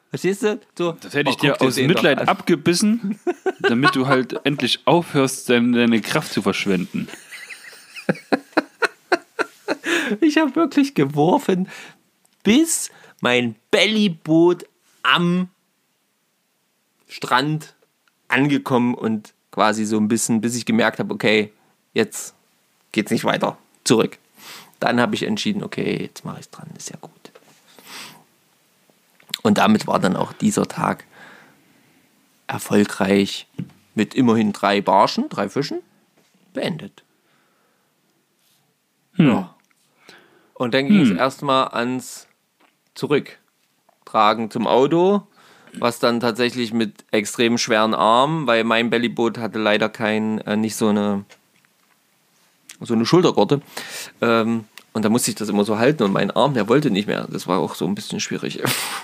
Verstehst du? So, das hätte ich oh, dir aus Mitleid abgebissen, damit du halt endlich aufhörst, deine, deine Kraft zu verschwenden. ich habe wirklich geworfen, bis mein Bellyboot am Strand angekommen und quasi so ein bisschen, bis ich gemerkt habe, okay, jetzt geht's nicht weiter, zurück. Dann habe ich entschieden, okay, jetzt mache ich es dran, ist ja gut. Und damit war dann auch dieser Tag erfolgreich mit immerhin drei Barschen, drei Fischen beendet. Hm. Ja. Und dann ging hm. es erstmal ans zurücktragen zum Auto, was dann tatsächlich mit extrem schweren Armen, weil mein Bellyboot hatte leider kein, äh, nicht so eine, so eine Schultergurte. Ähm, und da musste ich das immer so halten und mein Arm, der wollte nicht mehr. Das war auch so ein bisschen schwierig.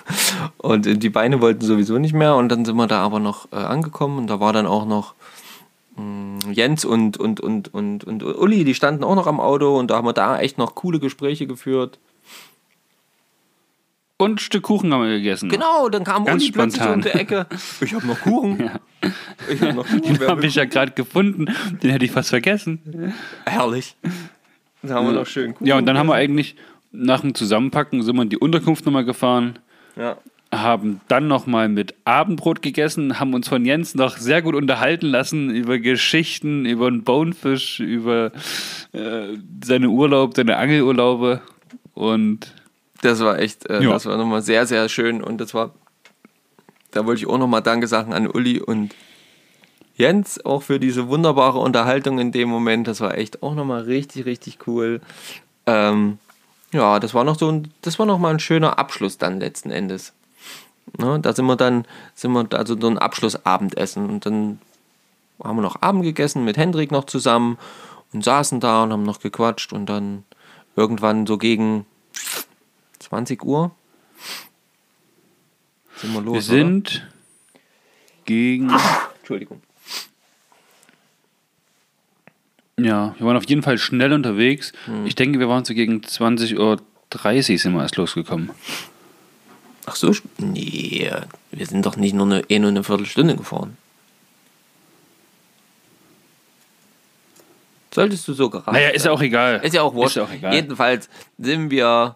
und die Beine wollten sowieso nicht mehr. Und dann sind wir da aber noch äh, angekommen und da war dann auch noch mh, mm, Jens und, und, und, und, und Uli, die standen auch noch am Auto und da haben wir da echt noch coole Gespräche geführt. Und ein Stück Kuchen haben wir gegessen. Genau, dann kam Ganz Uli plötzlich um die Ecke. Ich habe noch Kuchen. Ja. Ich hab noch Kuchen. Den habe ich ja gerade gefunden. Den hätte ich fast vergessen. Herrlich. Dann haben wir noch schön Kuchen. Ja, und dann haben wir eigentlich nach dem Zusammenpacken sind wir in die Unterkunft nochmal gefahren. Ja. Haben dann nochmal mit Abendbrot gegessen, haben uns von Jens noch sehr gut unterhalten lassen über Geschichten, über einen Bonefish, über äh, seine Urlaub, seine Angelurlaube. Und das war echt, äh, ja. das war nochmal sehr, sehr schön und das war, da wollte ich auch nochmal Danke sagen an Uli und Jens auch für diese wunderbare Unterhaltung in dem Moment. Das war echt auch nochmal richtig, richtig cool. Ähm, ja, das war noch so ein, das war nochmal ein schöner Abschluss dann letzten Endes. Ne, da sind wir dann, sind wir also so ein Abschlussabendessen und dann haben wir noch Abend gegessen mit Hendrik noch zusammen und saßen da und haben noch gequatscht und dann irgendwann so gegen 20 Uhr. Sind wir los? Wir sind oder? gegen. Entschuldigung. Ja, wir waren auf jeden Fall schnell unterwegs. Hm. Ich denke, wir waren so gegen 20.30 Uhr sind wir erst losgekommen. Ach so, nee, wir sind doch nicht nur eine, eh nur eine Viertelstunde gefahren. Solltest du so gerade. Naja, ist ja auch egal. Ist ja auch wurscht. Ist ja auch egal. Jedenfalls sind wir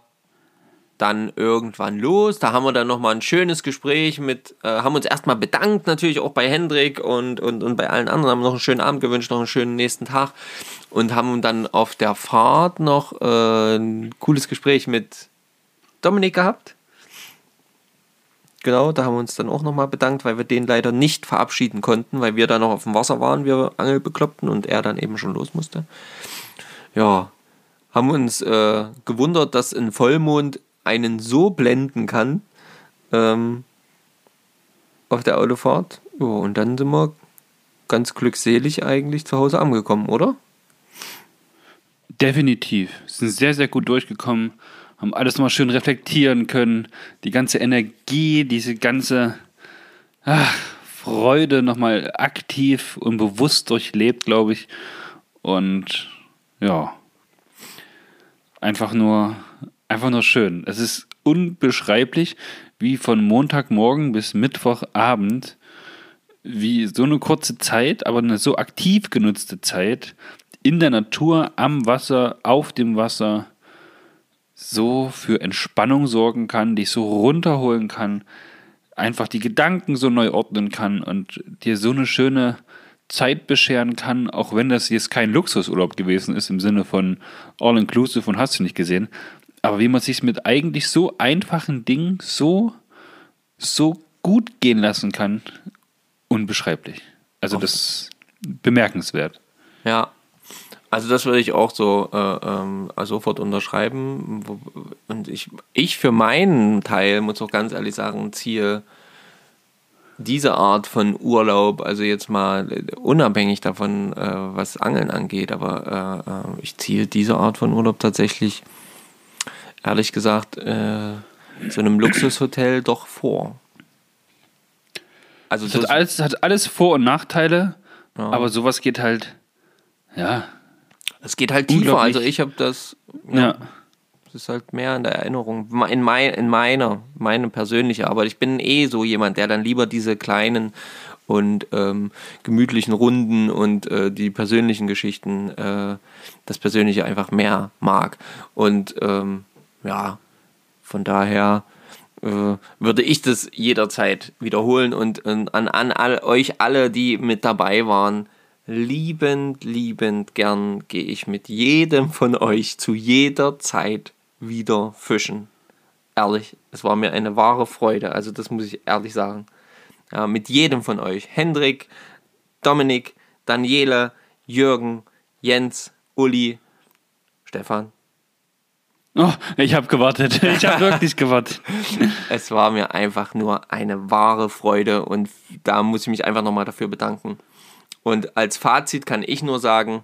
dann irgendwann los. Da haben wir dann nochmal ein schönes Gespräch mit, äh, haben uns erstmal bedankt, natürlich auch bei Hendrik und, und, und bei allen anderen, haben noch einen schönen Abend gewünscht, noch einen schönen nächsten Tag und haben dann auf der Fahrt noch äh, ein cooles Gespräch mit Dominik gehabt. Genau, da haben wir uns dann auch nochmal bedankt, weil wir den leider nicht verabschieden konnten, weil wir da noch auf dem Wasser waren, wir Angelbekloppten und er dann eben schon los musste. Ja, haben uns äh, gewundert, dass ein Vollmond einen so blenden kann ähm, auf der Autofahrt. Ja, und dann sind wir ganz glückselig eigentlich zu Hause angekommen, oder? Definitiv. Sind sehr, sehr gut durchgekommen, haben alles nochmal schön reflektieren können, die ganze Energie, diese ganze ach, Freude nochmal aktiv und bewusst durchlebt, glaube ich. Und ja, einfach nur, einfach nur schön. Es ist unbeschreiblich, wie von Montagmorgen bis Mittwochabend, wie so eine kurze Zeit, aber eine so aktiv genutzte Zeit in der Natur, am Wasser, auf dem Wasser so für Entspannung sorgen kann, dich so runterholen kann, einfach die Gedanken so neu ordnen kann und dir so eine schöne Zeit bescheren kann, auch wenn das jetzt kein Luxusurlaub gewesen ist im Sinne von All-Inclusive und hast du nicht gesehen. Aber wie man sich mit eigentlich so einfachen Dingen so, so gut gehen lassen kann, unbeschreiblich. Also das ist bemerkenswert. Ja, also das würde ich auch so äh, ähm, sofort unterschreiben. Und ich, ich für meinen Teil, muss auch ganz ehrlich sagen, ziehe diese Art von Urlaub, also jetzt mal unabhängig davon, äh, was Angeln angeht, aber äh, äh ich ziehe diese Art von Urlaub tatsächlich, ehrlich gesagt, äh, zu einem Luxushotel doch vor. Also es hat alles, hat alles Vor- und Nachteile, ja. aber sowas geht halt, ja. Es geht halt tiefer, also ich habe das. ja. ja ist halt mehr in der Erinnerung, in, mein, in meiner, meine persönliche Arbeit. Ich bin eh so jemand, der dann lieber diese kleinen und ähm, gemütlichen Runden und äh, die persönlichen Geschichten, äh, das Persönliche einfach mehr mag. Und ähm, ja, von daher äh, würde ich das jederzeit wiederholen und, und an, an all, euch alle, die mit dabei waren, liebend, liebend gern gehe ich mit jedem von euch zu jeder Zeit wieder fischen. Ehrlich, es war mir eine wahre Freude. Also das muss ich ehrlich sagen. Ja, mit jedem von euch. Hendrik, Dominik, Daniele, Jürgen, Jens, Uli, Stefan. Oh, ich habe gewartet. Ich habe wirklich gewartet. es war mir einfach nur eine wahre Freude und da muss ich mich einfach nochmal dafür bedanken. Und als Fazit kann ich nur sagen,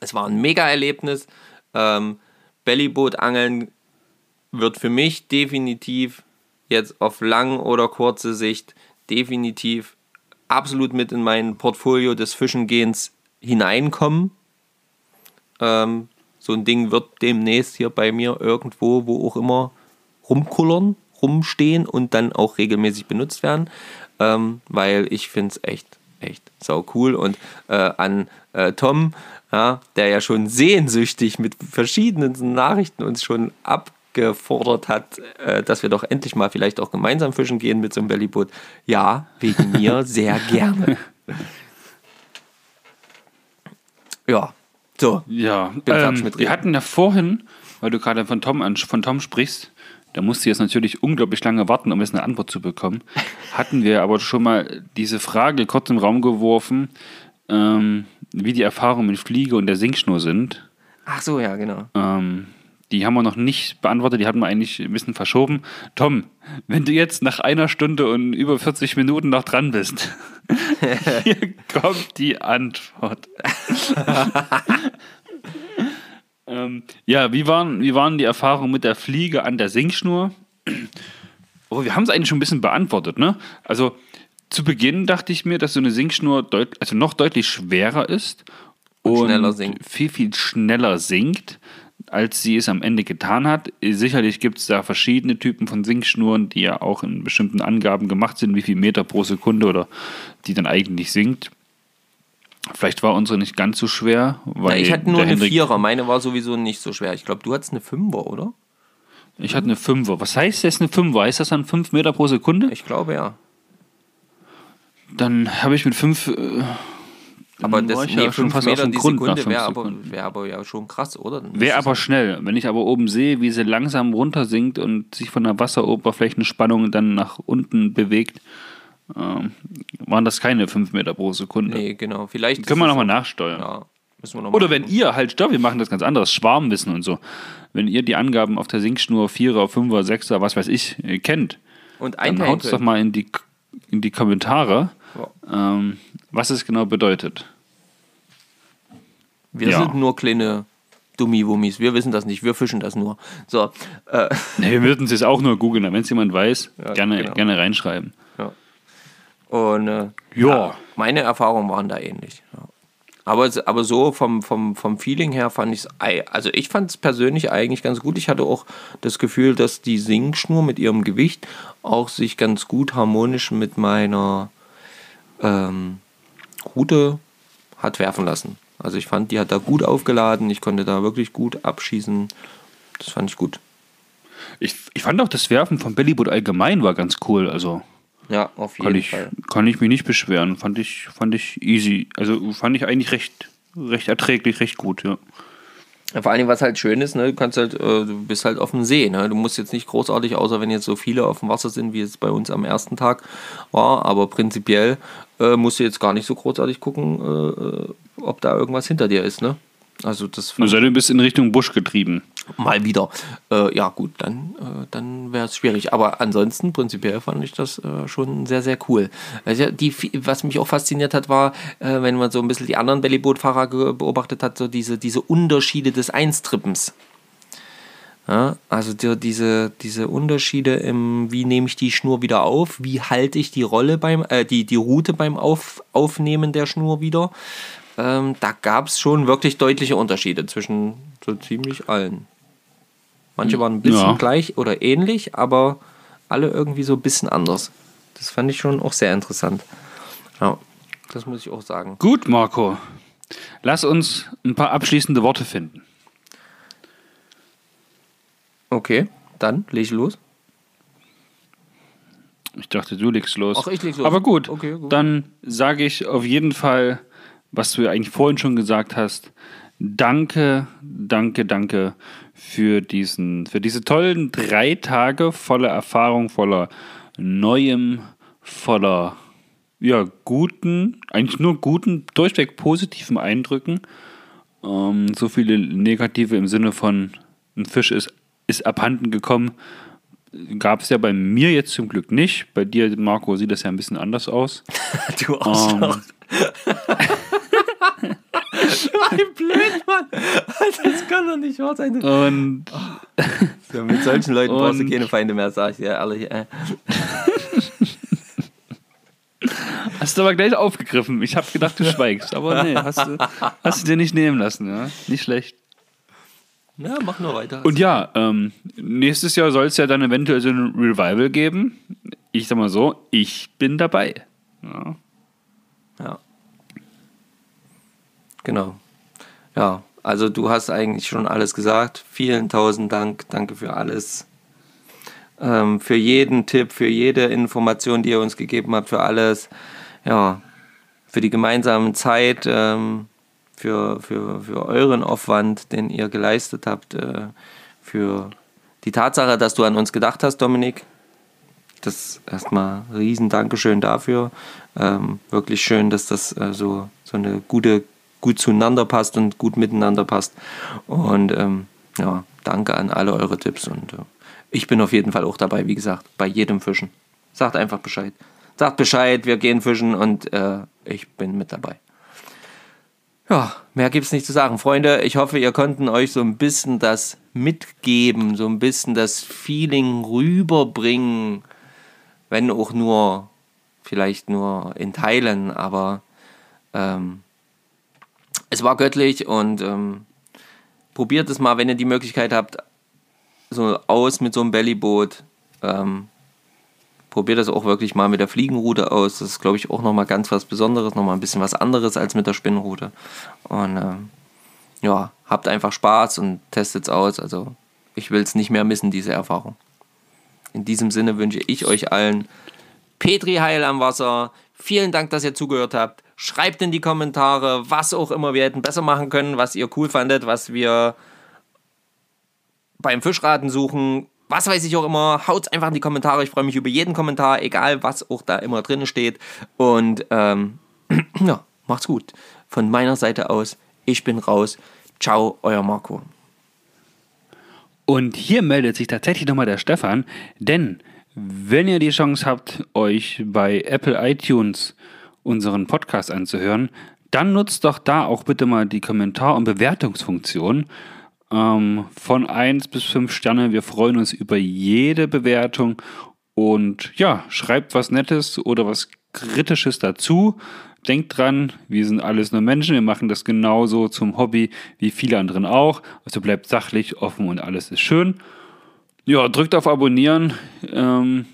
es war ein Mega-Erlebnis. Ähm, Bellyboot-Angeln wird für mich definitiv jetzt auf lang oder kurze Sicht definitiv absolut mit in mein Portfolio des Fischengehens hineinkommen. Ähm, so ein Ding wird demnächst hier bei mir irgendwo, wo auch immer, rumkullern, rumstehen und dann auch regelmäßig benutzt werden, ähm, weil ich finde es echt, echt sau cool. Und äh, an äh, Tom, ja, der ja schon sehnsüchtig mit verschiedenen Nachrichten uns schon abgefordert hat, äh, dass wir doch endlich mal vielleicht auch gemeinsam fischen gehen mit so einem Bellyboot. Ja, wegen mir sehr gerne. Ja, so. Ja, ähm, wir hatten ja vorhin, weil du gerade von Tom, von Tom sprichst, da musste jetzt natürlich unglaublich lange warten, um jetzt eine Antwort zu bekommen. Hatten wir aber schon mal diese Frage kurz im Raum geworfen, ähm, wie die Erfahrungen mit Fliege und der Sinkschnur sind. Ach so, ja, genau. Ähm, die haben wir noch nicht beantwortet, die hatten wir eigentlich ein bisschen verschoben. Tom, wenn du jetzt nach einer Stunde und über 40 Minuten noch dran bist, hier kommt die Antwort. ähm, ja, wie waren, wie waren die Erfahrungen mit der Fliege an der Sinkschnur? Oh, wir haben es eigentlich schon ein bisschen beantwortet, ne? Also, zu Beginn dachte ich mir, dass so eine Sinkschnur also noch deutlich schwerer ist und, und viel, viel schneller sinkt, als sie es am Ende getan hat. Sicherlich gibt es da verschiedene Typen von Sinkschnuren, die ja auch in bestimmten Angaben gemacht sind, wie viel Meter pro Sekunde oder die dann eigentlich sinkt. Vielleicht war unsere nicht ganz so schwer. Weil Na, ich hatte nur eine Hendrik Vierer, meine war sowieso nicht so schwer. Ich glaube, du hattest eine Fünfer, oder? Ich hatte eine Fünfer. Was heißt das eine Fünfer? Heißt das dann 5 Meter pro Sekunde? Ich glaube ja. Dann habe ich mit 5. Aber dann das nee, ja schon fünf fast Meter auf dem die Grund Sekunde fünf wäre aber, wär aber ja schon krass, oder? Wäre aber schnell. Wenn ich aber oben sehe, wie sie langsam runtersinkt und sich von der Wasseroberflächenspannung dann nach unten bewegt, ähm, waren das keine 5 Meter pro Sekunde. Nee, genau. Vielleicht Können wir nochmal nachsteuern. Ja, wir noch Oder mal wenn ihr halt, stopp, wir machen das ganz anderes, Schwarmwissen und so. Wenn ihr die Angaben auf der Sinkschnur 4er, 5er, 6er, was weiß ich, äh, kennt, und dann haut es doch mal in die, in die Kommentare, Ja. ähm, was es genau bedeutet. Wir Ja. sind nur kleine Dummi-Wummis. Wir wissen das nicht. Wir fischen das nur. So, äh, Ne, wir würden es jetzt auch nur googeln, wenn es jemand weiß, Ja, gerne, genau. gerne reinschreiben. und äh, Ja. meine Erfahrungen waren da ähnlich. Ja. Aber, aber so vom, vom, vom Feeling her fand ich es, also ich fand es persönlich eigentlich ganz gut. Ich hatte auch das Gefühl, dass die Sinkschnur mit ihrem Gewicht auch sich ganz gut harmonisch mit meiner ähm, Route hat werfen lassen. Also ich fand, die hat da gut aufgeladen. Ich konnte da wirklich gut abschießen. Das fand ich gut. Ich, ich fand auch das Werfen vom Bellyboot allgemein war ganz cool. Also Ja, auf jeden kann ich, Fall. kann ich mich nicht beschweren. Fand ich, fand ich easy. Also fand ich eigentlich recht, recht erträglich, recht gut, ja. Ja, Vor allem, was halt schön ist, ne, du kannst halt, äh, du bist halt auf dem See, ne? Du musst jetzt nicht großartig, außer wenn jetzt so viele auf dem Wasser sind, wie es bei uns am ersten Tag war, aber prinzipiell äh, musst du jetzt gar nicht so großartig gucken, äh, äh, ob da irgendwas hinter dir ist, ne? Also das Nur sei du bist in Richtung Busch getrieben. mal wieder. Äh, ja, gut, dann, äh, dann wäre es schwierig. Aber ansonsten, prinzipiell fand ich das äh, schon sehr, sehr cool. Also die, was mich auch fasziniert hat, war, äh, wenn man so ein bisschen die anderen Bellyboot-Fahrer beobachtet hat, so diese, diese Unterschiede des Einstrippens. Ja, also die, diese, diese Unterschiede im, wie nehme ich die Schnur wieder auf, wie halte ich die Rolle beim, äh, die, die Route beim auf, Aufnehmen der Schnur wieder. Ähm, da gab es schon wirklich deutliche Unterschiede zwischen so ziemlich allen. Manche waren ein bisschen Ja. gleich oder ähnlich, aber alle irgendwie so ein bisschen anders. Das fand ich schon auch sehr interessant. Ja, das muss ich auch sagen. Gut, Marco. Lass uns ein paar abschließende Worte finden. Okay, dann leg ich los. Ich dachte, du legst los. Ach, ich leg los. Aber gut, Okay, gut. dann sage ich auf jeden Fall, was du ja eigentlich vorhin schon gesagt hast. Danke, danke, danke für diesen, für diese tollen drei Tage voller Erfahrung, voller Neuem, voller ja, guten, eigentlich nur guten, durchweg positiven Eindrücken. Ähm, so viele negative im Sinne von ein Fisch ist, ist abhanden gekommen. Gab es ja bei mir jetzt zum Glück nicht. Bei dir, Marco, sieht das ja ein bisschen anders aus. Du Ähm, Arschloch. Ein blöd, Mann. Das kann doch nicht wahr sein. und Ja, mit solchen Leuten brauchst du keine Feinde mehr, sag ich dir ehrlich. Hast du aber gleich aufgegriffen. Ich habe gedacht, du schweigst. Aber nee, hast du, hast du dir nicht nehmen lassen. Ja? Nicht schlecht. Ja, mach nur weiter. Und ja, ähm, nächstes Jahr soll es ja dann eventuell so ein Revival geben. Ich sag mal so, ich bin dabei. Ja. Ja. Genau. Ja, also du hast eigentlich schon alles gesagt. Vielen tausend Dank. Danke für alles. Ähm, für jeden Tipp, für jede Information, die ihr uns gegeben habt, für alles. Ja, für die gemeinsame Zeit, ähm, für, für, für euren Aufwand, den ihr geleistet habt, äh, für die Tatsache, dass du an uns gedacht hast, Dominik. Das erstmal riesen Dankeschön dafür. Ähm, wirklich schön, dass das äh, so, so eine gute, gut zueinander passt und gut miteinander passt. Und ähm, ja, danke an alle eure Tipps. Und äh, ich bin auf jeden Fall auch dabei, wie gesagt, bei jedem Fischen. Sagt einfach Bescheid. Sagt Bescheid, wir gehen fischen und äh, ich bin mit dabei. Ja, mehr gibt's nicht zu sagen. Freunde, ich hoffe, ihr konnten euch so ein bisschen das mitgeben, so ein bisschen das Feeling rüberbringen, wenn auch nur, vielleicht nur in Teilen, aber ähm, es war göttlich und ähm, probiert es mal, wenn ihr die Möglichkeit habt, so aus mit so einem Bellyboot. Ähm, probiert das auch wirklich mal mit der Fliegenroute aus. Das ist, glaube ich, auch nochmal ganz was Besonderes, nochmal ein bisschen was anderes als mit der Spinnenroute. Und ähm, ja, habt einfach Spaß und testet es aus. Also ich will es nicht mehr missen, diese Erfahrung. In diesem Sinne wünsche ich euch allen Petri Heil am Wasser. Vielen Dank, dass ihr zugehört habt. Schreibt in die Kommentare, was auch immer wir hätten besser machen können, was ihr cool fandet, was wir beim Fischraten suchen, was weiß ich auch immer. Haut einfach in die Kommentare. Ich freue mich über jeden Kommentar, egal was auch da immer drin steht. Und ähm, ja, macht's gut. Von meiner Seite aus, ich bin raus. Ciao, euer Marco. Und hier meldet sich tatsächlich nochmal der Stefan, denn wenn ihr die Chance habt, euch bei Apple iTunes unseren Podcast anzuhören, dann nutzt doch da auch bitte mal die Kommentar- und Bewertungsfunktion. Ähm, von 1 bis 5 Sterne. Wir freuen uns über jede Bewertung. Und ja, schreibt was Nettes oder was Kritisches dazu. Denkt dran, wir sind alles nur Menschen, wir machen das genauso zum Hobby wie viele anderen auch. Also bleibt sachlich, offen und alles ist schön. Ja, drückt auf Abonnieren ähm,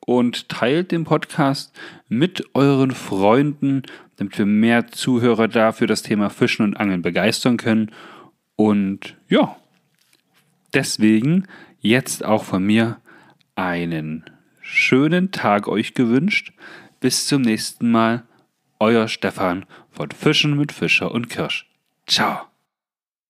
und teilt den Podcast mit euren Freunden, damit wir mehr Zuhörer da für das Thema Fischen und Angeln begeistern können. Und ja, deswegen jetzt auch von mir einen schönen Tag euch gewünscht. Bis zum nächsten Mal. Euer Stefan von Fischen mit Fischer und Kirsch. Ciao.